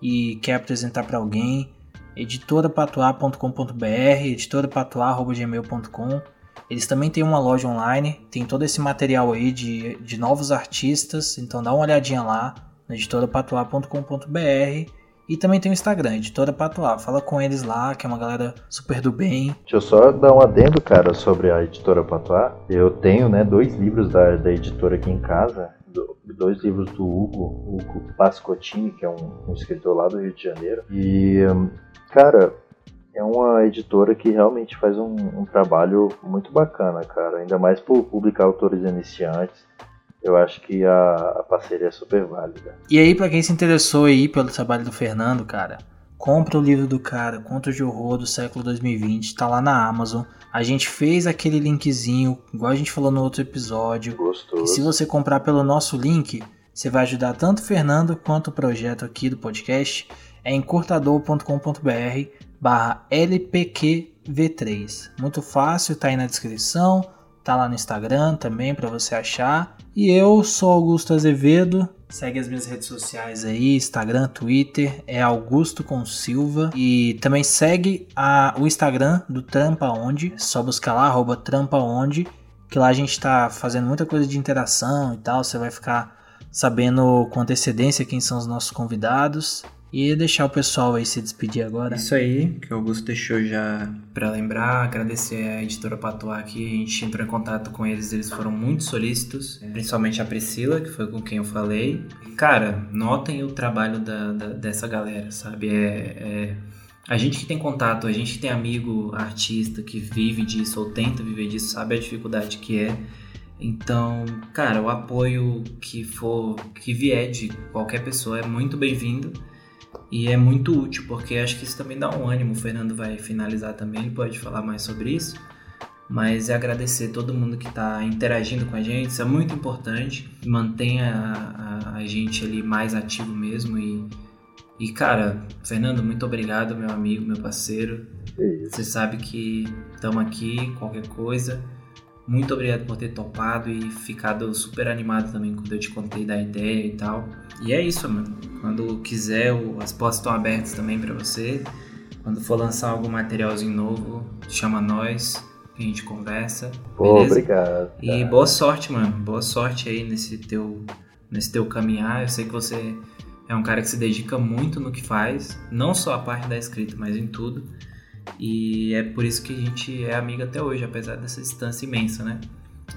[SPEAKER 2] e quer apresentar para alguém, editorapatuar.com.br, editorapatuar.gmail.com eles também têm uma loja online, tem todo esse material aí de, de novos artistas, então dá uma olhadinha lá na editorapatuar.com.br E também tem o Instagram, Editora Patuá. Fala com eles lá, que é uma galera super do bem.
[SPEAKER 3] Deixa eu só dar um adendo, cara, sobre a Editora Patuá. Eu tenho, né, dois livros da, da editora aqui em casa. Dois livros do Hugo, Hugo Pascottini, que é um, um escritor lá do Rio de Janeiro. E, cara, é uma editora que realmente faz um, um, trabalho muito bacana, cara. Ainda mais por publicar autores iniciantes. Eu acho que a, a parceria é super válida.
[SPEAKER 2] E aí, para quem se interessou aí pelo trabalho do Fernando, cara, compra o livro do cara, Contos de Horror do século 2020, tá lá na Amazon. A gente fez aquele linkzinho, igual a gente falou no outro episódio.
[SPEAKER 3] Gostoso.
[SPEAKER 2] E se você comprar pelo nosso link, você vai ajudar tanto o Fernando quanto o projeto aqui do podcast. É encurtador.com.br barra LPQV3. Muito fácil, tá aí na descrição, tá lá no Instagram também para você achar. E eu sou Augusto Azevedo. Segue as minhas redes sociais aí, Instagram, Twitter, é Augusto com Silva. E também segue a, o Instagram do Trampa Onde, só buscar lá, arroba Trampa Onde, que lá a gente tá fazendo muita coisa de interação e tal, você vai ficar sabendo com antecedência quem são os nossos convidados. E deixar o pessoal aí se despedir agora.
[SPEAKER 1] Isso aí, que o Augusto deixou já para lembrar, agradecer a editora Patuá aqui, a gente entrou em contato com eles, eles foram muito solícitos, principalmente a Priscila, que foi com quem eu falei. Cara, notem o trabalho da, da dessa galera, sabe? É, é, a gente que tem contato, a gente que tem amigo artista que vive disso ou tenta viver disso, sabe a dificuldade que é. Então, cara, o apoio que for, que vier de qualquer pessoa é muito bem-vindo. E é muito útil, porque acho que isso também dá um ânimo. O Fernando vai finalizar também, ele pode falar mais sobre isso. Mas é agradecer todo mundo que está interagindo com a gente, isso é muito importante. Mantenha a, a, a gente ali mais ativo mesmo. E, e, cara, Fernando, muito obrigado, meu amigo, meu parceiro. Você sabe que estamos aqui, qualquer coisa. Muito obrigado por ter topado e ficado super animado também quando eu te contei da ideia e tal. E é isso, mano. Quando quiser, as portas estão abertas também para você. Quando for lançar algum materialzinho novo, chama nós, a gente conversa.
[SPEAKER 3] Pô, obrigado.
[SPEAKER 1] E boa sorte, mano. Boa sorte aí nesse teu, nesse teu caminhar. Eu sei que você é um cara que se dedica muito no que faz, não só a parte da escrita, mas em tudo. E é por isso que a gente é amigo até hoje, apesar dessa distância imensa, né?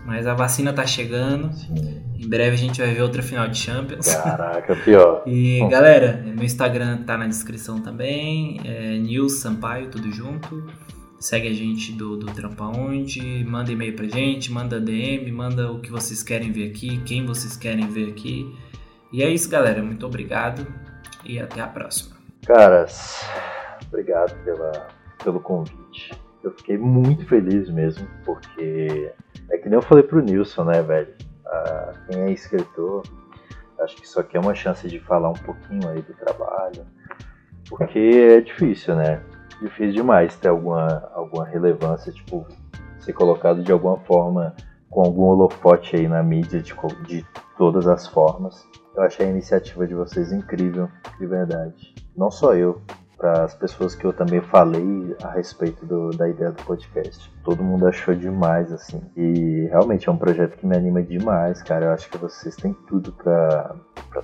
[SPEAKER 1] Mas a vacina tá chegando. Sim. Em breve a gente vai ver outra final de Champions.
[SPEAKER 3] Caraca, pior.
[SPEAKER 1] e galera, meu Instagram tá na descrição também. É Nils Sampaio, tudo junto. Segue a gente do, do Trampa Onde, manda e-mail pra gente, manda DM, manda o que vocês querem ver aqui, quem vocês querem ver aqui. E é isso, galera. Muito obrigado e até a próxima.
[SPEAKER 3] Caras, obrigado pela pelo convite. Eu fiquei muito feliz mesmo, porque é que nem eu falei pro Nilson, né, velho? Ah, quem é escritor, acho que isso aqui é uma chance de falar um pouquinho aí do trabalho, porque é difícil, né? Difícil demais ter alguma, alguma relevância, tipo, ser colocado de alguma forma com algum holofote aí na mídia de, de todas as formas. Eu achei a iniciativa de vocês incrível, de verdade. Não só eu, para as pessoas que eu também falei a respeito do, da ideia do podcast. Todo mundo achou demais, assim. E realmente é um projeto que me anima demais, cara. Eu acho que vocês têm tudo para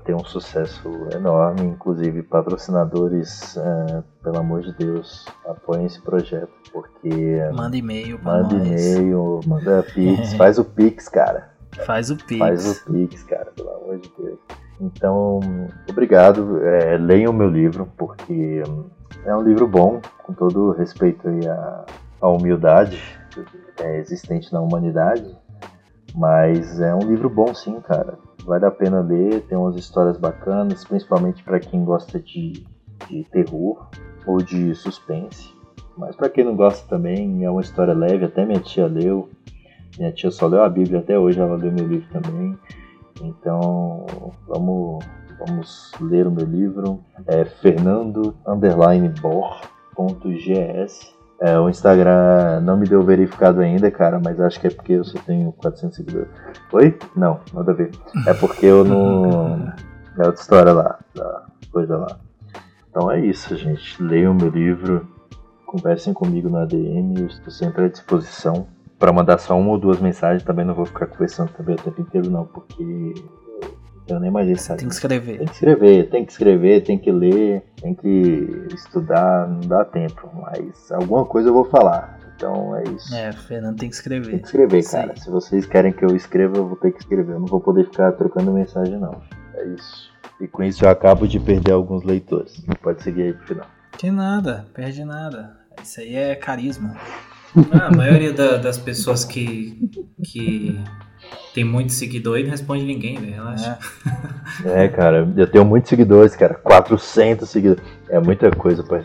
[SPEAKER 3] ter um sucesso enorme. Inclusive, patrocinadores, é, pelo amor de Deus, apoiem esse projeto. Porque.
[SPEAKER 2] Manda e-mail,
[SPEAKER 3] Manda e-mail, manda Pix. faz o Pix, cara.
[SPEAKER 2] Faz o Pix.
[SPEAKER 3] Faz o Pix, cara, pelo amor de Deus. Então, obrigado. É, leiam o meu livro, porque é um livro bom, com todo respeito à, à humildade é, existente na humanidade. Mas é um livro bom, sim, cara. Vale a pena ler, tem umas histórias bacanas, principalmente para quem gosta de, de terror ou de suspense. Mas para quem não gosta também, é uma história leve, até minha tia leu. Minha tia só leu a Bíblia até hoje, ela leu meu livro também. Então, vamos, vamos ler o meu livro. É Fernando Bor.gs. É, o Instagram não me deu verificado ainda, cara, mas acho que é porque eu só tenho 400 seguidores. Oi? Não, nada a ver. É porque eu não. É outra história lá, da coisa lá. Então é isso, gente. Leiam meu livro, conversem comigo na DM, eu estou sempre à disposição para mandar só uma ou duas mensagens, também não vou ficar conversando também o tempo inteiro não, porque Eu nem mais
[SPEAKER 2] Você tem que escrever.
[SPEAKER 3] Tem que escrever, tem que escrever, tem que ler, tem que estudar, não dá tempo. Mas alguma coisa eu vou falar. Então é isso.
[SPEAKER 2] É, Fernando tem que escrever.
[SPEAKER 3] Tem que escrever,
[SPEAKER 2] Isso
[SPEAKER 3] cara. Se vocês querem que eu escreva, eu vou ter que escrever. Eu não vou poder ficar trocando mensagem, não. É isso. E com isso eu acabo de perder alguns leitores. Pode seguir aí pro final.
[SPEAKER 2] Que nada, perde nada. Isso aí é carisma.
[SPEAKER 1] Ah, a maioria da- das pessoas que, que tem muito seguidor aí não responde ninguém, velho. Relaxa.
[SPEAKER 2] É.
[SPEAKER 3] É, cara, eu tenho muitos seguidores, cara. 400 seguidores. É muita coisa pra